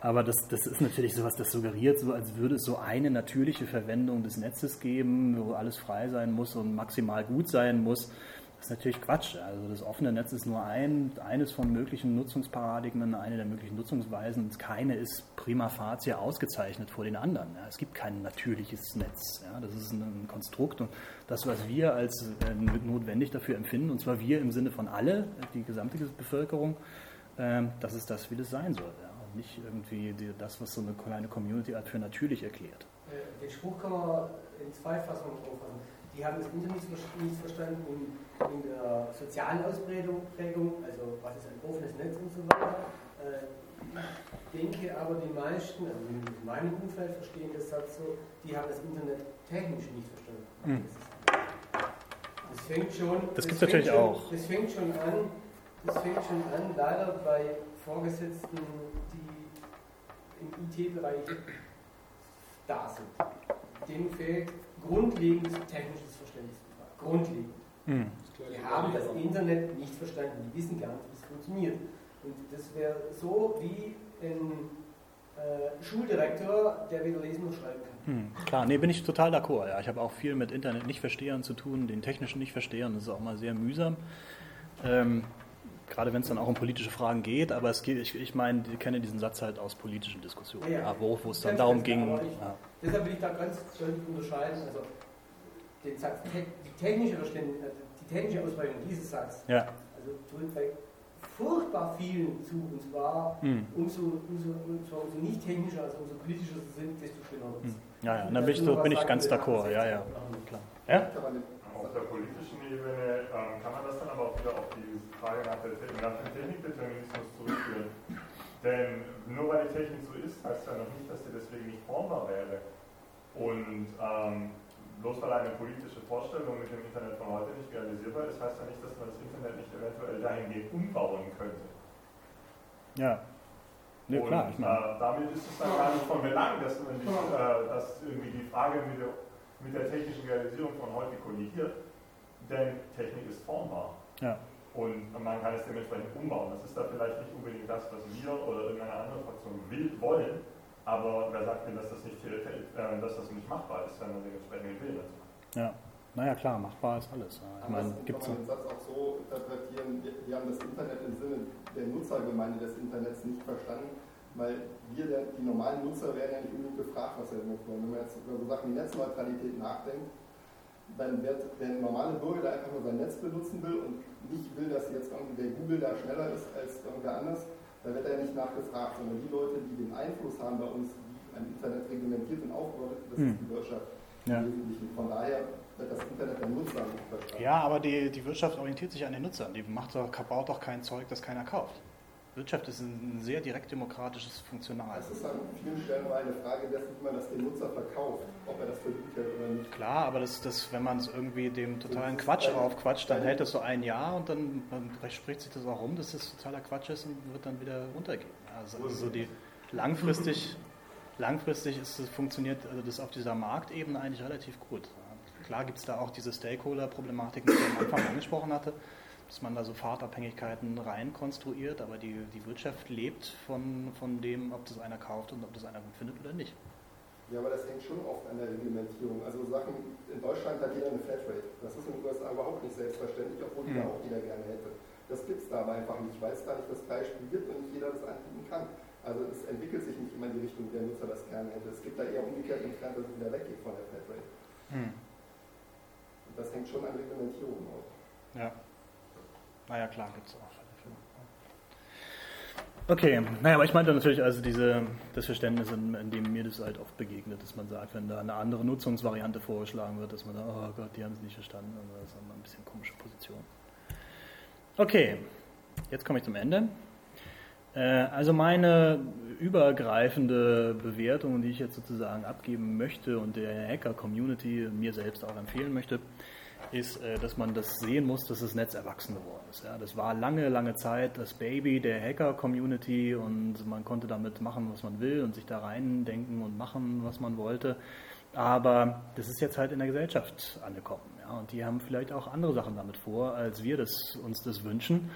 Aber das, das ist natürlich sowas, das suggeriert so, als würde es so eine natürliche Verwendung des Netzes geben, wo alles frei sein muss und maximal gut sein muss. Das ist natürlich Quatsch. Also das offene Netz ist nur ein, eines von möglichen Nutzungsparadigmen, eine der möglichen Nutzungsweisen. Keine ist prima facie ausgezeichnet vor den anderen. Ja, es gibt kein natürliches Netz. Ja, das ist ein Konstrukt und das, was wir als äh, notwendig dafür empfinden, und zwar wir im Sinne von alle, die gesamte Bevölkerung, äh, das ist das, wie das sein soll. Ja, und nicht irgendwie die, das, was so eine kleine Community für natürlich erklärt. Äh, den Spruch kann man in zwei Fassungen auffassen die haben das Internet nicht verstanden in, in der sozialen Ausprägung, also was ist ein offenes Netz und so weiter. Äh, ich denke aber, die meisten, also in meinem Umfeld verstehen das Satz so, die haben das Internet technisch nicht verstanden. Mhm. Das fängt schon. Das gibt es natürlich schon, auch. Das fängt schon an. Das fängt schon an, leider bei Vorgesetzten, die im IT-Bereich da sind. Denen fehlt grundlegendes technisches Verständnis. Grundlegend. Mhm. Die haben das Internet nicht verstanden, die wissen gar nicht, wie es funktioniert. Und das wäre so wie ein äh, Schuldirektor, der weder lesen noch schreiben kann. Hm, klar, nee, bin ich total d'accord. Ja. Ich habe auch viel mit Internet nicht verstehen zu tun, den technischen nicht verstehen. Das ist auch mal sehr mühsam. Ähm, gerade wenn es dann auch um politische Fragen geht, aber es geht, ich, ich meine, ich kenne diesen Satz halt aus politischen Diskussionen, ja, ja. wo, es dann darum ging. Ich, ja. Deshalb will ich da ganz deutlich unterscheiden, also den Satz, die technische, die technische Ausprägung dieses Satzes, ja. also tut bei furchtbar vielen zu, und zwar mhm. umso, umso, umso, umso, nicht technischer, also umso politischer sie sind, desto schlimmer wird es. Mhm. Ja, ja, dann bin ich, so, bin ich ganz d'accord, ja, ja, klar. Ja? Auf der politischen Ebene ähm, kann man das dann aber auch wieder auf die Frage nach, der, nach dem Technikdeterminismus zurückführen. Denn nur weil die Technik so ist, heißt ja noch nicht, dass sie deswegen nicht formbar wäre. Und ähm, bloß weil eine politische Vorstellung mit dem Internet von heute nicht realisierbar ist, heißt ja nicht, dass man das Internet nicht eventuell dahingehend umbauen könnte. Ja. Nee, und klar, ich. Äh, damit ist es dann gar nicht von Belang, dass, man die, äh, dass irgendwie die Frage mit der, mit der technischen Realisierung von heute kollidiert, denn Technik ist formbar. Ja. Und man kann es dementsprechend umbauen. Das ist da vielleicht nicht unbedingt das, was wir oder irgendeine andere Fraktion will, wollen, aber wer sagt denn, dass das nicht, äh, dass das nicht machbar ist, wenn man den entsprechenden Willen dazu hat? Ja. Naja, klar, machbar ist alles. Ich meine, gibt es den Satz auch so interpretieren, wir, wir, haben das Internet im Sinne der Nutzergemeinde des Internets nicht verstanden, weil wir, der, die normalen Nutzer, werden ja nicht unbedingt gefragt, was er damit wollen. Wenn man jetzt über so Sachen wie Netzneutralität nachdenkt, dann wird der normale Bürger, der einfach nur sein Netz benutzen will und nicht will, dass jetzt irgendwie der Google da schneller ist als irgendwer anders, da wird er nicht nachgefragt, sondern die Leute, die den Einfluss haben bei uns, wie ein Internet reglementiert und aufgebaut ist, das hm. ist die Wirtschaft. Ja. Von daher wird das Internet der Nutzer nicht verstanden. Ja, aber die, die Wirtschaft orientiert sich an den Nutzern. Die macht doch, baut doch kein Zeug, das keiner kauft. Wirtschaft ist ein sehr direkt demokratisches Funktional. Das ist an vielen Stellen mal eine Frage dessen, wie man das dem Nutzer verkauft, ob er das für gut hält oder nicht. Klar, aber das, das, wenn man es irgendwie dem totalen Quatsch aufquatscht, dann hält das so ein Jahr und dann, dann spricht sich das auch rum, dass das totaler Quatsch ist und wird dann wieder runtergehen. Also, also so die langfristig, langfristig ist, funktioniert also das auf dieser Marktebene eigentlich relativ gut. Klar gibt es da auch diese Stakeholder-Problematik, die ich am Anfang angesprochen hatte dass man da so Fahrtabhängigkeiten rein konstruiert, aber die, die Wirtschaft lebt von, von dem, ob das einer kauft und ob das einer gut findet oder nicht. Ja, aber das hängt schon oft an der Reglementierung. Also Sachen, in Deutschland hat jeder eine Flatrate. Das ist in den USA überhaupt nicht selbstverständlich, obwohl die mhm. da auch jeder gerne hätte. Das gibt es da aber einfach nicht, weil es da nicht das Beispiel gibt und nicht jeder das anbieten kann. Also es entwickelt sich nicht immer in die Richtung, wie der Nutzer das gerne hätte. Es gibt da eher umgekehrt einen Trend, dass es wieder weggeht von der Flatrate. Hm. Und das hängt schon an Reglementierung auf. Ja. Naja, klar, gibt es auch. Okay, naja, aber ich meinte natürlich also diese, das Verständnis, in, in, dem mir das halt oft begegnet, dass man sagt, wenn da eine andere Nutzungsvariante vorgeschlagen wird, dass man sagt, oh Gott, die haben es nicht verstanden, also das ist immer ein bisschen komische Position. Okay, jetzt komme ich zum Ende. Äh, also meine übergreifende Bewertung, die ich jetzt sozusagen abgeben möchte und der Hacker-Community mir selbst auch empfehlen möchte, ist, äh, dass man das sehen muss, dass das Netz erwachsen geworden ist. Das war lange, lange Zeit das Baby der Hacker-Community und man konnte damit machen, was man will und sich da reindenken und machen, was man wollte. Aber das ist jetzt halt in der Gesellschaft angekommen. Und die haben vielleicht auch andere Sachen damit vor, als wir das, uns das wünschen.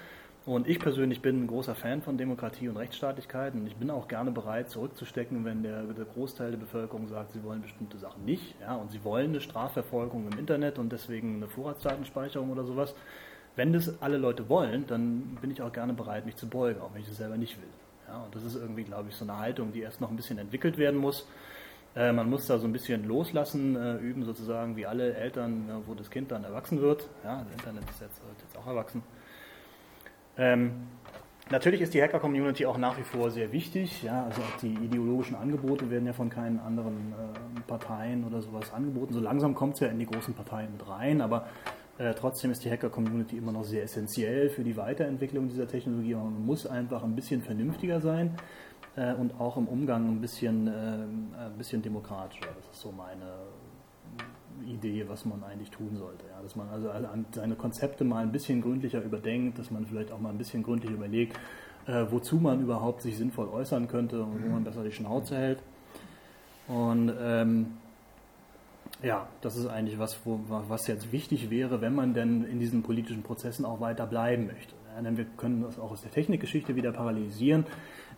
Und ich persönlich bin ein großer Fan von Demokratie und Rechtsstaatlichkeit und ich bin auch gerne bereit, zurückzustecken, wenn der, der, Großteil der Bevölkerung sagt, sie wollen bestimmte Sachen nicht. Ja, und sie wollen eine Strafverfolgung im Internet und deswegen eine Vorratsdatenspeicherung oder sowas. Wenn das alle Leute wollen, dann bin ich auch gerne bereit, mich zu beugen, auch wenn ich es selber nicht will. Ja, und das ist irgendwie, glaube ich, so eine Haltung, die erst noch ein bisschen entwickelt werden muss. Äh, man muss da so ein bisschen loslassen, äh, üben sozusagen, wie alle Eltern, wo das Kind dann erwachsen wird. Ja, das Internet ist jetzt, jetzt auch erwachsen. Ähm, natürlich ist die Hacker-Community auch nach wie vor sehr wichtig. Ja, also auch die ideologischen Angebote werden ja von keinen anderen äh, Parteien oder sowas angeboten. So langsam kommt es ja in die großen Parteien mit rein, aber äh, trotzdem ist die Hacker-Community immer noch sehr essentiell für die Weiterentwicklung dieser Technologie. Man muss einfach ein bisschen vernünftiger sein äh, und auch im Umgang ein bisschen, äh, ein bisschen demokratischer. Das ist so meine Idee, was man eigentlich tun sollte. Ja, dass man also seine Konzepte mal ein bisschen gründlicher überdenkt, dass man vielleicht auch mal ein bisschen gründlich überlegt, äh, wozu man überhaupt sich sinnvoll äußern könnte und wo man besser die Schnauze hält. Und ähm, ja, das ist eigentlich was, wo, was jetzt wichtig wäre, wenn man denn in diesen politischen Prozessen auch weiter bleiben möchte. Ja, denn wir können das auch aus der Technikgeschichte wieder parallelisieren.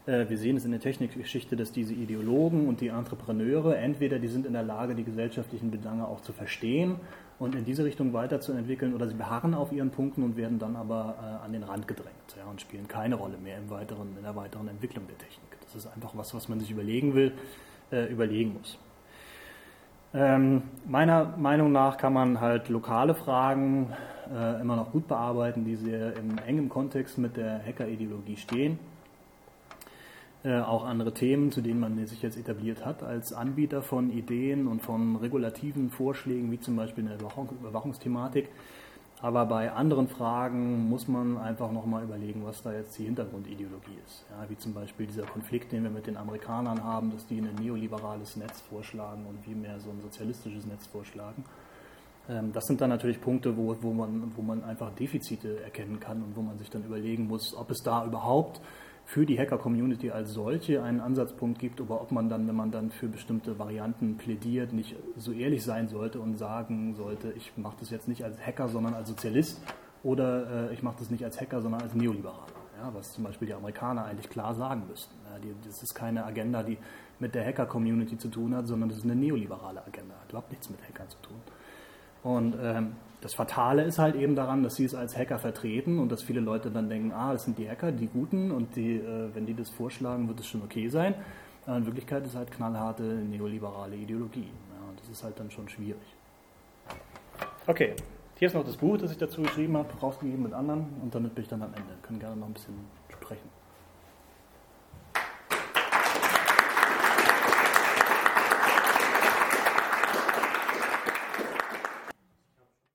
Äh, wir sehen es in der Technikgeschichte, dass diese Ideologen und die Entrepreneure entweder die sind in der Lage, die gesellschaftlichen Belange auch zu verstehen und in diese Richtung weiterzuentwickeln oder sie beharren auf ihren Punkten und werden dann aber äh, an den Rand gedrängt ja, und spielen keine Rolle mehr im weiteren, in der weiteren Entwicklung der Technik. Das ist einfach was, was man sich überlegen will, äh, überlegen muss. Ähm, meiner Meinung nach kann man halt lokale Fragen äh, immer noch gut bearbeiten, die sehr im engen Kontext mit der Hacker-Ideologie stehen. Äh, auch andere Themen, zu denen man sich jetzt etabliert hat, als Anbieter von Ideen und von regulativen Vorschlägen, wie zum Beispiel eine Überwachungsthematik. Aber bei anderen Fragen muss man einfach nochmal überlegen, was da jetzt die Hintergrundideologie ist. Ja, wie zum Beispiel dieser Konflikt, den wir mit den Amerikanern haben, dass die ein neoliberales Netz vorschlagen und wie mehr so ein sozialistisches Netz vorschlagen. Ähm, das sind dann natürlich Punkte, wo, wo, man, wo man einfach Defizite erkennen kann und wo man sich dann überlegen muss, ob es da überhaupt für die Hacker-Community als solche einen Ansatzpunkt gibt, aber ob man dann, wenn man dann für bestimmte Varianten plädiert, nicht so ehrlich sein sollte und sagen sollte, ich mache das jetzt nicht als Hacker, sondern als Sozialist oder äh, ich mache das nicht als Hacker, sondern als Neoliberaler. Ja, was zum Beispiel die Amerikaner eigentlich klar sagen müssten. Ja, die, das ist keine Agenda, die mit der Hacker-Community zu tun hat, sondern das ist eine neoliberale Agenda. Hat überhaupt nichts mit Hackern zu tun. Und ähm, das Fatale ist halt eben daran, dass sie es als Hacker vertreten und dass viele Leute dann denken, ah, das sind die Hacker, die Guten und die, äh, wenn die das vorschlagen, wird es schon okay sein. Aber in Wirklichkeit ist es halt knallharte neoliberale Ideologie. Ja, und das ist halt dann schon schwierig. Okay, hier ist noch das Buch, das ich dazu geschrieben habe, rausgegeben mit anderen und damit bin ich dann am Ende. Können gerne noch ein bisschen.